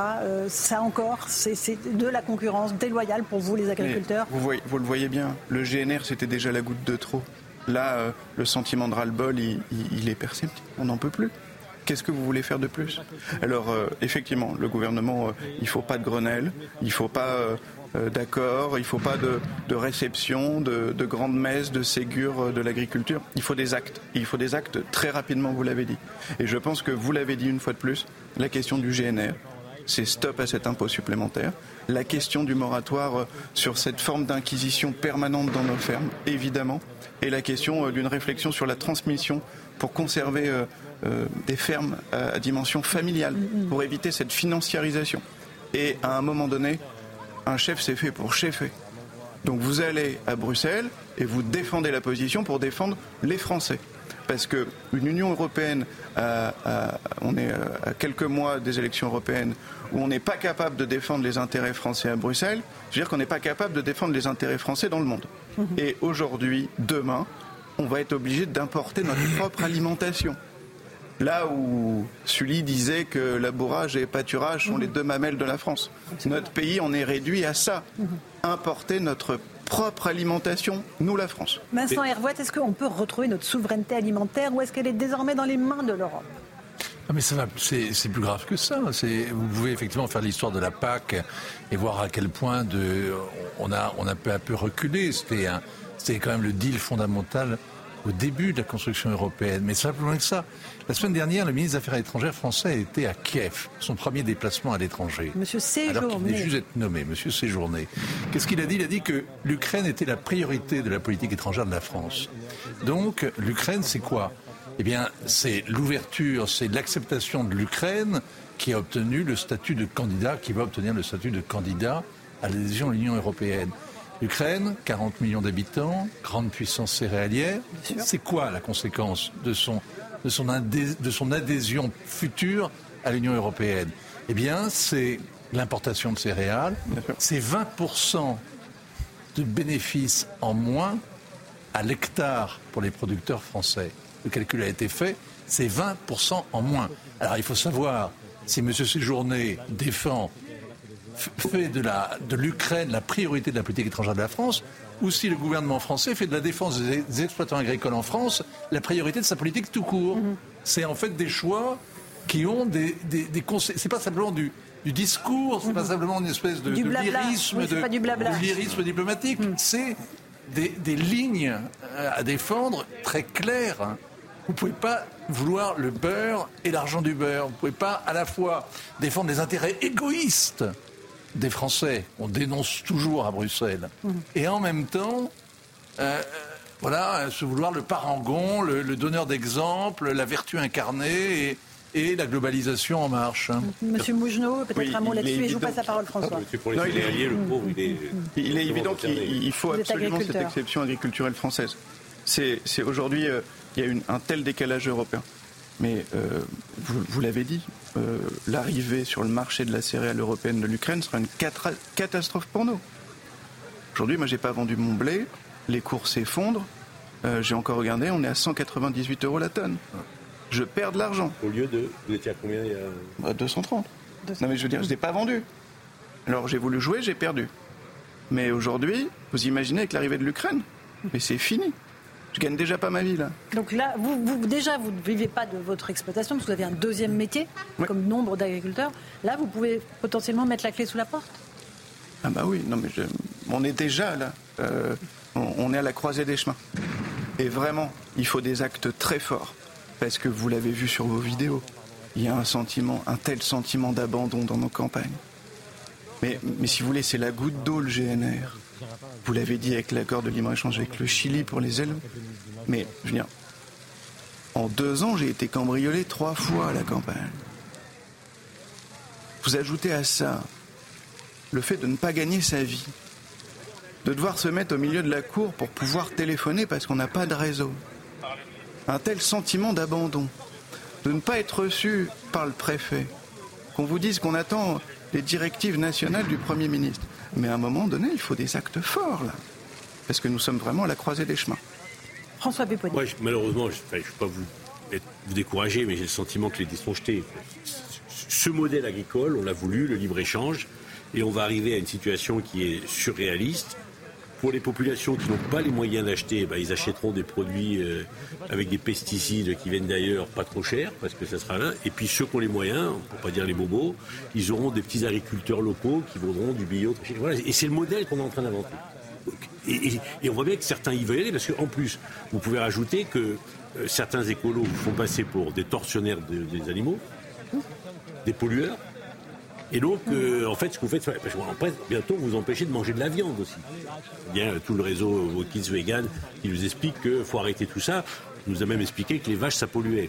ça encore, c'est de la concurrence déloyale pour vous, les agriculteurs. Vous, vous le voyez bien, le GNR, c'était déjà la goutte de trop. Là, le sentiment de ras-le-bol, il, il est perceptible. On n'en peut plus. Qu'est-ce que vous voulez faire de plus? Alors, euh, effectivement, le gouvernement, euh, il ne faut pas de Grenelle, il ne faut pas euh, d'accord, il ne faut pas de, réception, de, de grandes messes, de Ségur de l'agriculture. Il faut des actes. il faut des actes très rapidement, vous l'avez dit. Et je pense que vous l'avez dit une fois de plus, la question du GNR, c'est stop à cet impôt supplémentaire. La question du moratoire sur cette forme d'inquisition permanente dans nos fermes, évidemment. Et la question d'une réflexion sur la transmission pour conserver euh, des fermes à, dimension familiale pour éviter cette financiarisation. Et à un moment donné, un chef c'est fait pour chefer. Donc vous allez à Bruxelles et vous défendez la position pour défendre les Français. Parce qu'une Union européenne, on est à quelques mois des élections européennes, où on n'est pas capable de défendre les intérêts français à Bruxelles, je veux dire qu'on n'est pas capable de défendre les intérêts français dans le monde. Mhm. Et aujourd'hui, demain, on va être obligé d'importer notre propre alimentation. Là où Sully disait que labourage et pâturage sont les deux mamelles de la France. Notre pays en est réduit à ça. Importer notre propre alimentation, nous la France. Vincent Hervouette, est-ce qu'on peut retrouver notre souveraineté alimentaire ou est-ce qu'elle est désormais dans les mains de l'Europe? Ah mais c'est plus grave que ça. Vous pouvez effectivement faire l'histoire de la PAC et voir à quel point de, on, a, on a peu à peu reculé. C'était quand même le deal fondamental au début de la construction européenne. Mais simplement que ça. La semaine dernière, le ministre des Affaires étrangères français était à Kiev, son premier déplacement à l'étranger. Monsieur Séjourné. Alors qu'il venait juste d'être nommé, Monsieur Séjourné. Qu'est-ce qu'il a dit? Il a dit que l'Ukraine était la priorité de la politique étrangère de la France. Donc, l'Ukraine, c'est quoi? Eh bien, c'est l'ouverture, c'est l'acceptation de l'Ukraine qui a obtenu le statut de candidat, qui va obtenir le statut de candidat à l'adhésion à l'Union européenne. Ukraine, 40 millions d'habitants, grande puissance céréalière. C'est quoi la conséquence de son, de son, de son adhésion future à l'Union européenne? Eh bien, c'est l'importation de céréales, c'est 20% de bénéfices en moins à l'hectare pour les producteurs français. Le calcul a été fait, c'est 20% en moins. Alors il faut savoir si M. Séjourné défend fait de, la, de l'Ukraine la priorité de la politique étrangère de la France, ou si le gouvernement français fait de la défense des, exploitants agricoles en France la priorité de sa politique tout court. Mhm. C'est en fait des choix qui ont des, des, des C'est pas simplement du, du discours, c'est pas mhm. simplement une espèce de, lyrisme, de, diplomatique. Mhm. C'est des, des, lignes euh, à défendre très claires. Vous ne pouvez pas vouloir le beurre et l'argent du beurre. Vous ne pouvez pas à la fois défendre des intérêts égoïstes des Français. On dénonce toujours à Bruxelles. Et en même temps, euh, voilà, se vouloir le parangon, le, donneur d'exemple, la vertu incarnée et, la globalisation en marche. Monsieur Mougenot, peut-être un mot là-dessus et je vous passe la parole, François. il est évident qu'il faut absolument cette exception agriculturelle française. C'est aujourd'hui, euh, il y a un tel décalage européen. Mais euh, vous, l'avez dit, euh, l'arrivée sur le marché de la céréale européenne de l'Ukraine sera une catastrophe pour nous. Aujourd'hui, moi, j'ai pas vendu mon blé, les cours s'effondrent. Euh, j'ai encore regardé, on est à 198 euros la tonne. Je perds de l'argent. Au lieu de, vous étiez à combien il y a 230. Non mais je veux dire, je n'ai pas vendu. Alors j'ai voulu jouer, j'ai perdu. Mais aujourd'hui, vous imaginez avec l'arrivée de l'Ukraine, mais c'est fini. Je gagne déjà pas ma vie là. Donc là, vous, déjà, vous ne vivez pas de votre exploitation parce que vous avez un deuxième métier, comme nombre d'agriculteurs. Là, vous pouvez potentiellement mettre la clé sous la porte Ah bah oui, non mais on est déjà là. Euh, on, est à la croisée des chemins. Et vraiment, il faut des actes très forts. Parce que vous l'avez vu sur vos vidéos, il y a un sentiment, un tel sentiment d'abandon dans nos campagnes. Mais, mais si vous voulez, c'est la goutte d'eau le GNR. Vous l'avez dit avec l'accord de libre-échange avec le Chili pour les ailes. Mais, je veux dire, en deux ans, j'ai été cambriolé trois fois à la campagne. Vous ajoutez à ça le fait de ne pas gagner sa vie, de devoir se mettre au milieu de la cour pour pouvoir téléphoner parce qu'on n'a pas de réseau. Un tel sentiment d'abandon, de ne pas être reçu par le préfet, qu'on vous dise qu'on attend les directives nationales du Premier ministre. Mais à un moment donné, il faut des actes forts, là. Parce que nous sommes vraiment à la croisée des chemins. François Pupponi. Moi, malheureusement, je ne vais pas vous, vous décourager, mais j'ai le sentiment que les dés sont jetés. Ce modèle agricole, on l'a voulu, le libre-échange, et on va arriver à une situation qui est surréaliste. Pour les populations qui n'ont pas les moyens d'acheter, ben, ils achèteront des produits euh, avec des pesticides qui viennent d'ailleurs pas trop chers, parce que ça sera là. Et puis ceux qui ont les moyens, pour pas dire les bobos, ils auront des petits agriculteurs locaux qui vendront du bio. Voilà. Et c'est le modèle qu'on est en train d'inventer. Et, on voit bien que certains y veulent aller, parce qu'en plus, vous pouvez rajouter que euh, certains écolos vous font passer pour des tortionnaires des animaux, des pollueurs, et donc, euh, en fait, ce que vous faites, parce qu'après, bientôt, vous empêchez de manger de la viande aussi. Y a tout le réseau Kids Vegan qui nous explique qu'il faut arrêter tout ça. Il nous a même expliqué que les vaches, ça polluait.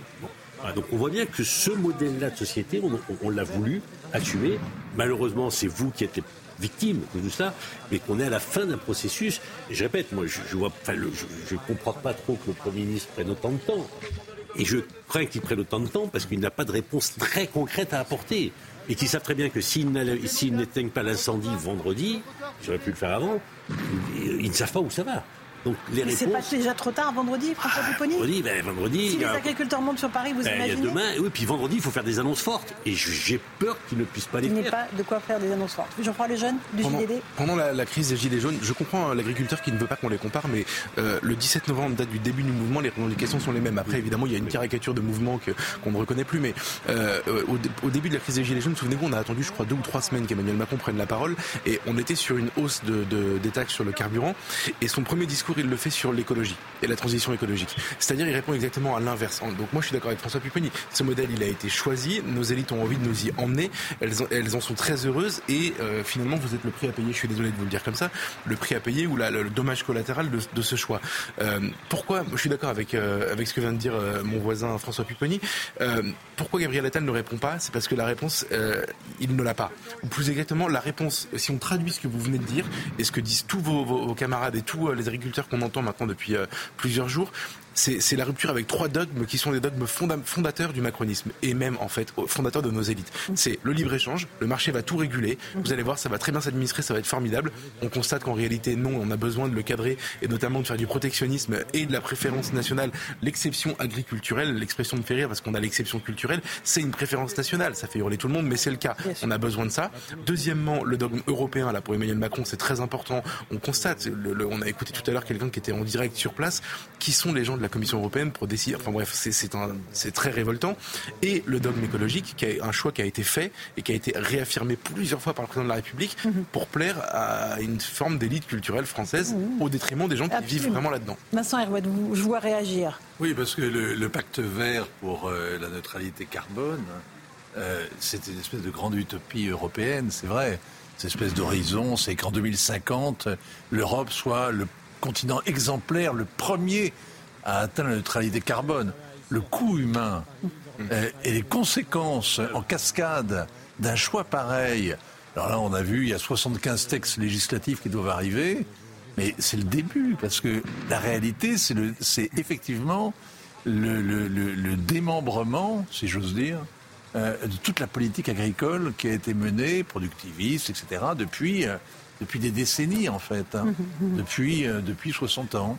donc on voit bien que ce modèle-là de société, on, l'a voulu assumer. Malheureusement, c'est vous qui êtes victime de tout ça, mais qu'on est à la fin d'un processus. Et je répète, moi, je, vois, je ne comprends pas trop que le Premier ministre prenne autant de temps. Et je crains qu'il prenne autant de temps parce qu'il n'a pas de réponse très concrète à apporter et qui savent très bien que s'ils n'éteignent pas l'incendie vendredi, j'aurais pu le faire avant, ils ne savent pas où ça va. Donc les réponses... C'est pas déjà trop tard vendredi, François ah, Vendredi, ben, vendredi. Si les agriculteurs montent sur Paris, vous ben, imaginez demain, oui, puis vendredi, il faut faire des annonces fortes. Et j'ai peur qu'ils ne puissent pas les faire. Il n'y a pas de quoi faire des annonces fortes. J'en crois les jeunes du pendant, JDD Pendant la, crise des Gilets jaunes, je comprends hein, l'agriculteur qui ne veut pas qu'on les compare, mais euh, le 17 novembre, date du début du mouvement, les revendications sont les mêmes. Après, évidemment, il y a une caricature de mouvement qu'on ne reconnaît plus, mais euh, au, début de la crise des Gilets jaunes, souvenez-vous, on a attendu, je crois, deux ou trois semaines qu'Emmanuel Macron prenne la parole, et on était sur une hausse de, des taxes sur le carburant, et son premier discours, il le fait sur l'écologie et la transition écologique. C'est-à-dire, il répond exactement à l'inverse. Donc moi, je suis d'accord avec François Pupponi. Ce modèle, il a été choisi. Nos élites ont envie de nous y emmener. Elles, en sont très heureuses. Et euh, finalement, vous êtes le prix à payer. Je suis désolé de vous le dire comme ça. Le prix à payer ou le, dommage collatéral de, ce choix. Euh, pourquoi Je suis d'accord avec euh, avec ce que vient de dire mon voisin François Pupponi. Pourquoi Gabriel Attal ne répond pas? C'est parce que la réponse, il ne l'a pas. Ou plus exactement, la réponse, si on traduit ce que vous venez de dire et ce que disent tous vos camarades et tous les agriculteurs qu'on entend maintenant depuis plusieurs jours c'est la rupture avec trois dogmes qui sont des dogmes fondateurs du macronisme et même en fait fondateurs de nos élites. Mm. C'est le libre-échange, le marché va tout réguler, mm. vous allez voir, ça va très bien s'administrer, ça va être formidable. On constate qu'en réalité, non, on a besoin de le cadrer et notamment de faire du protectionnisme et de la préférence nationale. L'exception agriculturelle, l'expression de fait rire parce qu'on a l'exception culturelle, c'est une préférence nationale. Ça fait hurler tout le monde, mais c'est le cas. On a besoin de ça. Deuxièmement, le dogme européen, là, pour Emmanuel Macron, c'est très important. On constate, on a écouté tout à l'heure quelqu'un qui était en direct sur place, qui sont les gens de la Commission européenne pour décider. Enfin bref, c'est très révoltant. Et le dogme écologique, qui est un choix qui a été fait et qui a été réaffirmé plusieurs fois par le président de la République mhm. pour plaire à une forme d'élite culturelle française mhm. au détriment des gens qui vivent vraiment là-dedans. Vincent Herouet, je vois réagir. Oui, parce que le, pacte vert pour euh, la neutralité carbone, euh, c'est une espèce de grande utopie européenne, c'est vrai. Cette espèce d'horizon, c'est qu'en 2050, l'Europe soit le continent exemplaire, le premier à atteindre la neutralité carbone. Le coût humain et les conséquences en cascade d'un choix pareil. Alors là, on a vu, il y a 75 textes législatifs qui doivent arriver, mais c'est le début, parce que la réalité, c'est effectivement le, démembrement, si j'ose dire, euh, de toute la politique agricole qui a été menée, productiviste, etc., depuis, euh, depuis des décennies, en fait, hein. depuis, depuis 60 ans.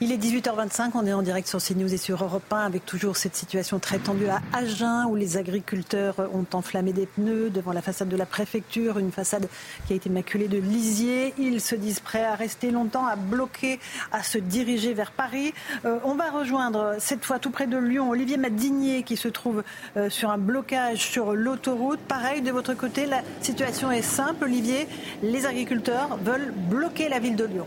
Il est 18h25, on est en direct sur CNews et sur Europe 1 avec toujours cette situation très tendue à Agen où les agriculteurs ont enflammé des pneus devant la façade de la préfecture, une façade qui a été maculée de lisier. Ils se disent prêts à rester longtemps, à bloquer, à se diriger vers Paris. Euh, on va rejoindre cette fois tout près de Lyon Olivier Madigné qui se trouve euh, sur un blocage sur l'autoroute. Pareil de votre côté, la situation est simple Olivier, les veulent bloquer la ville de Lyon.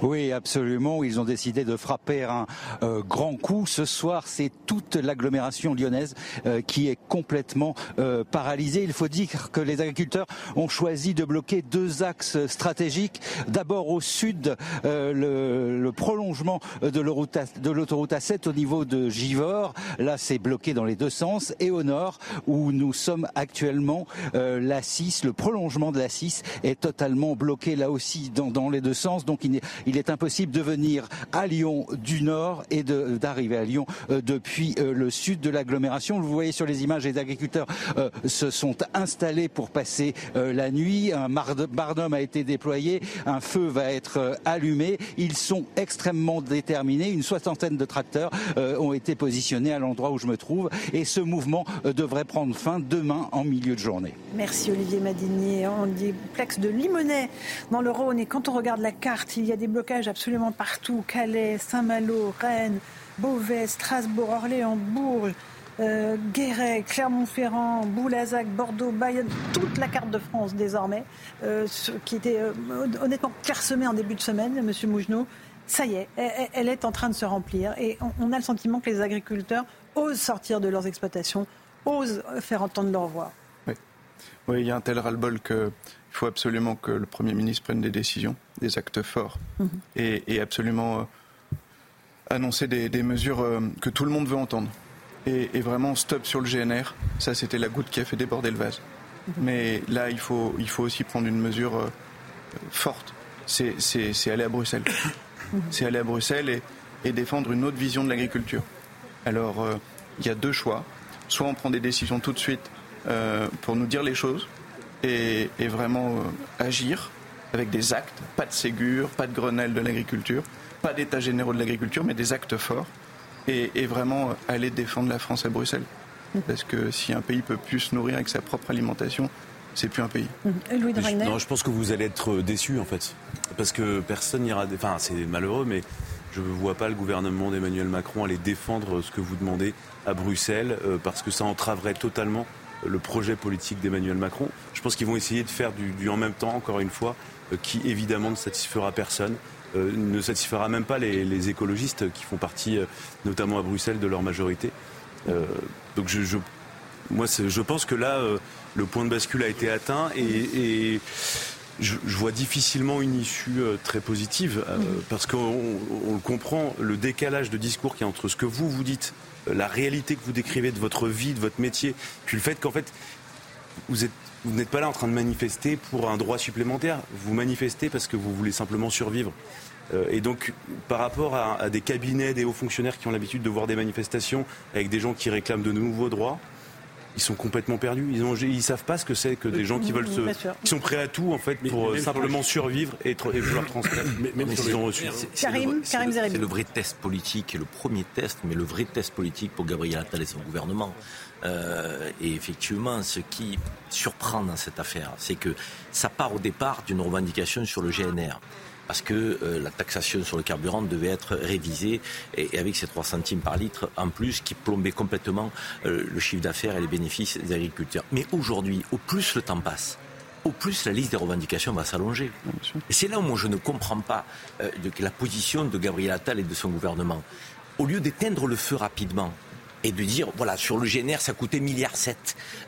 Oui, absolument. Ils ont décidé de frapper un euh, grand coup. Ce soir, c'est toute l'agglomération lyonnaise euh, qui est complètement euh, paralysée. Il faut dire que les agriculteurs ont choisi de bloquer deux axes stratégiques. D'abord au sud, le, le, prolongement de l'autoroute A7 au niveau de Givors. Là, c'est bloqué dans les deux sens. Et au nord, où nous sommes actuellement, la 6, le prolongement de la 6 est totalement bloqué là aussi dans, dans les deux sens. Donc il il est impossible de venir à Lyon du nord et d'arriver à Lyon depuis le sud de l'agglomération. Vous voyez sur les images, les agriculteurs se sont installés pour passer la nuit. Un barnum a été déployé, un feu va être allumé. Ils sont extrêmement déterminés. Une soixantaine de tracteurs ont été positionnés à l'endroit où je me trouve et ce mouvement devrait prendre fin demain en milieu de journée. Merci Olivier Madinier. On dit plex de Limonest dans le Rhône et quand on regarde la carte, il y a des blocages absolument partout. Calais, Saint-Malo, Rennes, Beauvais, Strasbourg, Orléans, Bourges. Euh, Guéret, Clermont-Ferrand, Boulazac, Bordeaux, Bayonne, toute la carte de France désormais, euh, qui était euh, honnêtement clairsemée en début de semaine, Monsieur Mougenot. Ça y est, elle, est en train de se remplir et on, a le sentiment que les agriculteurs osent sortir de leurs exploitations, osent faire entendre leur voix. Oui, il y a un tel ras-le-bol qu'il faut absolument que le Premier ministre prenne des décisions, des actes forts mhm. et, absolument annoncer des mesures que tout le monde veut entendre et, vraiment stop sur le GNR. Ça, c'était la goutte qui a fait déborder le vase. Mais là, il faut, il faut aussi prendre une mesure euh, forte. C'est aller à Bruxelles. C'est aller à Bruxelles et, et, défendre une autre vision de l'agriculture. Alors, euh, il y a deux choix. Soit on prend des décisions tout de suite euh, pour nous dire les choses et, et vraiment agir avec des actes, pas de Ségur, pas de Grenelle de l'agriculture, pas d'état généraux de l'agriculture, mais des actes forts et, vraiment aller défendre la France à Bruxelles. Parce que si un pays peut plus se nourrir avec sa propre alimentation, c'est plus un pays. Louis non, je pense que vous allez être déçu en fait. Parce que personne n'ira. Enfin, c'est malheureux, mais je ne vois pas le gouvernement d'Emmanuel Macron aller défendre ce que vous demandez à Bruxelles, euh, parce que ça entraverait totalement le projet politique d'Emmanuel Macron. Je pense qu'ils vont essayer de faire du, en même temps, encore une fois, euh, qui évidemment ne satisfera personne. Euh, ne satisfera même pas les, écologistes qui font partie, euh, notamment à Bruxelles, de leur majorité. Euh, donc je, moi, je pense que là, le point de bascule a été atteint et, je, vois difficilement une issue très positive parce qu'on le comprend, le décalage de discours qui est entre ce que vous vous dites, la réalité que vous décrivez de votre vie, de votre métier, puis le fait qu'en fait vous êtes vous n'êtes pas là en train de manifester pour un droit supplémentaire. Vous manifestez parce que vous voulez simplement survivre. Euh, et donc, par rapport à, des cabinets, des hauts fonctionnaires qui ont l'habitude de voir des manifestations avec des gens qui réclament de nouveaux droits, ils sont complètement perdus. Ils ne ils savent pas ce que c'est que des gens qui veulent se, qui sont prêts à tout en fait pour simplement survivre et, et vouloir transmettre. Même si ont reçu. C'est le, le vrai test politique et le premier test, mais le vrai test politique pour Gabriel Attal et son gouvernement. Euh, et effectivement, ce qui surprend dans cette affaire, c'est que ça part au départ d'une revendication sur le GNR parce que euh, la taxation sur le carburant devait être révisée et, avec ces 3 centimes par litre en plus qui plombaient complètement euh, le chiffre d'affaires et les bénéfices des agriculteurs. Mais aujourd'hui, au plus le temps passe, au plus la liste des revendications va s'allonger. Et c'est là où moi je ne comprends pas la position de Gabriel Attal et de son gouvernement. Au lieu d'éteindre le feu rapidement, et de dire, voilà, sur le GNR, ça coûtait 1,7 milliard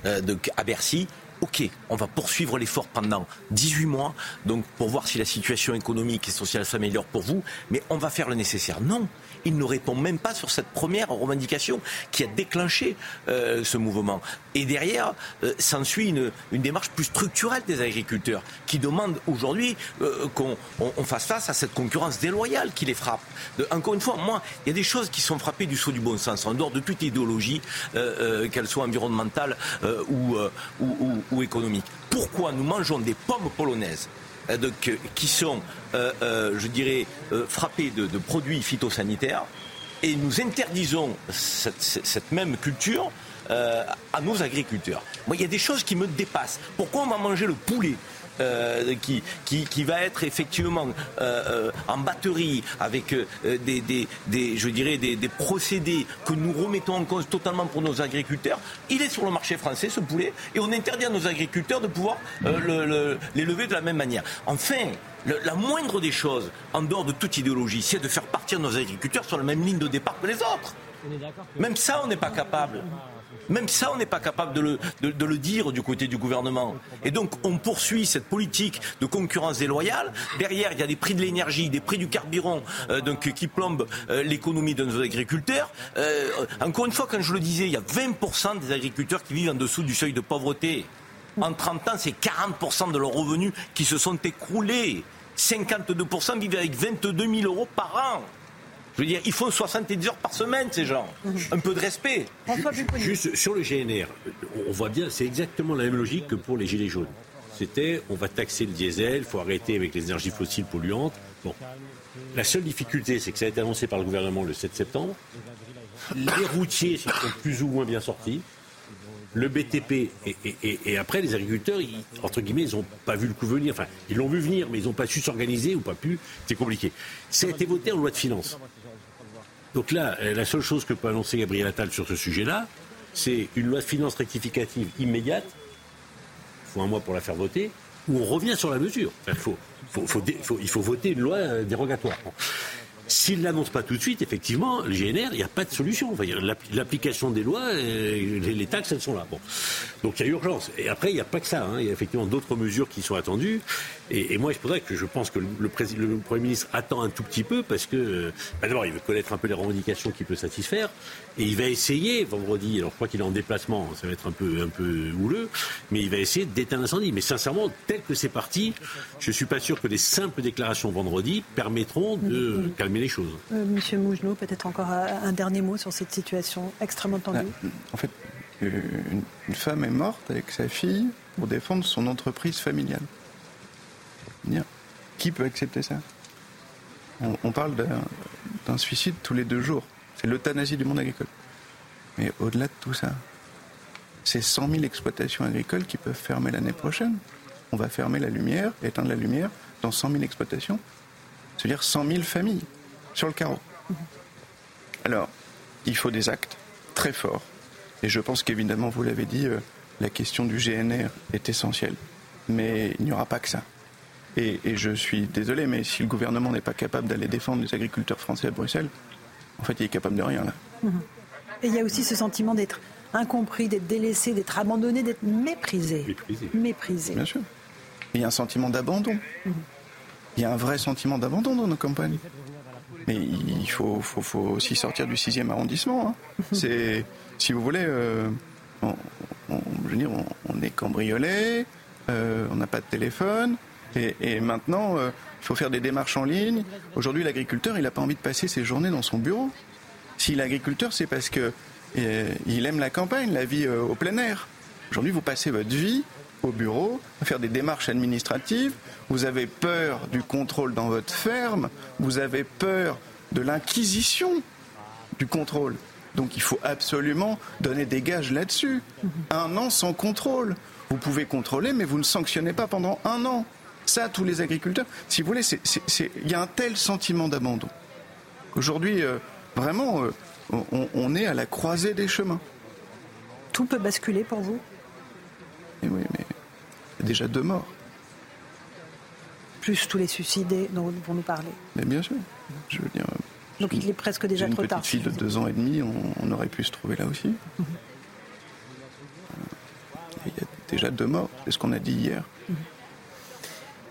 euh, à Bercy. OK, on va poursuivre l'effort pendant 18 mois, donc pour voir si la situation économique et sociale s'améliore pour vous, mais on va faire le nécessaire. Non, il ne répond même pas sur cette première revendication qui a déclenché euh, ce mouvement. Et derrière, euh, s'ensuit une, démarche plus structurelle des agriculteurs qui demandent aujourd'hui euh, qu'on fasse face à cette concurrence déloyale qui les frappe. encore une fois, moi, il y a des choses qui sont frappées du saut du bon sens, en dehors de toute idéologie, qu'elle soit environnementale ou économique. Pourquoi nous mangeons des pommes polonaises euh, euh, qui sont, euh, je dirais, frappés de, produits phytosanitaires et nous interdisons cette, même culture à nos agriculteurs. Moi, il y a des choses qui me dépassent. Pourquoi on va manger le poulet euh, qui, qui, va être effectivement euh, euh, en batterie avec des, des, je dirais des, procédés que nous remettons en cause totalement pour nos agriculteurs. Il est sur le marché français ce poulet et on interdit à nos agriculteurs de pouvoir l'élever de la même manière. Enfin, la moindre des choses, en dehors de toute idéologie, c'est de faire partir nos agriculteurs sur la même ligne de départ que les autres. Même ça, on n'est pas capable. Même ça, on n'est pas capable de le, dire du côté du gouvernement. Et donc, on poursuit cette politique de concurrence déloyale. Derrière, il y a des prix de l'énergie, des prix du carburant euh, qui plombent euh, l'économie de nos agriculteurs. Euh, encore une fois, quand je le disais, il y a 20% des agriculteurs qui vivent en dessous du seuil de pauvreté. En 30 ans, c'est 40% de leurs revenus qui se sont écroulés. 52% vivent avec 22 000 euros par an. Je veux dire, ils font 70 heures par semaine, ces gens. Un peu de respect. Juste sur le GNR, on voit bien, c'est exactement la même logique que pour les Gilets jaunes. C'était, on va taxer le diesel, il faut arrêter avec les énergies fossiles polluantes. Bon. La seule difficulté, c'est que ça a été annoncé par le gouvernement le 7 septembre. Les routiers sont plus ou moins bien sortis le BTP et, après les agriculteurs, entre guillemets, ils n'ont pas vu le coup venir. Enfin, ils l'ont vu venir, mais ils n'ont pas su s'organiser ou pas pu. C'est compliqué. Ça a été voté en loi de finances. Donc là, euh, la seule chose que peut annoncer Gabriel Attal sur ce sujet-là, c'est une loi de finances rectificative immédiate. Il faut un mois pour la faire voter, où on revient sur la mesure. il, faut, il faut voter une loi euh, dérogatoire. S'il l'annonce pas tout de suite, effectivement, le GNR, il n'y a pas de solution. L'application des lois, euh, les taxes, elles sont là. Bon. Donc il y a urgence. Et après, il n'y a pas que ça. Hein. Il y a effectivement d'autres mesures qui sont attendues. Et, moi, que je pense que le, le, Premier ministre attend un tout petit peu parce que, bah, d'abord, il veut connaître un peu les revendications qu'il peut satisfaire. Et il va essayer vendredi, alors je crois qu'il est en déplacement, ça va être un peu, un peu houleux, mais il va essayer d'éteindre l'incendie. Mais sincèrement, tel que c'est parti, je ne suis pas sûr que les simples déclarations vendredi permettront de calmer les choses. Euh, Monsieur Mougenot, peut-être encore un dernier mot sur cette situation extrêmement tendue. Ah, en fait, une femme est morte avec sa fille pour défendre son entreprise familiale. Qui peut accepter ça? On, parle d'un suicide tous les deux jours. C'est l'euthanasie du monde agricole. Mais au-delà de tout ça, c'est 100 000 exploitations agricoles qui peuvent fermer l'année prochaine. On va fermer la lumière, éteindre la lumière dans 100 000 exploitations. C'est-à-dire 100 000 familles sur le carreau. Alors, il faut des actes très forts. Et je pense qu'évidemment, vous l'avez dit, euh, la question du GNR est essentielle. Mais il n'y aura pas que ça. Et, je suis désolé, mais si le gouvernement n'est pas capable d'aller défendre les agriculteurs français à Bruxelles, en fait, il est capable de rien là. Mhm. Et il y a aussi ce sentiment d'être incompris, d'être délaissé, d'être abandonné, d'être méprisé. Méprisé. Méprisé. Bien sûr. Il y a un sentiment d'abandon. Mhm. Il y a un vrai sentiment d'abandon dans nos campagnes. Mais il faut, faut, aussi sortir du 6e arrondissement. Hein. Mhm. C'est, si vous voulez, euh, on, je veux dire, on, est cambriolé, euh, on n'a pas de téléphone, et, maintenant, euh, il faut faire des démarches en ligne. Aujourd'hui, l'agriculteur, il n'a pas envie de passer ses journées dans son bureau. S'il est agriculteur, c'est parce que euh, il aime la campagne, la vie euh, au plein air. Aujourd'hui, vous passez votre vie au bureau, à faire des démarches administratives. Vous avez peur du contrôle dans votre ferme. Vous avez peur de l'inquisition du contrôle. Donc il faut absolument donner des gages là-dessus. Un an sans contrôle. Vous pouvez contrôler, mais vous ne sanctionnez pas pendant un an. Ça, tous les agriculteurs, si vous voulez, il y a un tel sentiment d'abandon. Aujourd'hui, euh, vraiment, euh, on, est à la croisée des chemins. Tout peut basculer pour vous? Et Oui, mais il y a déjà deux morts. Plus tous les suicidés dont vous nous parler. Mais bien sûr. Je veux dire. Donc il est presque déjà trop tard. Une petite fille de deux ans et demi, on, aurait pu se trouver là aussi. Mhm. Il y a déjà deux morts, c'est ce qu'on a dit hier.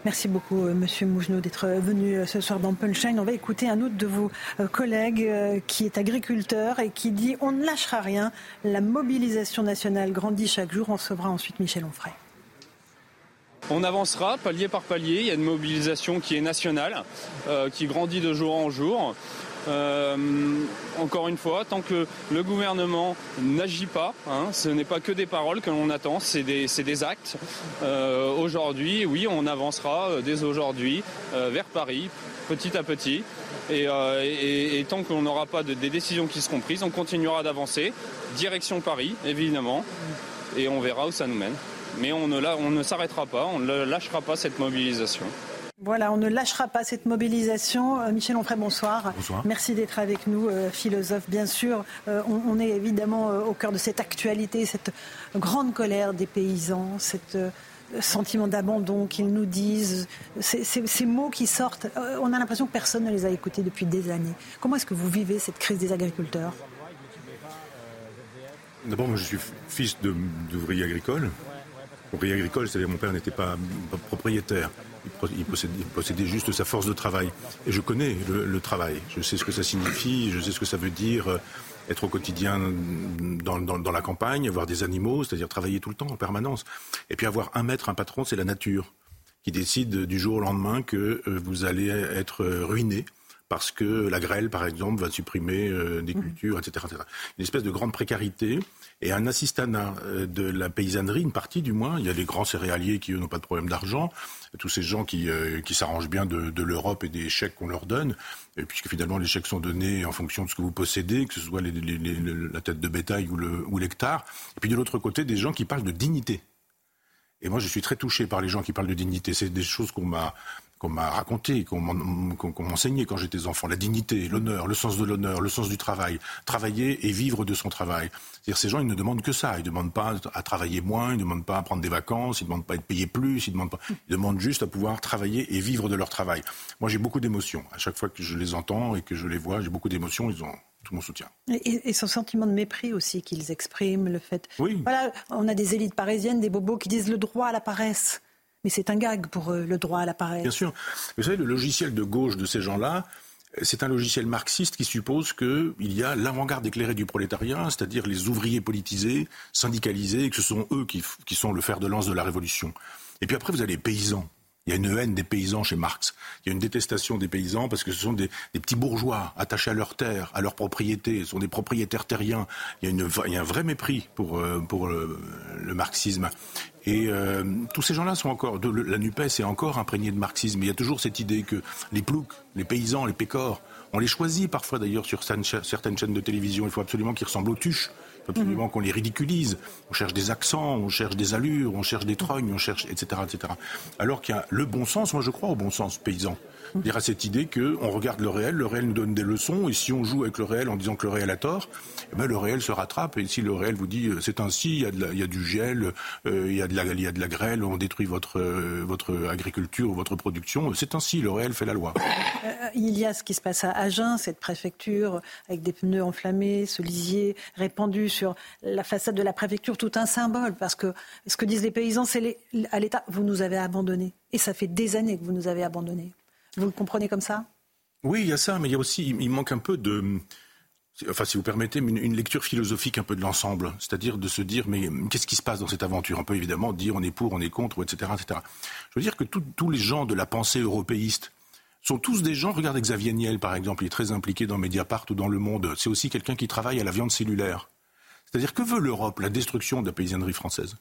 Merci beaucoup, euh, Monsieur Mougenot, d'être venu euh, ce soir dans Punchline. On va écouter un autre de vos euh, collègues qui est agriculteur et qui dit on ne lâchera rien. La mobilisation nationale grandit chaque jour. On sauvera ensuite Michel Onfray. On avancera palier par palier. Il y a une mobilisation qui est nationale, qui grandit de jour en jour. Euh, encore une fois, tant que le gouvernement n'agit pas, hein, ce n'est pas que des paroles que l'on attend, c'est des, actes. Euh, aujourd'hui, oui, on avancera euh, dès aujourd'hui vers Paris, petit à petit. Et, tant qu'on n'aura pas de, des décisions qui seront prises, on continuera d'avancer. Direction Paris, évidemment, et on verra où ça nous mène. Mais on ne, on ne s'arrêtera pas, on ne lâchera pas cette mobilisation. Voilà, on ne lâchera pas cette mobilisation. Euh, Michel Onfray, bonsoir. Bonsoir. Merci d'être avec nous, euh, philosophe. Bien sûr, euh, on, est évidemment au cœur de cette actualité, cette grande colère des paysans, cet sentiment d'abandon qu'ils nous disent, ces, mots qui sortent. on a l'impression que personne ne les a écoutés depuis des années. Comment est-ce que vous vivez cette crise des agriculteurs? D'abord, moi, je suis fils d'ouvrier agricole. Ouvrier agricole, c'est-à-dire mon père n'était pas propriétaire. Il possédait, juste sa force de travail. Et je connais le, travail. Je sais ce que ça signifie, je sais ce que ça veut dire euh, être au quotidien dans, la campagne, avoir des animaux, c'est-à-dire travailler tout le temps, en permanence. Et puis avoir un maître, un patron, c'est la nature. qui décide du jour au lendemain que vous allez être ruiné parce que la grêle, par exemple, va supprimer des mmh. cultures, etc., etc. Une espèce de grande précarité et un assistanat de la paysannerie, une partie du moins. Il y a les grands céréaliers qui, eux, n'ont pas de problème d'argent. Tous ces gens qui, qui s'arrangent bien de, de l'Europe et des chèques qu'on leur donne puisque finalement les chèques sont donnés en fonction de ce que vous possédez, que ce soit la tête de bétail ou l'hectare. et puis de l'autre côté, des gens qui parlent de dignité. Et moi, je suis très touché par les gens qui parlent de dignité. C'est des choses qu'on m'a qu'on m'a raconté, qu'on m'enseignait quand j'étais enfant, la dignité, l'honneur, le sens de l'honneur, le sens du travail, travailler et vivre de son travail. C'est-à-dire ces gens, ils ne demandent que ça. Ils ne demandent pas à travailler moins, ils ne demandent pas à prendre des vacances, ils ne demandent pas à être payés plus, ils demandent, pas... ils demandent juste à pouvoir travailler et vivre de leur travail. Moi, j'ai beaucoup d'émotions. À chaque fois que je les entends et que je les vois, j'ai beaucoup d'émotions. Ils ont tout mon soutien. Et, et, son sentiment de mépris aussi qu'ils expriment, le fait. Oui. Voilà, on a des élites parisiennes, des bobos qui disent le droit à la paresse. Mais c'est un gag pour eux, le droit à l'appareil. Bien sûr. Vous savez, le logiciel de gauche de ces gens-là, c'est un logiciel marxiste qui suppose qu'il y a l'avant-garde éclairée du prolétariat, c'est-à-dire les ouvriers politisés, syndicalisés, et que ce sont eux qui, qui sont le fer de lance de la révolution. Et puis après, vous avez les paysans. Il y a une haine des paysans chez Marx. Il y a une détestation des paysans parce que ce sont des, petits bourgeois attachés à leurs terres, à leurs propriétés. Ce sont des propriétaires terriens. Il y a, une, il y a un vrai mépris pour, euh, pour le, marxisme. Et euh, tous ces gens-là sont encore, de, la NUPES est encore imprégnée de marxisme. Il y a toujours cette idée que les ploucs, les paysans, les pécores, on les choisit parfois d'ailleurs sur certaines chaînes de télévision. Il faut absolument qu'ils ressemblent aux tuches absolument mhm. qu'on les ridiculise. On cherche des accents, on cherche des allures, on cherche des trognes, on cherche, etc., etc. Alors qu'il y a le bon sens, moi je crois au bon sens paysan. Y a cette idée qu'on regarde le réel, le réel nous donne des leçons, et si on joue avec le réel en disant que le réel a tort, eh ben, le réel se rattrape, et si le réel vous dit euh, c'est ainsi, il y, a du gel, euh, il, y a de la, grêle, on détruit votre, euh, votre agriculture, votre production, c'est ainsi, le réel fait la loi. il y a ce qui se passe à Agen, cette préfecture, avec des pneus enflammés, ce lisier répandu sur la façade de la préfecture, tout un symbole, parce que ce que disent les paysans, c'est à l'État, vous nous avez abandonnés. Et ça fait des années que vous nous avez abandonnés. Vous le comprenez comme ça? Oui, il y a ça, mais il y a aussi, il manque un peu de, enfin si vous permettez, une, lecture philosophique un peu de l'ensemble, c'est-à-dire de se dire mais qu'est-ce qui se passe dans cette aventure? On peut évidemment dire on est pour, on est contre, etc., etc. Je veux dire que tous les gens de la pensée européiste sont tous des gens. Regardez Xavier Niel par exemple, il est très impliqué dans Mediapart ou dans Le Monde. C'est aussi quelqu'un qui travaille à la viande cellulaire. C'est-à-dire que veut l'Europe La destruction de la paysannerie française?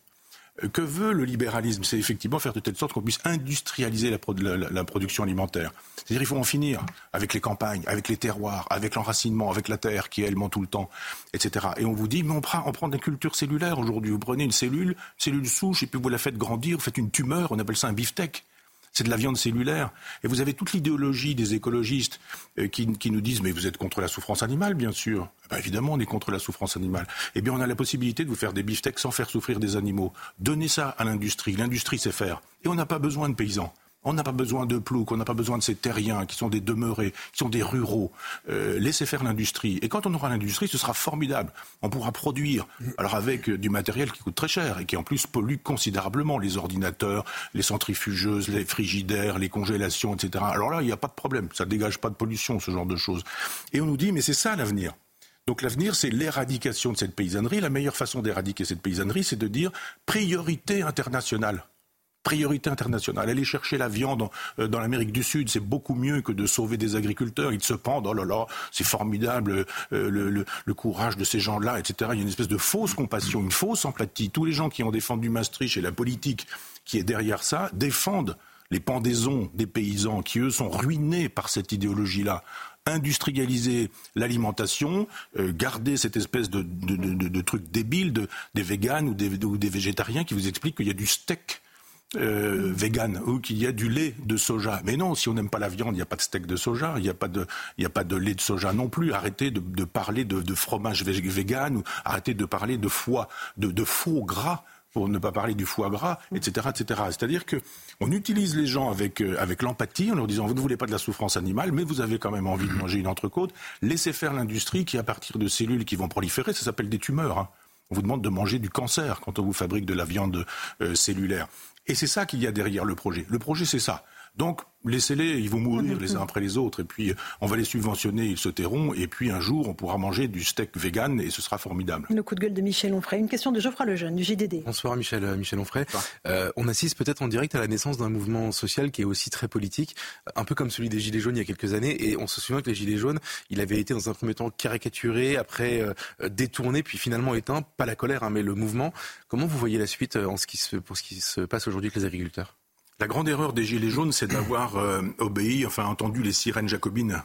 Que veut le libéralisme? C'est effectivement faire de telle sorte qu'on puisse industrialiser la, production alimentaire. C'est-à-dire qu'il faut en finir avec les campagnes, avec les terroirs, avec l'enracinement, avec la terre qui elle ment tout le temps, etc. Et on vous dit, mais on prend, on prend des cultures cellulaires aujourd'hui. Vous prenez une cellule, cellule souche, et puis vous la faites grandir, vous faites une tumeur, on appelle ça un beefsteak c'est de la viande cellulaire. Et vous avez toute l'idéologie des écologistes euh, qui, nous disent mais vous êtes contre la souffrance animale, bien sûr. Eh ben, évidemment, on est contre la souffrance animale. Eh bien, on a la possibilité de vous faire des beefsteaks sans faire souffrir des animaux. Donnez ça à l'industrie. L'industrie sait faire. Et on n'a pas besoin de paysans. On n'a pas besoin de ploucs, on n'a pas besoin de ces terriens qui sont des demeurés, qui sont des ruraux. Euh, laissez faire l'industrie. Et quand on aura l'industrie, ce sera formidable. On pourra produire, alors avec du matériel qui coûte très cher et qui en plus pollue considérablement les ordinateurs, les centrifugeuses, les frigidaires, les congélations, etc. Alors là, il n'y a pas de problème. Ça ne dégage pas de pollution, ce genre de choses. Et on nous dit, mais c'est ça l'avenir. Donc l'avenir, c'est l'éradication de cette paysannerie. La meilleure façon d'éradiquer cette paysannerie, c'est de dire priorité internationale priorité internationale. Aller chercher la viande euh, dans l'Amérique du Sud, c'est beaucoup mieux que de sauver des agriculteurs. Ils se pendent, oh là là, c'est formidable, euh, le, courage de ces gens-là, etc. Il y a une espèce de fausse compassion, une fausse empathie. Tous les gens qui ont défendu Maastricht et la politique qui est derrière ça défendent les pendaisons des paysans qui, eux, sont ruinés par cette idéologie-là industrialiser l'alimentation, euh, garder cette espèce de, truc débile des véganes ou des, ou des végétariens qui vous expliquent qu'il y a du steak euh, vegan ou qu'il y a du lait de soja. Mais non, si on n'aime pas la viande, il n'y a pas de steak de soja, il n'y a pas de, a pas de lait de soja non plus. Arrêtez de, parler de, fromage vegan ou arrêtez de parler de foie, de, faux gras pour ne pas parler du foie gras, etc., etc. C'est-à-dire que on utilise les gens avec euh, avec l'empathie en leur disant vous ne voulez pas de la souffrance animale, mais vous avez quand même envie de manger une entrecôte. Laissez faire l'industrie qui, à partir de cellules qui vont proliférer, ça s'appelle des tumeurs. Hein. On vous demande de manger du cancer quand on vous fabrique de la viande euh, cellulaire. Et c'est ça qu'il y a derrière le projet. Le projet, c'est ça. Donc, laissez-les, ils vont mourir Mhm. les uns après les autres. Et puis, on va les subventionner, ils se tairont. Et puis, un jour, on pourra manger du steak vegan et ce sera formidable. Le coup de gueule de Michel Onfray. Une question de Geoffroy Lejeune, du JDD. Bonsoir Michel, euh, Michel Onfray. Euh, on assiste peut-être en direct à la naissance d'un mouvement social qui est aussi très politique, un peu comme celui des Gilets jaunes il y a quelques années. Et on se souvient que les Gilets jaunes, il avait été dans un premier temps caricaturé, après euh, détourné, puis finalement éteint. Pas la colère, hein, mais le mouvement. Comment vous voyez la suite en ce qui se, pour ce qui se passe aujourd'hui avec les agriculteurs? La grande erreur des Gilets jaunes, c'est d'avoir euh, obéi, enfin entendu les sirènes jacobines.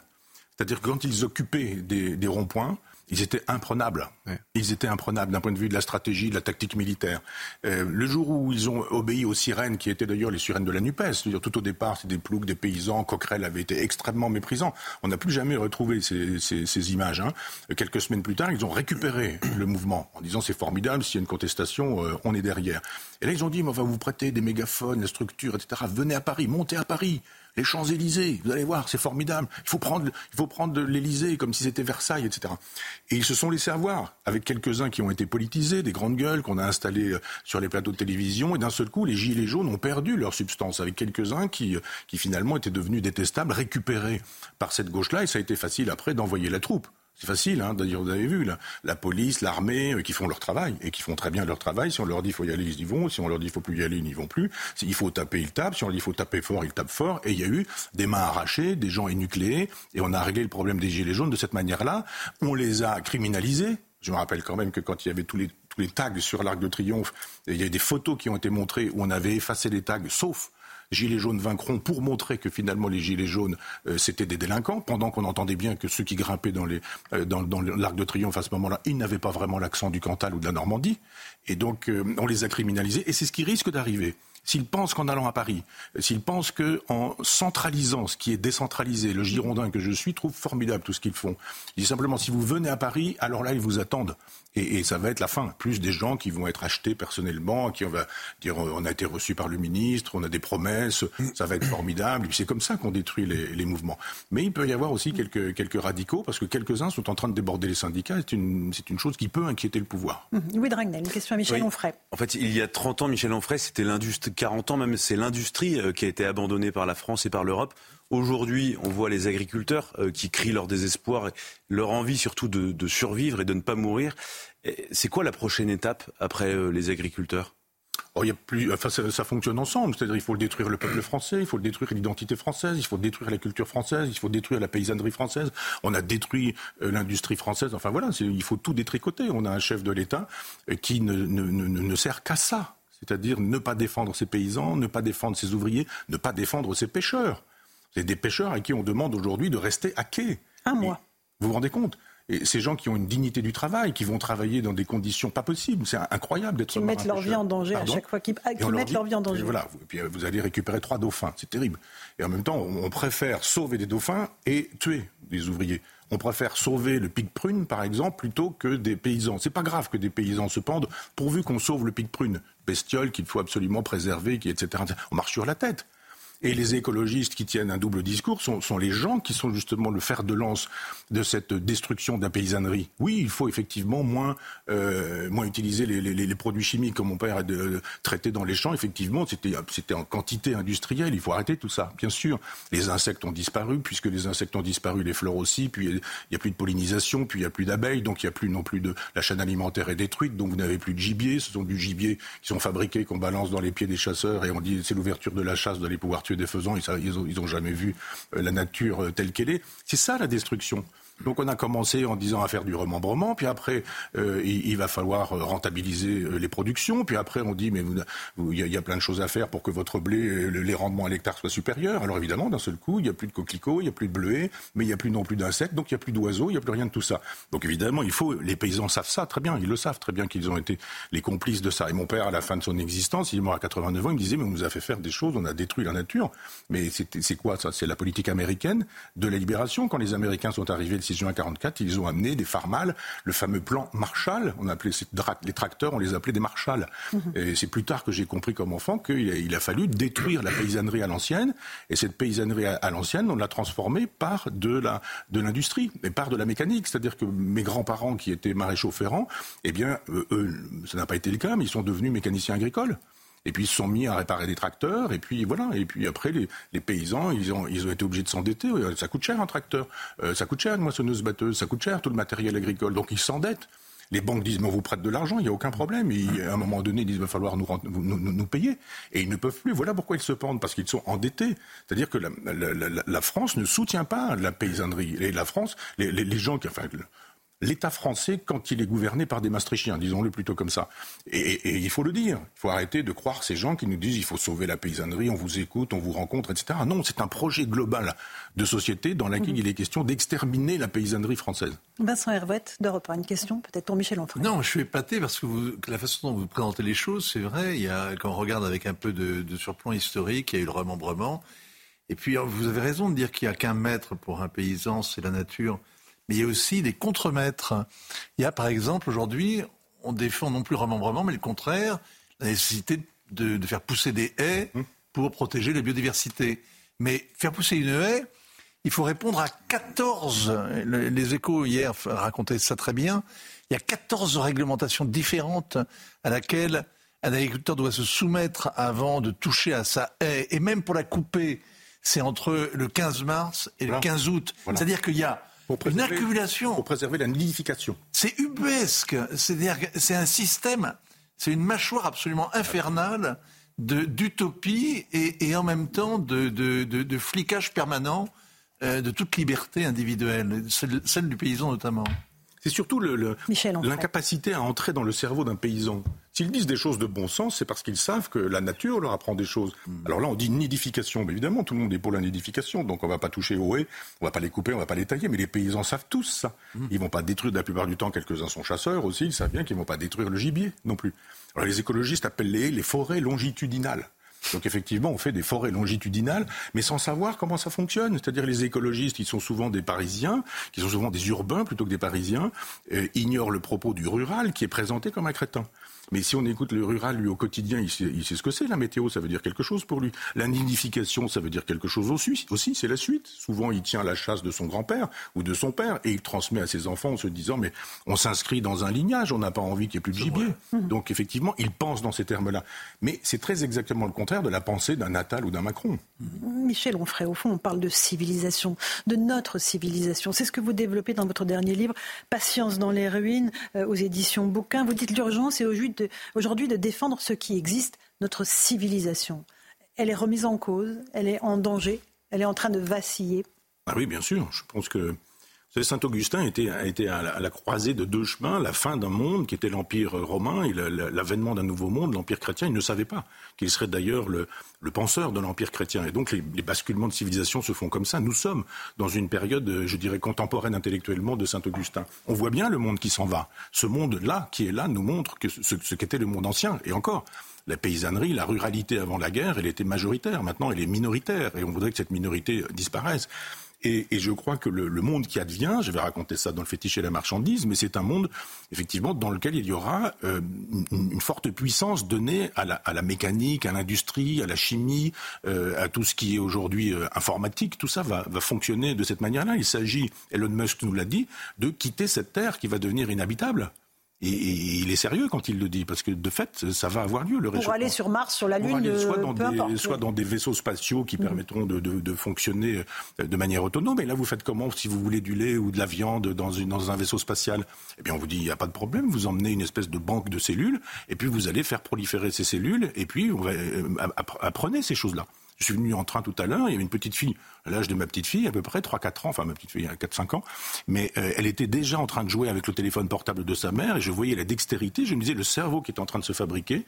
C'est-à-dire que quand ils occupaient des, des ronds-points, ils étaient imprenables. Ils étaient imprenables d'un point de vue de la stratégie, de la tactique militaire. Euh, le jour où ils ont obéi aux sirènes, qui étaient d'ailleurs les sirènes de la NUPES, c'est-à-dire tout au départ, c'est des ploucs, des paysans, Coquerel avait été extrêmement méprisant. On n'a plus jamais retrouvé ces, ces- ces images. hein. Quelques semaines plus tard, ils ont récupéré le mouvement en disant c'est formidable, s'il y a une contestation, euh, on est derrière. Et là, ils ont dit, mais on va vous prêter des mégaphones, la structure, etc. Venez à Paris, montez à Paris les Champs-Élysées, vous allez voir, c'est formidable. Il faut prendre, il faut prendre l'Élysée comme si c'était Versailles, etc. Et ils se sont laissés avoir, avec quelques-uns qui ont été politisés, des grandes gueules qu'on a installées euh, sur les plateaux de télévision, et d'un seul coup, les gilets jaunes ont perdu leur substance, avec quelques-uns qui, euh, qui finalement étaient devenus détestables, récupérés par cette gauche-là, et ça a été facile après d'envoyer la troupe. C'est facile, hein, d'ailleurs, vous avez vu, la police, l'armée, euh, qui font leur travail, et qui font très bien leur travail. Si on leur dit faut y aller, ils y vont. Si on leur dit faut plus y aller, ils n'y vont plus. S'il faut taper, ils tapent. Si on leur dit faut taper fort, ils tapent fort. Et il y a eu des mains arrachées, des gens énucléés, et on a réglé le problème des gilets jaunes de cette manière-là. On les a criminalisés. Je me rappelle quand même que quand il y avait tous les, tous les tags sur l'Arc de Triomphe, il y a des photos qui ont été montrées où on avait effacé les tags, sauf Gilets jaunes vaincront pour montrer que finalement les gilets jaunes euh, c'était des délinquants, pendant qu'on entendait bien que ceux qui grimpaient dans les euh, dans, l'Arc de Triomphe à ce moment-là, ils n'avaient pas vraiment l'accent du Cantal ou de la Normandie, et donc euh, on les a criminalisés, et c'est ce qui risque d'arriver. S'ils pensent qu'en allant à Paris, s'ils pensent qu'en centralisant ce qui est décentralisé, le Girondin que je suis trouve formidable tout ce qu'ils font. Je dis simplement, si vous venez à Paris, alors là, ils vous attendent. Et, et ça va être la fin. Plus des gens qui vont être achetés personnellement, qui on va dire, euh, on a été reçu par le ministre, on a des promesses, ça va être formidable. Et puis c'est comme ça qu'on détruit les, les mouvements. Mais il peut y avoir aussi quelques, quelques radicaux, parce que quelques-uns sont en train de déborder les syndicats. C'est une, c'est une chose qui peut inquiéter le pouvoir. Mhm. Louis Dragnel, une question à Michel Oui. Onfray. En fait, il y a 30 ans, Michel Onfray, c'était l'industrie, 40 ans même, c'est l'industrie euh, qui a été abandonnée par la France et par l'Europe. Aujourd'hui, on voit les agriculteurs euh, qui crient leur désespoir, leur envie surtout de, survivre et de ne pas mourir. C'est quoi la prochaine étape après euh, les agriculteurs? Oh, y a plus, ça, fonctionne ensemble. C'est-à-dire, il faut détruire le peuple français, il faut détruire l'identité française, il faut détruire la culture française, il faut détruire la paysannerie française. On a détruit euh, l'industrie française. Enfin voilà, il faut tout détricoter. On a un chef de l'État qui ne, ne, ne, ne sert qu'à ça. C'est-à-dire ne pas défendre ses paysans, ne pas défendre ses ouvriers, ne pas défendre ses pêcheurs. C'est des pêcheurs à qui on demande aujourd'hui de rester à quai. Un mois. Vous vous rendez compte? Et ces gens qui ont une dignité du travail, qui vont travailler dans des conditions pas possibles, c'est incroyable d'être Qui mettent leur vie en danger à chaque fois, qui, ah, qui leur mettent dit- leur vie en danger. et Voilà, vous, et puis euh, vous allez récupérer trois dauphins, c'est terrible. Et en même temps, on, on préfère sauver des dauphins et tuer des ouvriers. On préfère sauver le pic prune, par exemple, plutôt que des paysans. C'est pas grave que des paysans se pendent, pourvu qu'on sauve le pic prune, bestiole qu'il faut absolument préserver, qui, etc. On marche sur la tête. Et les écologistes qui tiennent un double discours sont, sont les gens qui sont justement le fer de lance de cette destruction de la paysannerie. Oui, il faut effectivement moins, euh, moins utiliser les, produits chimiques comme mon père a de- traité dans les champs. Effectivement, c'était c'était en quantité industrielle. Il faut arrêter tout ça, bien sûr. Les insectes ont disparu, puisque les insectes ont disparu, les fleurs aussi. Puis il n'y a plus de pollinisation, puis il n'y a plus d'abeilles, donc il n'y a plus non plus de la chaîne alimentaire est détruite, donc vous n'avez plus de gibier. Ce sont du gibier qui sont fabriqués, qu'on balance dans les pieds des chasseurs, et on dit c'est l'ouverture de la chasse, vous allez pouvoir tuer faisans. Ils, ça- ils ont, ils ont jamais vu euh, la nature euh, telle qu'elle est. C'est ça la destruction. Donc on a commencé en disant à faire du remembrement, puis après euh, il, va falloir euh, rentabiliser euh, les productions, puis après on dit mais il y, a- plein de choses à faire pour que votre blé, le- les rendements à l'hectare soient supérieurs. Alors évidemment d'un seul coup il n'y a plus de coquelicots, il n'y a plus de bleuets, mais il n'y a plus non plus d'insectes, donc il n'y a plus d'oiseaux, il n'y a plus rien de tout ça. Donc évidemment il faut, les paysans savent ça très bien, ils le savent très bien qu'ils ont été les complices de ça. Et mon père à la fin de son existence, il est mort à 89 ans, il me disait mais on nous a fait faire des choses, on a détruit la nature. Mais c'est quoi ça? C'est la politique américaine de la libération. Quand les Américains sont arrivés 6 juin 44, ils ont amené des farmals, le fameux plan Marshall. On appelait ces les tracteurs, on les appelait des Marshalls. Et c'est plus tard que j'ai compris comme enfant qu'il a, il a fallu détruire la paysannerie à l'ancienne. Et cette paysannerie à, à l'ancienne, on l'a transformée par de la de l'industrie, et par de la mécanique. C'est-à-dire que mes grands-parents qui étaient maréchaux ferrants, eh bien, euh, eux, ça n'a pas été le cas, mais ils sont devenus mécaniciens agricoles. Et puis ils se sont mis à réparer des tracteurs, et puis voilà. Et puis après, les, les paysans, ils ont, ils ont été obligés de s'endetter. Ça coûte cher un tracteur, euh, ça coûte cher une moissonneuse-batteuse, ça coûte cher tout le matériel agricole. Donc ils s'endettent. Les banques disent, mais on vous prête de l'argent, il n'y a aucun problème. Et à un moment donné, ils disent, il va falloir nous, nous, nous, payer. Et ils ne peuvent plus. Voilà pourquoi ils se pendent, parce qu'ils sont endettés. C'est-à-dire que la, la, la, la, France ne soutient pas la paysannerie. Et la France, les gens qui, enfin, l'État français quand il est gouverné par des maastrichtiens, disons-le plutôt comme ça. Et, il faut le dire. Il faut arrêter de croire ces gens qui nous disent il faut sauver la paysannerie, on vous écoute, on vous rencontre, etc. Non, c'est un projet global de société dans lequel mhm. il est question d'exterminer la paysannerie française. Vincent Hervouette, d'Europe une question peut-être pour Michel Onfray. Non, je suis épaté parce que, la façon dont vous présentez les choses, c'est vrai. Il y a, quand on regarde avec un peu de, de surplomb historique, il y a eu le remembrement. Et puis, vous avez raison de dire qu'il n'y a qu'un maître pour un paysan, c'est la nature mais il y a aussi des contremaîtres. Il y a par exemple aujourd'hui, on défend non plus le remembrement, mais le contraire, la nécessité de, faire pousser des haies pour protéger la biodiversité. Mais faire pousser une haie, il faut répondre à 14, les échos hier racontaient ça très bien, il y a 14 réglementations différentes à laquelle un agriculteur doit se soumettre avant de toucher à sa haie, et même pour la couper, c'est entre le 15 mars et le 15 août. C'est-à-dire qu'il y a une accumulation. Pour préserver la nidification. C'est ubuesque. C'est-à-dire c'est un système, c'est une mâchoire absolument infernale d'utopie et, et, en même temps de, de, de, flicage permanent euh, de toute liberté individuelle, celle, celle du paysan notamment. C'est surtout l'incapacité à entrer dans le cerveau d'un paysan. S'ils disent des choses de bon sens, c'est parce qu'ils savent que la nature leur apprend des choses. Hmm. Alors là, on dit nidification. Mais évidemment, tout le monde est pour la nidification. Donc on va pas toucher aux haies, on va pas les couper, on va pas les tailler. Mais les paysans savent tous ça. Hmm. Ils vont pas détruire, la plupart du temps, quelques-uns sont chasseurs aussi. Ils savent bien qu'ils vont pas détruire le gibier non plus. Alors les écologistes appellent les haies les forêts longitudinales. Donc effectivement, on fait des forêts longitudinales, mais sans savoir comment ça fonctionne. C'est-à-dire les écologistes, qui sont souvent des Parisiens, qui sont souvent des urbains plutôt que des Parisiens, euh, ignorent le propos du rural qui est présenté comme un crétin. Mais si on écoute le rural, lui, au quotidien, il sait, ce que c'est. La météo, ça veut dire quelque chose pour lui. La nidification, ça veut dire quelque chose aussi. aussi c'est la suite. Souvent, il tient la chasse de son grand-père ou de son père et il transmet à ses enfants en se disant, mais on s'inscrit dans un lignage, on n'a pas envie qu'il n'y ait plus de gibier. Donc, effectivement, il pense dans ces termes-là. Mais c'est très exactement le contraire de la pensée d'un Natal ou d'un Macron. Michel Onfray, au fond, on parle de civilisation, de notre civilisation. C'est ce que vous développez dans votre dernier livre, Patience dans les ruines, euh, aux éditions Bouquin. Vous dites l'urgence est aujourd'hui de défendre ce qui existe, notre civilisation. Elle est remise en cause, elle est en danger, elle est en train de vaciller. Ah oui, bien sûr. Je pense que Saint Augustin était, à la, croisée de deux chemins, la fin d'un monde qui était l'Empire romain et l'avènement d'un nouveau monde, l'Empire chrétien. Il ne savait pas qu'il serait d'ailleurs le, penseur de l'Empire chrétien. Et donc les, basculements de civilisation se font comme ça. Nous sommes dans une période, je dirais, contemporaine intellectuellement de Saint Augustin. On voit bien le monde qui s'en va. Ce monde-là, qui est là, nous montre que ce, ce qu'était le monde ancien. Et encore, la paysannerie, la ruralité avant la guerre, elle était majoritaire. Maintenant, elle est minoritaire. Et on voudrait que cette minorité disparaisse. Et, je crois que le, monde qui advient, je vais raconter ça dans le fétiche et la marchandise, mais c'est un monde effectivement dans lequel il y aura euh, une, forte puissance donnée à la, mécanique, à l'industrie, à la chimie, euh, à tout ce qui est aujourd'hui euh, informatique. Tout ça va, va fonctionner de cette manière-là. Il s'agit, Elon Musk nous l'a dit, de quitter cette terre qui va devenir inhabitable. Et, il est sérieux quand il le dit, parce que de fait, ça va avoir lieu le réchauffement. Pour aller sur Mars, sur la Lune, soit, dans des, soit dans des vaisseaux spatiaux qui mm. permettront de, de, de, fonctionner euh, de manière autonome. Et là, vous faites comment si vous voulez du lait ou de la viande dans, une, dans un vaisseau spatial? Eh bien, on vous dit, il n'y a pas de problème, vous emmenez une espèce de banque de cellules, et puis vous allez faire proliférer ces cellules, et puis on va, euh, apprenez ces choses-là. Je suis venu en train tout à l'heure, il y avait une petite fille, l'âge de ma petite fille, à peu près 3-4 ans, enfin ma petite fille a 4-5 ans, mais euh, elle était déjà en train de jouer avec le téléphone portable de sa mère, et je voyais la dextérité, je me disais, le cerveau qui est en train de se fabriquer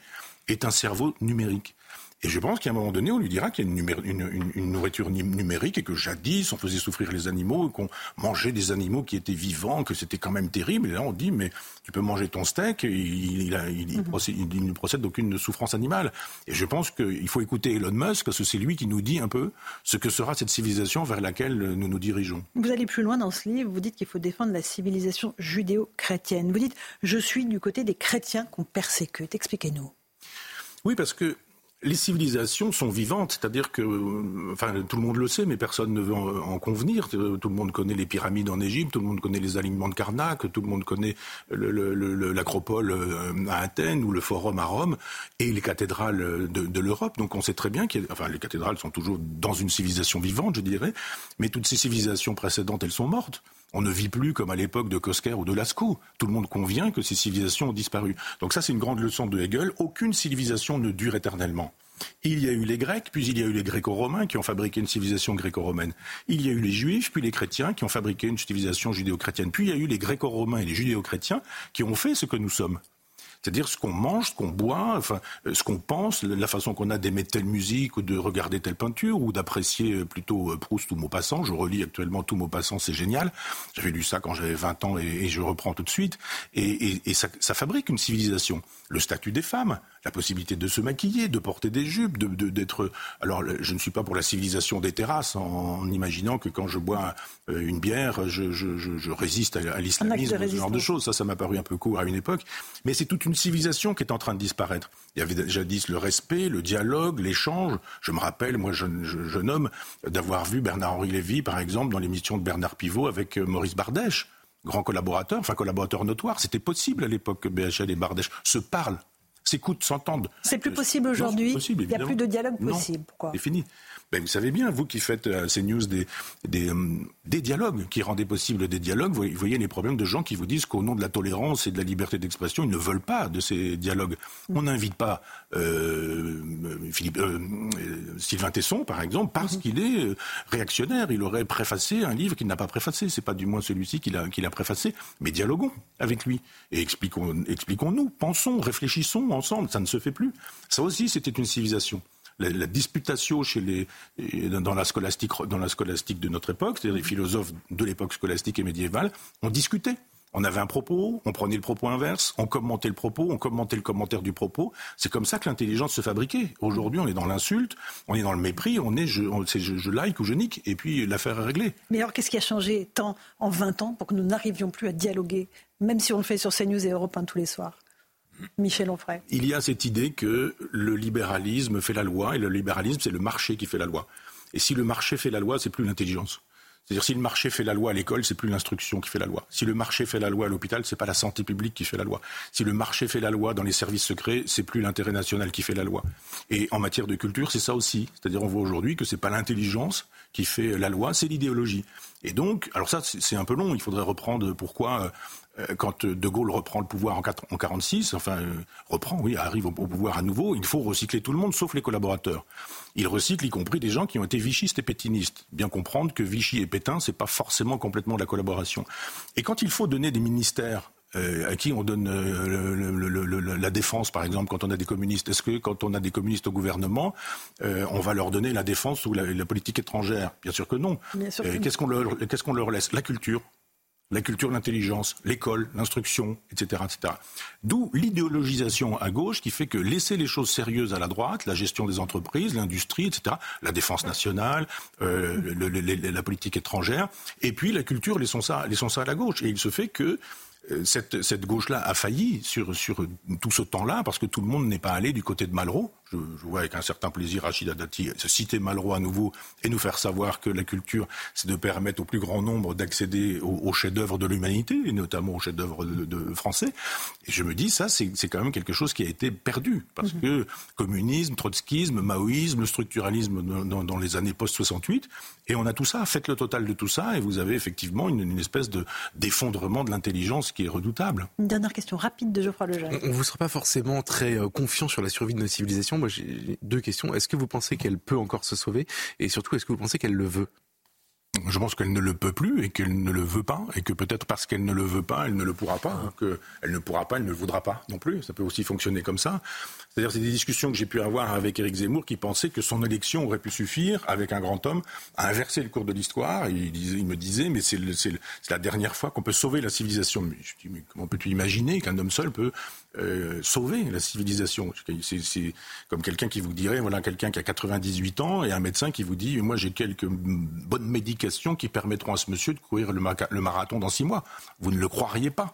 est un cerveau numérique. Et je pense qu'à un moment donné, on lui dira qu'il y a une, nourriture numérique et que jadis, on faisait souffrir les animaux, qu'on mangeait des animaux qui étaient vivants, que c'était quand même terrible. Et là, on dit, mais tu peux manger ton steak, il, il, il, ne procède d'aucune souffrance animale. Et je pense qu'il faut écouter Elon Musk, parce que c'est lui qui nous dit un peu ce que sera cette civilisation vers laquelle nous nous dirigeons. Vous allez plus loin dans ce livre, vous dites qu'il faut défendre la civilisation judéo-chrétienne. Vous dites, je suis du côté des chrétiens qu'on persécute. Expliquez-nous. Oui, parce que les civilisations sont vivantes, c'est-à-dire que, euh, enfin, tout le monde le sait, mais personne ne veut en, convenir. Tout le monde connaît les pyramides en Égypte, tout le monde connaît les alignements de Karnak, tout le monde connaît l'acropole euh, à Athènes ou le forum à Rome et les cathédrales de, l'Europe. Donc on sait très bien que, les cathédrales sont toujours dans une civilisation vivante, je dirais, mais toutes ces civilisations précédentes, elles sont mortes. On ne vit plus comme à l'époque de Kosker ou de Lascaux. Tout le monde convient que ces civilisations ont disparu. Donc ça, c'est une grande leçon de Hegel. Aucune civilisation ne dure éternellement. Il y a eu les Grecs, puis il y a eu les Gréco-Romains qui ont fabriqué une civilisation gréco-romaine. Il y a eu les Juifs, puis les chrétiens qui ont fabriqué une civilisation judéo-chrétienne. Puis il y a eu les Gréco-Romains et les judéo-chrétiens qui ont fait ce que nous sommes. C'est-à-dire ce qu'on mange, ce qu'on boit, enfin, euh, ce qu'on pense, la façon qu'on a d'aimer telle musique ou de regarder telle peinture ou d'apprécier euh, plutôt euh, Proust ou Maupassant. Je relis actuellement tout Maupassant, c'est génial. J'avais lu ça quand j'avais 20 ans et, je reprends tout de suite. Et, ça, fabrique une civilisation. Le statut des femmes, la possibilité de se maquiller, de porter des jupes, d'être. De, alors, je ne suis pas pour la civilisation des terrasses, en, imaginant que quand je bois une bière, je, je résiste à, l'islamisme, ce genre de choses. Ça, ça m'a paru un peu court à une époque. Mais c'est toute une civilisation qui est en train de disparaître. Il y avait jadis le respect, le dialogue, l'échange. Je me rappelle, moi, jeune, jeune homme, d'avoir vu Bernard-Henri Lévy, par exemple, dans l'émission de Bernard Pivot avec euh, Maurice Bardèche, grand collaborateur, enfin collaborateur notoire. C'était possible à l'époque que BHL et Bardèche se parlent, s'écoutent, s'entendent. C'est plus possible aujourd'hui. Il n'y a plus de dialogue possible. C'est fini. Ben, vous savez bien, vous qui faites à CNews des, des, euh, des, dialogues, qui rendaient possible des dialogues, vous voyez les problèmes de gens qui vous disent qu'au nom de la tolérance et de la liberté d'expression, ils ne veulent pas de ces dialogues. On n'invite pas euh, Philippe, euh, Sylvain Tesson, par exemple, parce mhm. qu'il est réactionnaire. Il aurait préfacé un livre qu'il n'a pas préfacé. C'est pas du moins celui-ci qu'il a, qu'il a préfacé. Mais dialoguons avec lui et expliquons, expliquons-nous, pensons, réfléchissons ensemble. Ça ne se fait plus. Ça aussi, c'était une civilisation la, disputation chez les, dans, la scolastique, dans la scolastique de notre époque, c'est-à-dire les philosophes de l'époque scolastique et médiévale, on discutait. On avait un propos, on prenait le propos inverse, on commentait le propos, on commentait le commentaire du propos. C'est comme ça que l'intelligence se fabriquait. Aujourd'hui, on est dans l'insulte, on est dans le mépris, on est je, je, je like ou je nique, et puis l'affaire est réglée. Mais alors, qu'est-ce qui a changé tant en 20 ans pour que nous n'arrivions plus à dialoguer, même si on le fait sur CNews et Europe 1 tous les soirs? Michel Onfray. Il y a cette idée que le libéralisme fait la loi et le libéralisme, c'est le marché qui fait la loi. Et si le marché fait la loi, c'est plus l'intelligence. C'est-à-dire si le marché fait la loi à l'école, c'est plus l'instruction qui fait la loi. Si le marché fait la loi à l'hôpital, c'est pas la santé publique qui fait la loi. Si le marché fait la loi dans les services secrets, c'est plus l'intérêt national qui fait la loi. Et en matière de culture, c'est ça aussi. C'est-à-dire on voit aujourd'hui que c'est pas l'intelligence qui fait la loi, c'est l'idéologie. Et donc, alors ça, c'est un peu long. Il faudrait reprendre pourquoi euh, quand De Gaulle reprend le pouvoir en 1946, enfin euh, reprend, oui, arrive au, pouvoir à nouveau, il faut recycler tout le monde sauf les collaborateurs. Il recycle y compris des gens qui ont été vichistes et pétinistes. Bien comprendre que Vichy et Pétain, c'est pas forcément complètement de la collaboration. Et quand il faut donner des ministères euh, à qui on donne la défense, par exemple, quand on a des communistes Est-ce que quand on a des communistes au gouvernement, on va leur donner la défense ou la, politique étrangère? Bien sûr que non. Qu'est-ce qu'on leur, qu'on leur laisse? La culture la culture, l'intelligence, l'école, l'instruction, etc., etc. D'où l'idéologisation à gauche qui fait que laisser les choses sérieuses à la droite, la gestion des entreprises, l'industrie, etc., la défense nationale, euh, la politique étrangère, et puis la culture, laissons ça, à la gauche. Et il se fait que euh, cette, gauche-là a failli sur, sur tout ce temps-là parce que tout le monde n'est pas allé du côté de Malraux. Je, je, vois avec un certain plaisir Rachida Dati citer Malraux à nouveau et nous faire savoir que la culture, c'est de permettre au plus grand nombre d'accéder aux, aux chefs-d'œuvre de l'humanité, et notamment aux chefs-d'œuvre de, de, français. Et je me dis, ça, c'est quand même quelque chose qui a été perdu parce mhm. que communisme, trotskisme, maoïsme, le structuralisme dans, dans les années post-68, et on a tout ça. Faites le total de tout ça et vous avez effectivement une, une espèce d'effondrement de l'intelligence qui est redoutable. Une dernière question rapide de Geoffroy Lejeune. On ne vous sera pas forcément très euh, confiant sur la survie de notre Moi, j'ai deux questions. Est-ce que vous pensez qu'elle peut encore se sauver? Et surtout, est-ce que vous pensez qu'elle le veut? Je pense qu'elle ne le peut plus et qu'elle ne le veut pas et que peut-être parce qu'elle ne le veut pas, elle ne le pourra pas. Hein, qu'elle ne pourra pas, elle ne le voudra pas non plus. Ça peut aussi fonctionner comme ça. C'est-à-dire, c'est des discussions que j'ai pu avoir avec Éric Zemmour qui pensait que son élection aurait pu suffire, avec un grand homme, à inverser le cours de l'histoire. Il, me disait, mais c'est la dernière fois qu'on peut sauver la civilisation. Je dis, mais comment peux-tu imaginer qu'un homme seul peut euh, sauver la civilisation? C'est comme quelqu'un qui vous dirait, voilà, quelqu'un qui a 98 ans et un médecin qui vous dit, moi j'ai quelques bonnes médications qui permettront à ce monsieur de courir le, marathon dans six mois. Vous ne le croiriez pas.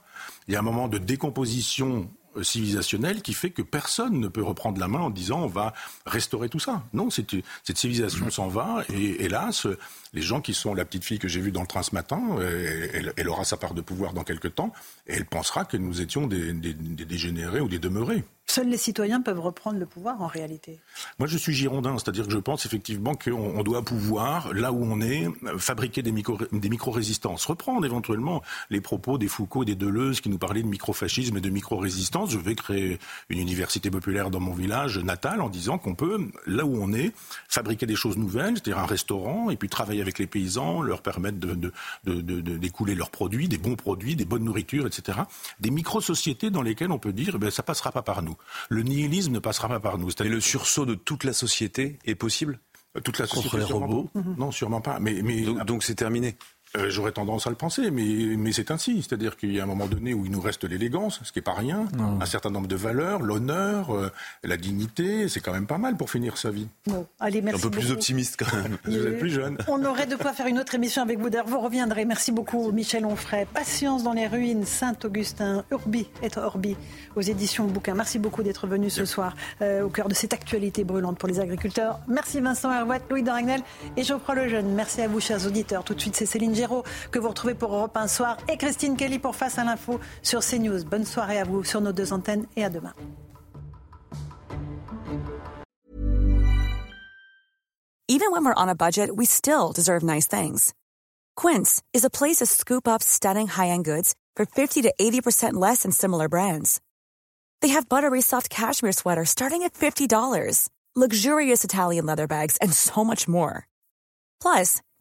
Il y a un moment de décomposition civilisationnel qui fait que personne ne peut reprendre la main en disant on va restaurer tout ça. Non, cette, cette civilisation s'en va et hélas, les gens qui sont la petite fille que j'ai vue dans le train ce matin, euh, elle, elle, aura sa part de pouvoir dans quelques temps et elle pensera que nous étions des, des, des dégénérés ou des demeurés. Seuls les citoyens peuvent reprendre le pouvoir en réalité. Moi, je suis girondin, c'est-à-dire que je pense effectivement qu'on doit pouvoir, là où on est, fabriquer des, micro, des micro-résistances. Reprendre éventuellement les propos des Foucault et des Deleuze qui nous parlaient de micro-fascisme et de micro-résistance. Je vais créer une université populaire dans mon village natal en disant qu'on peut, là où on est, fabriquer des choses nouvelles, c'est-à-dire un restaurant, et puis travailler avec les paysans, leur permettre d'écouler de, de, de, leurs produits, des bons produits, des bonnes nourritures, etc. Des micro-sociétés dans lesquelles on peut dire, eh bien, ça passera pas par nous. Le nihilisme ne passera pas par nous. Et le sursaut de toute la société est possible? Toute la société contre les robots? Non, sûrement pas. Mais, mais donc c'est terminé? Euh, j'aurais tendance à le penser, mais, mais c'est ainsi. C'est-à-dire qu'il y a un moment donné où il nous reste l'élégance, ce qui n'est pas rien, un certain nombre de valeurs, l'honneur, euh, la dignité, c'est quand même pas mal pour finir sa vie. Bon, allez, merci Un peu plus optimiste quand même. vous êtes plus jeune. On aurait de quoi faire une autre émission avec vous. D'ailleurs, vous reviendrez. Merci beaucoup, Michel Onfray. Patience dans les ruines, Saint-Augustin, Urbi et Orbi, aux éditions Bouquin. Merci beaucoup d'être venu ce soir euh, au cœur de cette actualité brûlante pour les agriculteurs. Merci Vincent Herouet, Louis Doragnel et Geoffroy Lejeune. Merci à vous, chers auditeurs. Tout de suite, c'est Céline que vous retrouvez pour Europe 1 soir et Christine Kelly pour Face à l'info sur CNews. Bonne soirée à vous sur nos deux antennes et à demain. Even when we're on a budget, we still deserve nice things. Quince is a place to scoop up stunning high-end goods for 50 to 80% less than similar brands. They have buttery soft cashmere sweaters starting at $50, luxurious Italian leather bags, and so much more. Plus,